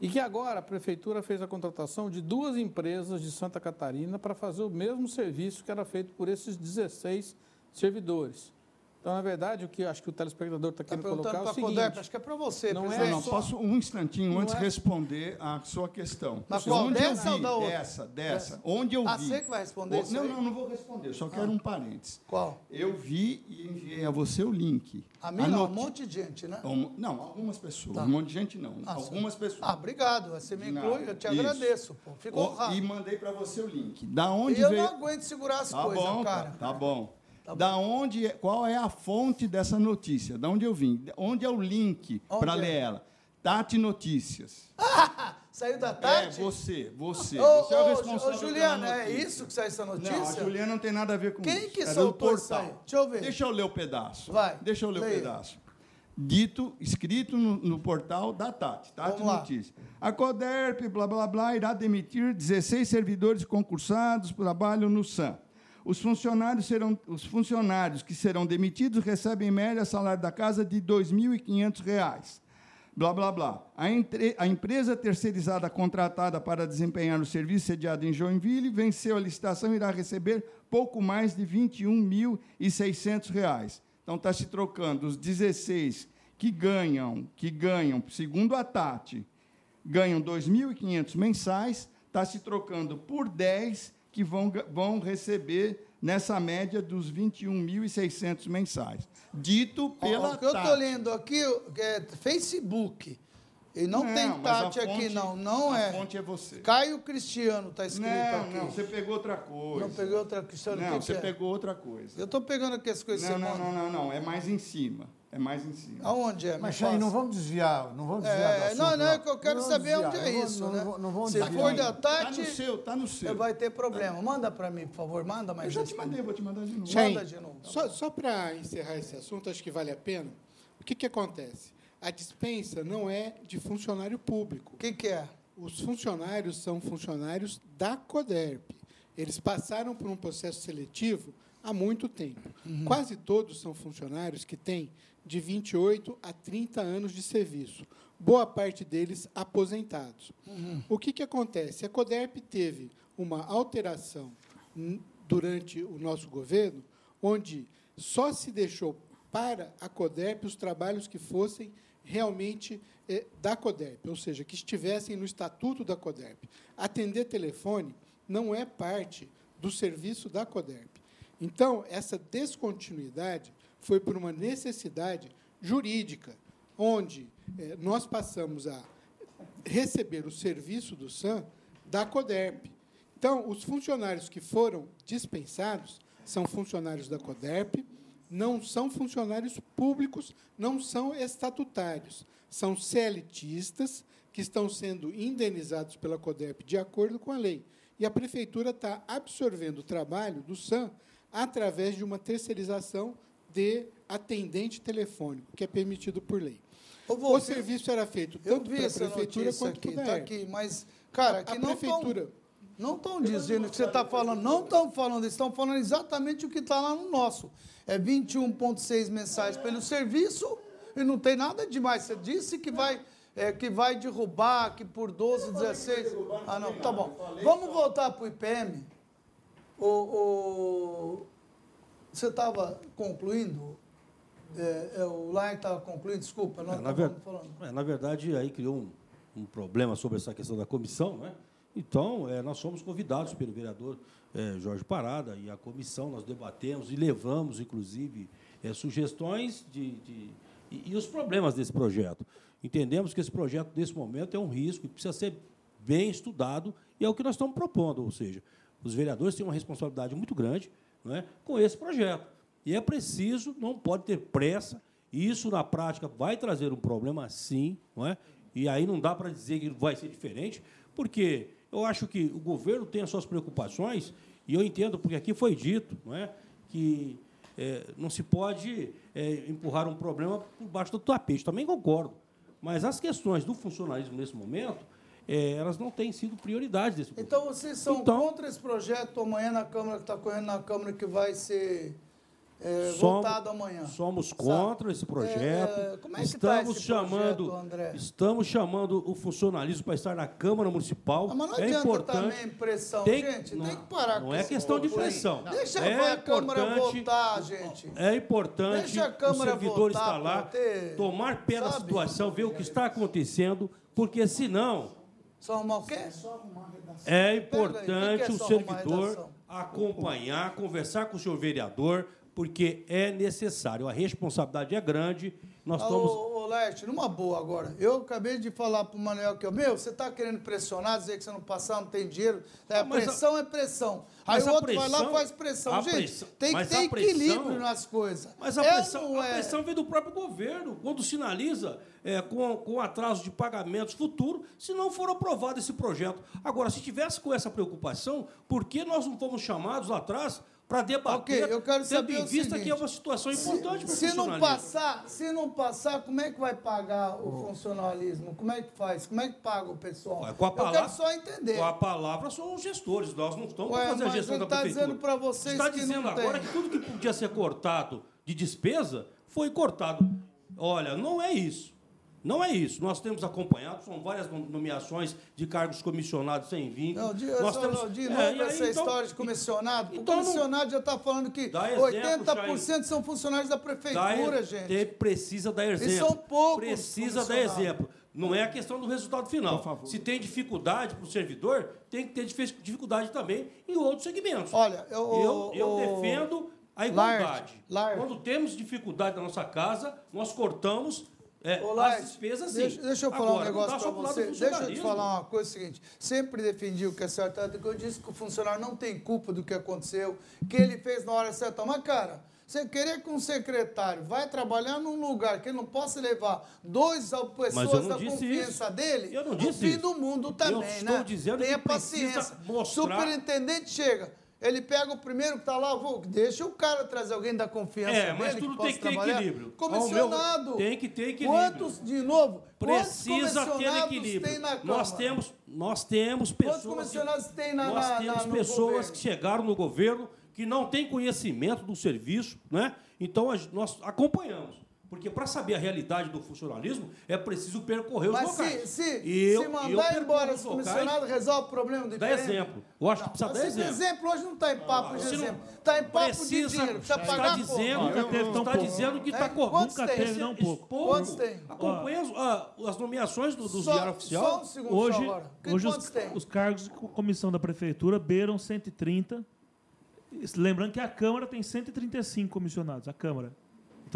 E que agora a prefeitura fez a contratação de duas empresas de Santa Catarina para fazer o mesmo serviço que era feito por esses 16 servidores. Então, na verdade, o que eu acho que o telespectador está querendo perguntando colocar é o seguinte... Codep, acho que é para você, não presidente. é Não, só- posso um instantinho Não antes é- responder a sua questão. Mas qual, Onde eu dessa ou vi, da outra? Dessa, dessa. Dessa. Onde eu Ah, vi. você que vai responder O- isso Não, aí? não, não vou responder, só quero um parênteses. Qual? Eu vi e enviei a você o link. A mim não, um monte de gente, né? Um- Não, algumas pessoas. Tá. Um monte de gente não. Ah, algumas pessoas. Ah, obrigado. Você me inclui, eu te Isso. agradeço. Pô. Fico O- honrado. E mandei para você o link. Da onde E eu veio... não aguento segurar as Tá coisas, bom, cara. Tá, tá da onde, é- qual é a fonte dessa notícia? Da onde eu vim? Onde é o link para é? ler ela? Tati Notícias. Saiu da É, Tati? você, você. Ô, você é o responsável ô, Juliana, é isso que saiu essa notícia? Não, a Juliana não tem nada a ver com Quem isso. que é do soltou isso portal. aí? Deixa eu ver. Deixa eu ler o pedaço. Vai, Deixa eu ler leia. o pedaço. Dito, escrito no, no portal da Tati. Tati Vamos lá. Notícias. A Coderp, blá, blá, blá, irá demitir 16 servidores concursados por trabalho no SAM. Os funcionários, serão, os funcionários que serão demitidos recebem em média salário da casa de 2.500 reais. Blá, blá, blá. A, entre- a empresa terceirizada contratada para desempenhar o serviço sediado em Joinville venceu a licitação e irá receber pouco mais de 21.600 reais. Então, está se trocando os 16 que ganham, que ganham, segundo a Tati, ganham 2.500 mensais, está se trocando por 10 que vão, vão receber nessa média dos 21.600 mensais. Dito pela o que eu estou lendo aqui é Facebook. E não, tem mas a Tati aqui, não. Não a é. fonte é você. Caio Cristiano está escrito Não, aqui. não, você pegou outra coisa. Não peguei outra Cristiano. Não, que você que é? pegou outra coisa. Eu estou pegando aqui as coisas Não, não, não, não, não, é mais em cima. É mais em cima. Aonde é? Mas, Chay, não vamos desviar, não vamos desviar É, do assunto, não, não, é que eu quero Não saber desviar, onde é não isso, não né? vamos- não vamos Se desviar. for da Tá Tati, no seu, tá no seu. vai ter problema. Manda para mim, por favor. Manda mais Eu já te mandei, vou te mandar de novo. Chay, Manda de novo. Só, só para encerrar esse assunto, acho que vale a pena. O que, que acontece? A dispensa não é de funcionário público. O que, que é? Os funcionários são funcionários da CODERP. Eles passaram por um processo seletivo há muito tempo. Uhum. Quase todos são funcionários que têm de 28 a 30 anos de serviço. Boa parte deles aposentados. Uhum. O que, que acontece? A CODERP teve uma alteração durante o nosso governo, onde só se deixou para a CODERP os trabalhos que fossem realmente eh, da CODERP, ou seja, que estivessem no estatuto da CODERP. Atender telefone não é parte do serviço da CODERP. Então, essa descontinuidade foi por uma necessidade jurídica, onde eh, nós passamos a receber o serviço do SAM da CODERP. Então, os funcionários que foram dispensados são funcionários da CODERP, não são funcionários públicos, não são estatutários, são CLTistas que estão sendo indenizados pela CODERP de acordo com a lei. E a prefeitura está absorvendo o trabalho do SAM através de uma terceirização de atendente telefônico, que é permitido por lei. Vô, o serviço era feito Eu tanto vi para a essa prefeitura quanto aqui, tá aqui, mas, cara, a não prefeitura- estão não estão dizendo o que você está falando, não estão falando, estão falando exatamente o que está lá no nosso. É 21,6 mensais pelo serviço e não tem nada demais. Você disse que vai, é, que vai derrubar, que por 12, 16. Ah, não, tá bom. Vamos voltar para o IPM. O, o- você estava concluindo? É, é, o Lain estava concluindo, desculpa, nós É, na, ver- falando. é, na verdade, aí criou um, um problema sobre essa questão da comissão, né? Então, é, nós fomos convidados pelo vereador é, Jorge Parada e a comissão, nós debatemos e levamos, inclusive, é, sugestões de, de e, e, os problemas desse projeto. Entendemos que esse projeto, nesse momento, é um risco e precisa ser bem estudado, e é o que nós estamos propondo, ou seja, os vereadores têm uma responsabilidade muito grande não é, com esse projeto. E é preciso, não pode ter pressa, isso, na prática, vai trazer um problema, sim, não é? e aí não dá para dizer que vai ser diferente, porque eu acho que o governo tem as suas preocupações, e eu entendo, porque aqui foi dito não é, que é, não se pode é, empurrar um problema por baixo do tapete. Também concordo. Mas as questões do funcionalismo nesse momento, é, elas não têm sido prioridade desse Então vocês são então, contra esse projeto amanhã na Câmara, que está correndo na Câmara, que vai ser é, somos, votado amanhã. Somos contra esse projeto. É, como é que tá estamos tá chamando, projeto, André? Estamos chamando o funcionalismo para estar na Câmara Municipal. Ah, mas não é adianta importante. também pressão, tem, gente. Não, tem que parar não com Não é questão de pressão. Não. Deixa é a Câmara votar, gente. É importante Deixa a Câmara o servidor votar, estar lá, ter, tomar pé da situação, ver o que está acontecendo, porque senão. Só arrumar o quê? É importante o servidor acompanhar, conversar com o senhor vereador, porque é necessário. A responsabilidade é grande. Nós estamos. Ô, ô Leste, numa boa agora. Eu acabei de falar para o Manuel que, meu, você está querendo pressionar, dizer que você não passar, não tem dinheiro. É, pressão a... é pressão. Aí o outro pressão, vai lá e faz pressão. Gente, pressão, tem que ter equilíbrio pressão, nas coisas. Mas a, é, pressão, é... a pressão vem do próprio governo, quando sinaliza é, com, com atraso de pagamentos futuro, se não for aprovado esse projeto. Agora, se tivesse com essa preocupação, por que nós não fomos chamados lá atrás para debater, okay, eu quero saber em vista seguinte, que é uma situação importante se, se não passar, se não passar, como é que vai pagar o oh. funcionalismo? Como é que faz? Como é que paga o pessoal? Com a palavra, eu quero só entender. Com a palavra são os gestores, nós não estamos para fazer a gestão da tá prefeitura. dizendo para vocês está que dizendo agora tem. que tudo que podia ser cortado de despesa foi cortado. Olha, não é isso. Não é isso. Nós temos acompanhado, são várias nomeações de cargos comissionados sem vínculo. Não, de, Nós só, temos, não, de novo é, aí, essa então, história de comissionado. Então, o comissionado já está falando que exemplo, 80% são funcionários da prefeitura, gente. Precisa dar exemplo. E são poucos. Precisa dar exemplo. Não é a questão do resultado final. Se tem dificuldade para o servidor, tem que ter dificuldade também em outros segmentos. Olha, eu, eu, eu defendo a igualdade. Quando temos dificuldade na nossa casa, nós cortamos é, Olá, as despesas, sim. Deixa, deixa eu falar Agora, um negócio para você. Deixa eu te falar uma coisa seguinte. Sempre defendi o que é certo. Eu disse que o funcionário não tem culpa do que aconteceu, que ele fez na hora certa. Mas, cara, você querer que um secretário vai trabalhar num lugar que ele não possa levar dois pessoas da confiança isso. dele, eu não disse o fim do mundo também, eu estou né? Dizendo Tenha que paciência. Mostrar... Superintendente chega. Ele pega o primeiro que está lá, vou, deixa o cara trazer alguém da confiança é, mas dele, tudo tem que ter equilíbrio. Comissionado. Meu, tem que ter equilíbrio. Quantos, de novo, precisa ter equilíbrio. Tem nós temos, nós temos pessoas. Quantos comissionados tem na Nós na, temos na, pessoas governo? que chegaram no governo que não têm conhecimento do serviço, né? Então nós acompanhamos. Porque para saber a realidade do funcionalismo é preciso percorrer Mas os locais. Se, se, eu, se mandar embora esse comissionado, resolve o problema do Dá exemplo. Eu acho não, que precisa dar exemplo. exemplo hoje não está em papo ah, de exemplo. Está em papo precisa, de dinheiro. Precisa está pagar dizendo, Nunca teve tão está pouco. dizendo que está é, correndo. Nunca teve tão pouco. Quantos tem? Acompanha as, ah, as nomeações do, do só, Diário Oficial. Só um segundo hoje, agora. hoje os, os, cargos de comissão da prefeitura beiram 130. Lembrando que a Câmara tem 135 comissionados. A Câmara.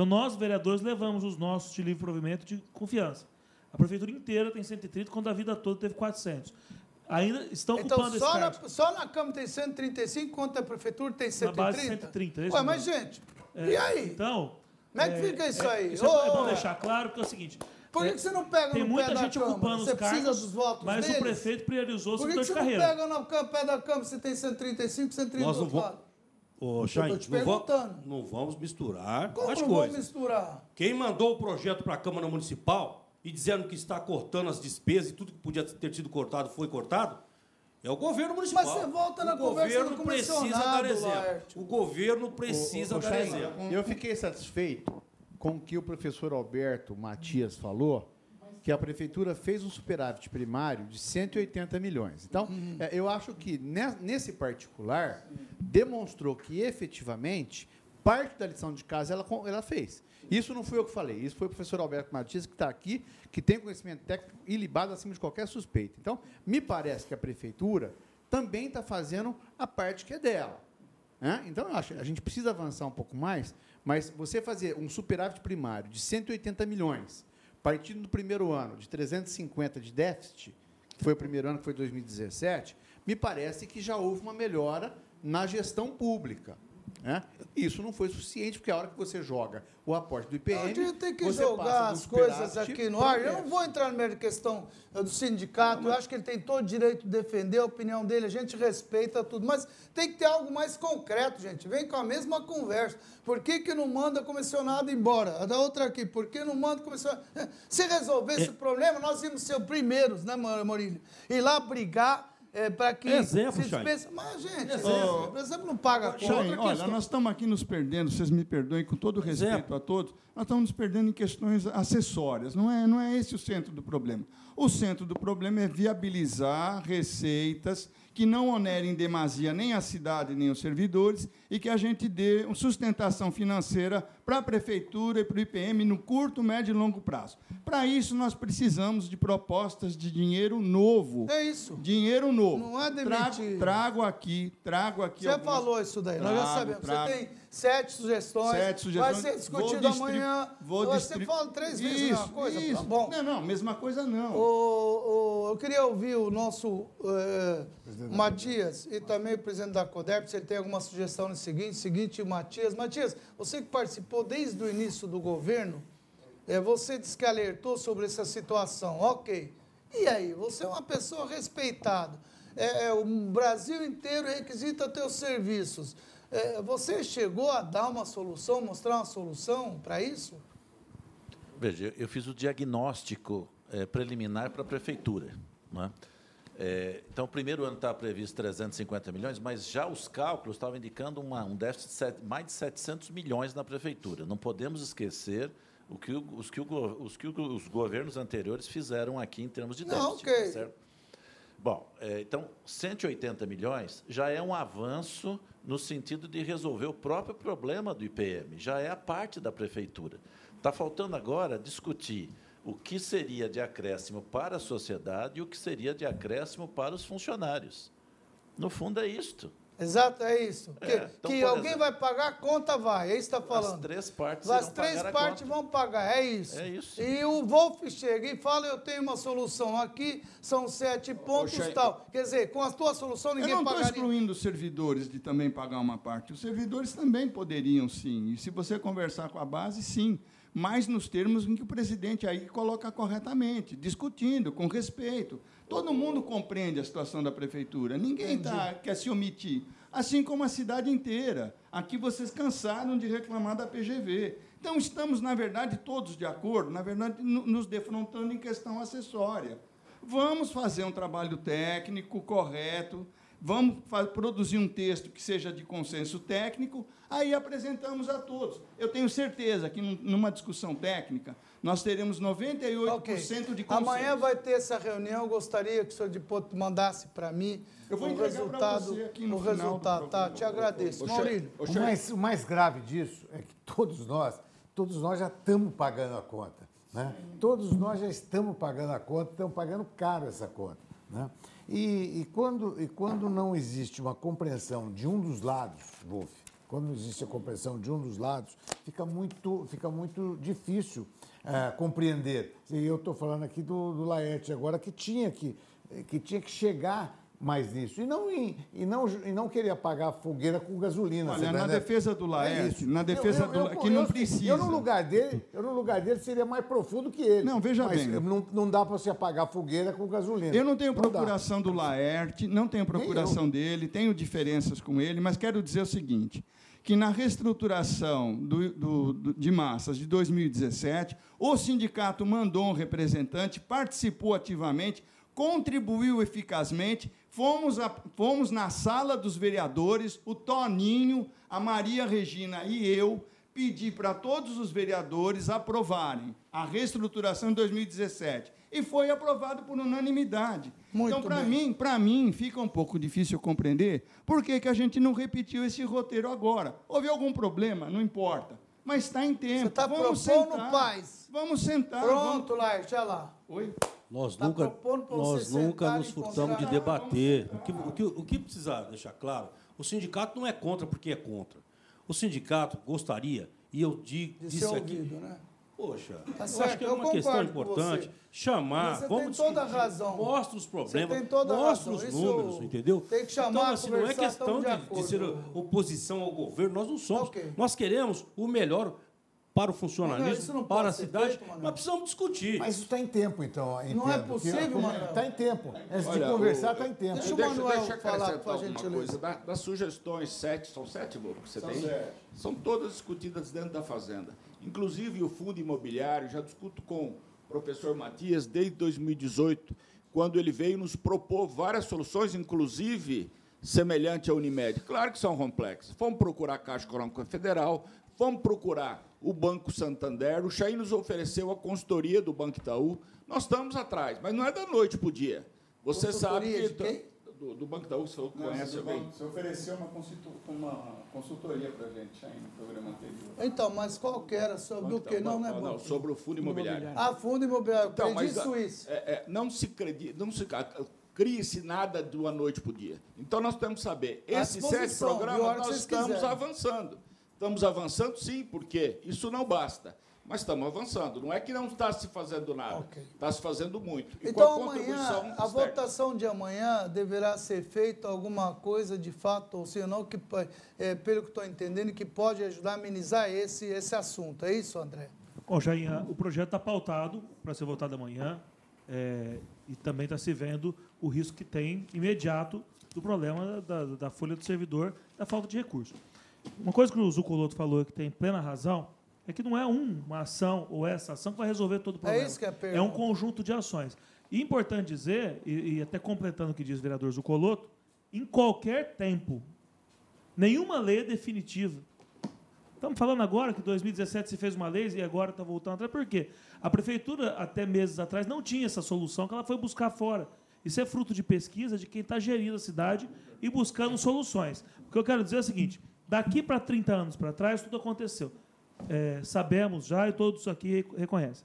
Então, nós, vereadores, levamos os nossos de livre provimento de confiança. A prefeitura inteira tem 130, quando a vida toda teve 400. Ainda estão então, ocupando só esse na, só na Câmara tem 135, quanto a prefeitura tem 130? Na base 130. Ué, mas, gente, é, e aí? Então... Como é que fica isso é, aí? Isso oh, é bom deixar claro que é o seguinte... Por que, que você não pega tem no muita pé gente da ocupando Câmara? os você cargos, precisa dos votos mas deles? o prefeito priorizou Por o que, que de você carreira. não pega no pé da Câmara se tem 135, 130 Nós não do vamos, Ô, Chain, não, vamos, não vamos misturar Como as não coisas. vamos misturar? Quem mandou o projeto para a Câmara Municipal e dizendo que está cortando as despesas e tudo que podia ter sido cortado foi cortado, é o governo municipal. Mas você volta na o conversa governo do precisa dar exemplo. O governo precisa ô, ô, dar Chain, exemplo. Eu fiquei satisfeito com o que o professor Alberto Matias falou, que a prefeitura fez um superávit primário de 180 milhões. Então, Uhum. é, eu acho que ne- nesse particular demonstrou que efetivamente parte da lição de casa ela, ela fez. Isso não fui eu que falei, isso foi o professor Alberto Martins, que está aqui, que tem conhecimento técnico ilibado acima de qualquer suspeita. Então, me parece que a prefeitura também está fazendo a parte que é dela. Né? Então, eu acho a gente precisa avançar um pouco mais, mas você fazer um superávit primário de 180 milhões, partindo do primeiro ano de 350 de déficit, que foi o primeiro ano, que foi 2017, me parece que já houve uma melhora na gestão pública. Né? Isso não foi suficiente, porque a hora que você joga o aporte do IPM. A gente tem que jogar as coisas aqui no ar. Eu não vou entrar na questão do sindicato, eu acho que ele tem todo o direito de defender a opinião dele, a gente respeita tudo, mas tem que ter algo mais concreto, gente. Vem com a mesma conversa. Por que, que não manda comissionado embora? A da outra aqui, por que não manda comissionado? Se resolver esse é. problema, nós íamos ser os primeiros, né, Maurílio? Ir lá brigar é, para que exemplo, se dispensa. Mas, gente, exemplo, exemplo não paga conta. olha, nós estamos aqui nos perdendo, vocês me perdoem, com todo respeito exemplo. a todos, nós estamos nos perdendo em questões acessórias. Não é, não é esse o centro do problema. O centro do problema é viabilizar receitas que não onerem demasia nem a cidade nem os servidores e que a gente dê uma sustentação financeira para a prefeitura e para o IPM no curto, médio e longo prazo. Para isso, nós precisamos de propostas de dinheiro novo. É isso. Dinheiro novo. Não é demitir. Trago, trago aqui, trago aqui. Você algumas... falou isso daí, trago, nós já sabemos. Trago. Você tem sete sugestões. Sete sugestões. Vai ser discutido vou amanhã. Vou Você fala três vezes isso, a mesma coisa. Isso. Tá bom. Não, não, mesma coisa não. O, o, eu queria ouvir o nosso uh, Matias e também o presidente da CODEP, se ele tem alguma sugestão no seguinte, seguinte, Matias. Matias, você que participou desde o início do governo, é, você disse que alertou sobre essa situação. Ok. E aí, você é uma pessoa respeitada. É, é o Brasil inteiro requisita teus serviços. É, você chegou a dar uma solução, mostrar uma solução para isso? Veja, eu fiz o diagnóstico é, preliminar para a prefeitura. Né? É, então, o primeiro ano estava previsto 350 milhões, mas já os cálculos estavam indicando uma, um déficit de mais de 700 milhões na prefeitura. Não podemos esquecer o que, os, que o, os que os governos anteriores fizeram aqui em termos de déficit. Não, okay. certo? Bom, é, então, 180 milhões já é um avanço no sentido de resolver o próprio problema do IPM, já é a parte da prefeitura. Está faltando agora discutir o que seria de acréscimo para a sociedade e o que seria de acréscimo para os funcionários. No fundo, é isto. Exato, é isso. É, que, então, que alguém exemplo, vai pagar, a conta vai. É isso que está falando. As três partes As três partes vão pagar, é isso. É isso. E o Wolf chega e fala, eu tenho uma solução aqui, são sete pontos e tal. Quer dizer, com a tua solução ninguém pagaria. Eu não estou excluindo os servidores de também pagar uma parte. Os servidores também poderiam, sim. E se você conversar com a base, sim mas nos termos em que o presidente aí coloca corretamente, discutindo, com respeito. Todo mundo compreende a situação da prefeitura, ninguém tá, quer se omitir. Assim como a cidade inteira. Aqui vocês cansaram de reclamar da PGV. Então, estamos, na verdade, todos de acordo, na verdade, nos defrontando em questão acessória. Vamos fazer um trabalho técnico correto, vamos produzir um texto que seja de consenso técnico, aí apresentamos a todos. Eu tenho certeza que numa discussão técnica nós teremos 98% okay. de consenso. Amanhã vai ter essa reunião, gostaria que o senhor de Poto mandasse para mim eu vou o resultado. Você aqui no o resultado, tá? Te agradeço. Maurílio. O mais, o mais grave disso é que todos nós, todos nós já estamos pagando a conta. Né? Todos nós já estamos pagando a conta, estamos pagando caro essa conta. Né? E, e, quando, e quando não existe uma compreensão de um dos lados, Wolf, quando não existe a compreensão de um dos lados, fica muito, fica muito difícil é, compreender. E eu estou falando aqui do, do Laerte agora, que tinha que, que tinha que chegar mais nisso. E não, e, e, não, e não queria pagar fogueira com gasolina. Olha, na defesa do Laerte, é na defesa eu, eu, do eu, que não precisa. Eu no lugar dele, eu no lugar dele seria mais profundo que ele. Não, veja Mas bem. Não, não dá para você apagar fogueira com gasolina. Eu não tenho não procuração dá. do Laerte, não tenho procuração dele, tenho diferenças com ele, mas quero dizer o seguinte que na reestruturação do, do, do, de massas de 2017, o sindicato mandou um representante, participou ativamente, contribuiu eficazmente. Fomos, a, fomos na sala dos vereadores, o Toninho, a Maria Regina e eu, pedi para todos os vereadores aprovarem a reestruturação em 2017 e foi aprovado por unanimidade. Muito então, para mim, para mim, fica um pouco difícil compreender por que, que a gente não repetiu esse roteiro agora. Houve algum problema? Não importa. Mas está em tempo. Você está Vamos propondo sentar. paz. Vamos sentar. Pronto, Laerte, olha lá. Oi? Nós Tá nunca, nós nunca nos furtamos de debater. O que, o, que, o que precisa deixar claro, o sindicato não é contra porque é contra. O sindicato gostaria, e eu digo De ser aqui. ouvido, né? Poxa, Tá eu acho que é uma questão importante. Chamar, Mas você vamos tem toda a razão. Mostra os problemas, Você tem toda mostra razão. os Isso números, entendeu? tem que chamar, então, assim, não é questão de, de de ser oposição ao governo, nós não somos. Ok. Nós queremos o melhor para o Não, funcionalismo, isso não para a cidade, feito, nós precisamos discutir. Mas isso está em tempo, então. Não é entendo. possível, Manuel. Está em tempo. Antes de conversar, está em tempo. Deixa o deixa, Manuel deixa eu falar, por gentileza. coisa. Da- das sugestões, sete, são sete, Boco, que você São tem? sete. São todas discutidas dentro da Fazenda. Inclusive, o fundo imobiliário, já discuto com o professor Matias desde 2018, quando ele veio nos propor várias soluções, inclusive semelhante à Unimed. Claro que são complexas. Fomos procurar a Caixa Econômica Federal, fomos procurar o Banco Santander, o Chain nos ofereceu a consultoria do Banco Itaú. Nós estamos atrás, mas não é da noite para o dia. Você sabe que... Do, do Banco Itaú, você falou que conhece bem. Você ofereceu uma, consulto- uma consultoria para a gente aí no programa anterior. Então, mas qual que era? Sobre o quê? Não, não é bom. não, sobre o fundo imobiliário. Ah, fundo imobiliário. Então, Credit Suisse. é, é, não se credi, não se cria-se nada de uma noite para o dia. Então nós temos que saber, esses sete programas nós estamos quiserem. avançando. Estamos avançando, sim, porque isso não basta. Mas estamos avançando. Não é que não está se fazendo nada. Está se fazendo muito. E Então, com a amanhã, a externa. votação de amanhã deverá ser feita alguma coisa de fato, ou se não, que, é, pelo que estou entendendo, que pode ajudar a amenizar esse, esse assunto. É isso, André? Bom, Jair, o projeto está pautado para ser votado amanhã é, e também está se vendo o risco que tem imediato do problema da, da folha do servidor, da falta de recursos. Uma coisa que o Zucoloto falou que tem plena razão é que não é um- uma ação ou essa ação que vai resolver todo o problema. isso que é a É um pergunta. conjunto de ações. E importante dizer, e, e até completando o que diz o vereador Zucoloto, em qualquer tempo, nenhuma lei é definitiva. Estamos falando agora que em 2017 se fez uma lei e agora está voltando atrás. Por quê? A prefeitura, até meses atrás, não tinha essa solução que ela foi buscar fora. Isso é fruto de pesquisa de quem está gerindo a cidade e buscando soluções. O que eu quero dizer é o seguinte: daqui para 30 anos para trás, tudo aconteceu. É, sabemos já e todos aqui reconhecem.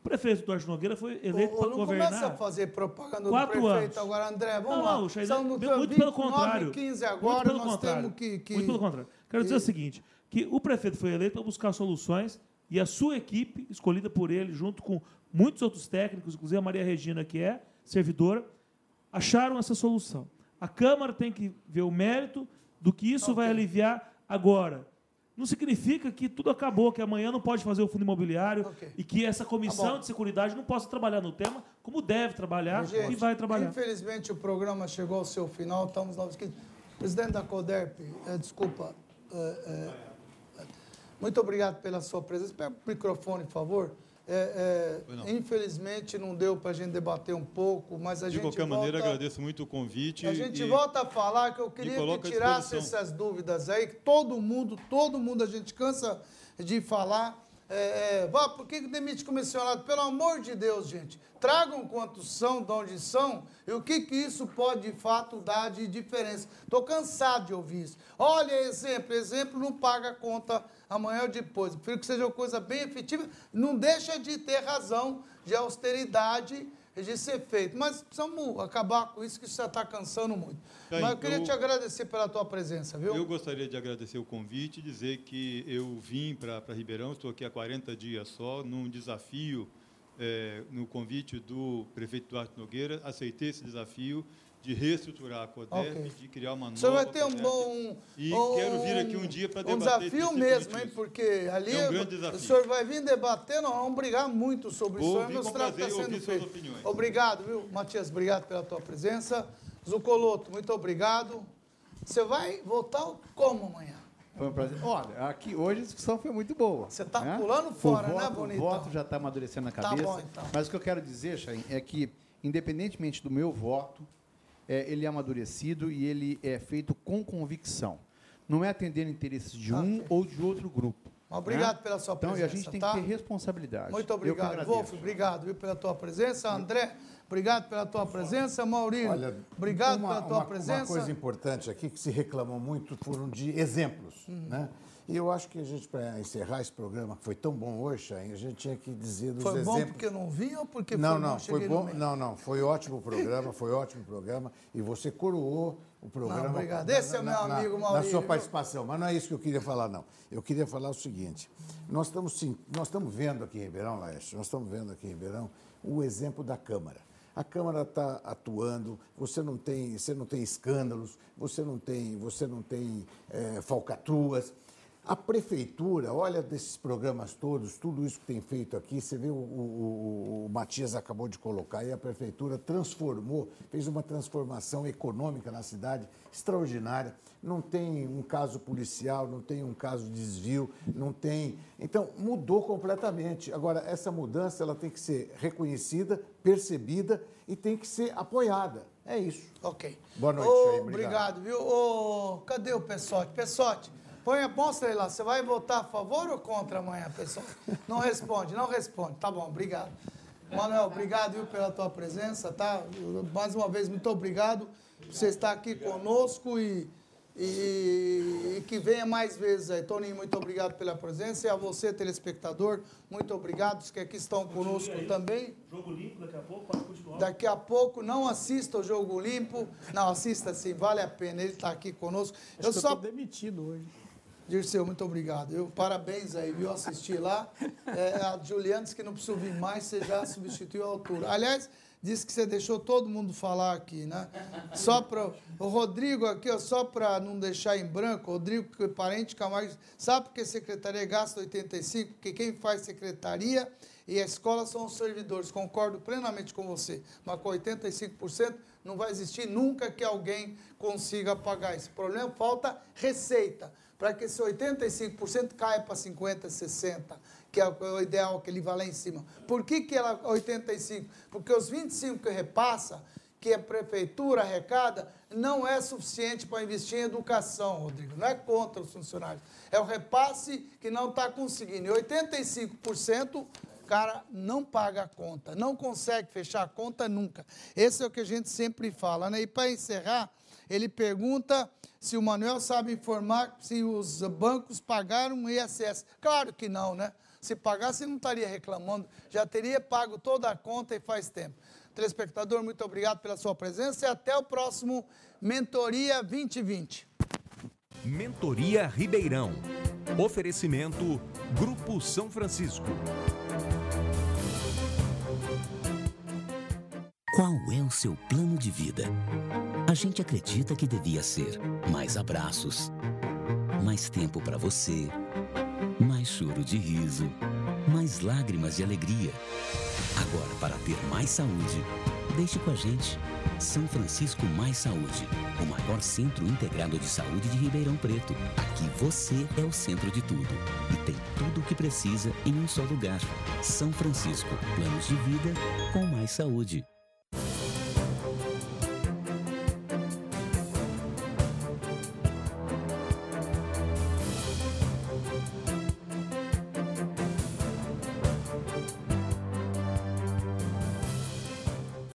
O prefeito Duarte Nogueira foi eleito Ô, para não governar. começa a fazer propaganda Quatro do prefeito anos. agora, André. Vamos Não, lá. não, São muito 29 pelo contrário. e 15 Muito agora, pelo nós contrário. temos que... que Muito pelo contrário. Quero dizer o seguinte, que o prefeito foi eleito para buscar soluções e a sua equipe, escolhida por ele, junto com muitos outros técnicos, inclusive a Maria Regina, que é servidora, acharam essa solução. A Câmara tem que ver o mérito do que isso vai aliviar agora. Não significa que tudo acabou, que amanhã não pode fazer o fundo imobiliário e que essa comissão Tá de seguridade não possa trabalhar no tema como deve trabalhar Gente, e vai trabalhar. Infelizmente o programa chegou ao seu final, estamos aqui. Presidente da CODERP, eh, desculpa. eh, eh, muito obrigado pela sua presença. Pega o microfone, por favor. Pois não. infelizmente não deu para a gente debater um pouco, mas a De gente qualquer volta, maneira, agradeço muito o convite. A gente e- volta a falar que eu queria que tirasse essas dúvidas aí, que todo mundo, todo mundo, a gente cansa de falar. É, é, vá, por que que demite comissionado? Pelo amor de Deus, gente. Tragam quantos são, de onde são, e o que, que isso pode de fato dar de diferença. Estou cansado de ouvir isso. Olha, exemplo, exemplo não paga a conta amanhã ou depois. Prefiro que seja uma coisa bem efetiva. Não deixa de ter razão de austeridade de ser feito. Mas precisamos acabar com isso, que isso já está cansando muito. Bem, Mas eu queria eu- te agradecer pela tua presença, viu? Eu gostaria de agradecer o convite e dizer que eu vim para Ribeirão, estou aqui há 40 dias só, num desafio, eh, no convite do prefeito Duarte Nogueira, aceitei esse desafio de reestruturar a CODEP, Ok. de criar uma O nova senhor vai ter um bom. E um- quero vir aqui um dia para Um debater desafio especificamente mesmo, hein? Porque ali É um grande o desafio. senhor vai vir debater, nós vamos brigar muito sobre Vou isso. ouvir Meu com trabalho prazer está e sendo ouvir suas feito. opiniões. Obrigado, viu, Matias? Obrigado pela tua presença. Zucoloto, muito obrigado. Você vai voltar como amanhã? Foi um prazer. Olha, aqui hoje a discussão foi muito boa. Você está né? pulando fora, o voto, né, Bonitão? O voto já está amadurecendo na Tá cabeça. bom, então. Mas o que eu quero dizer, Chain, é que, independentemente do meu voto, é, ele é amadurecido e ele é feito com convicção. Não é atender interesses de um ou de outro grupo. Obrigado né? pela sua então, presença. Então, a gente tem tá? que ter responsabilidade. Muito obrigado, Wolf. Obrigado viu, pela tua presença. André, obrigado pela tua presença. Maurício, Olha, obrigado uma, pela tua uma, presença. Uma coisa importante aqui que se reclamou muito foram de exemplos. Uhum. Né? E eu acho que a gente, para encerrar esse programa, que foi tão bom hoje, a gente tinha que dizer dos foi exemplos. Foi bom porque eu não vi ou porque não, foi não? Foi bom, não, não, foi ótimo o programa, foi ótimo o programa. E você coroou o programa. Não, obrigado. Esse na, é meu na, amigo Maurício. Na sua participação. Mas não é isso que eu queria falar, não. Eu queria falar o seguinte. Nós estamos, sim, nós estamos vendo aqui em Ribeirão, Laércio, nós estamos vendo aqui em Ribeirão o exemplo da Câmara. A Câmara está atuando, você não tem, você não tem escândalos, você não tem, você não tem é, falcatruas. A prefeitura, olha desses programas todos, tudo isso que tem feito aqui, você vê o, o, o, Matias acabou de colocar aí, a prefeitura transformou, fez uma transformação econômica na cidade extraordinária. Não tem um caso policial, não tem um caso de desvio, não tem. Então, mudou completamente. Agora, essa mudança ela tem que ser reconhecida, percebida e tem que ser apoiada. É isso. Ok. Boa noite, oh, aí, obrigado. Obrigado, viu? Oh, cadê o Pessote? Pessote. Põe, mostra aí lá, você vai votar a favor ou contra amanhã, pessoal? Não responde, não responde. Tá bom, obrigado. Manuel, obrigado viu, pela tua presença, tá? Mais uma vez, muito obrigado por você estar aqui conosco e, e, e, que venha mais vezes aí. Toninho, muito obrigado pela presença. E a você, telespectador, muito obrigado. Os que aqui estão conosco também. Jogo limpo daqui a pouco, pode continuar. Daqui a pouco, não assista o Jogo Limpo. Não, assista sim, vale a pena. Ele está aqui conosco. Acho eu só. demitido hoje. Dirceu, muito obrigado. Eu, parabéns aí, viu? Assisti lá. É, a Juliana disse que não precisa vir mais, você já substituiu a altura. Aliás, disse que você deixou todo mundo falar aqui, né? Só para. O Rodrigo aqui, ó, só para não deixar em branco, Rodrigo, que é parente Camargo, sabe por que secretaria gasta 85? Porque quem faz secretaria e a escola são os servidores. Concordo plenamente com você. Mas com 85% não vai existir nunca que alguém consiga pagar. Esse problema falta receita para que esse 85% caia para 50%, 60%, que é o ideal que ele vá lá em cima. Por que, que ela 85%? Porque os 25% que repassa, que a prefeitura arrecada, não é suficiente para investir em educação, Rodrigo. Não é contra os funcionários. É o repasse que não está conseguindo. E 85%, cara não paga a conta, não consegue fechar a conta nunca. Esse é o que a gente sempre fala. Né? E para encerrar, ele pergunta se o Manuel sabe informar se os bancos pagaram o ISS. Claro que não, né? Se pagasse, não estaria reclamando, já teria pago toda a conta e faz tempo. Telespectador, muito obrigado pela sua presença e até o próximo Mentoria 2020. Mentoria Ribeirão. Oferecimento Grupo São Francisco. Qual é o seu plano de vida? A gente acredita que devia ser mais abraços, mais tempo para você, mais choro de riso, mais lágrimas de alegria. Agora, para ter mais saúde, deixe com a gente. São Francisco Mais Saúde, o maior centro integrado de saúde de Ribeirão Preto. Aqui você é o centro de tudo e tem tudo o que precisa em um só lugar. São Francisco, planos de vida com mais saúde.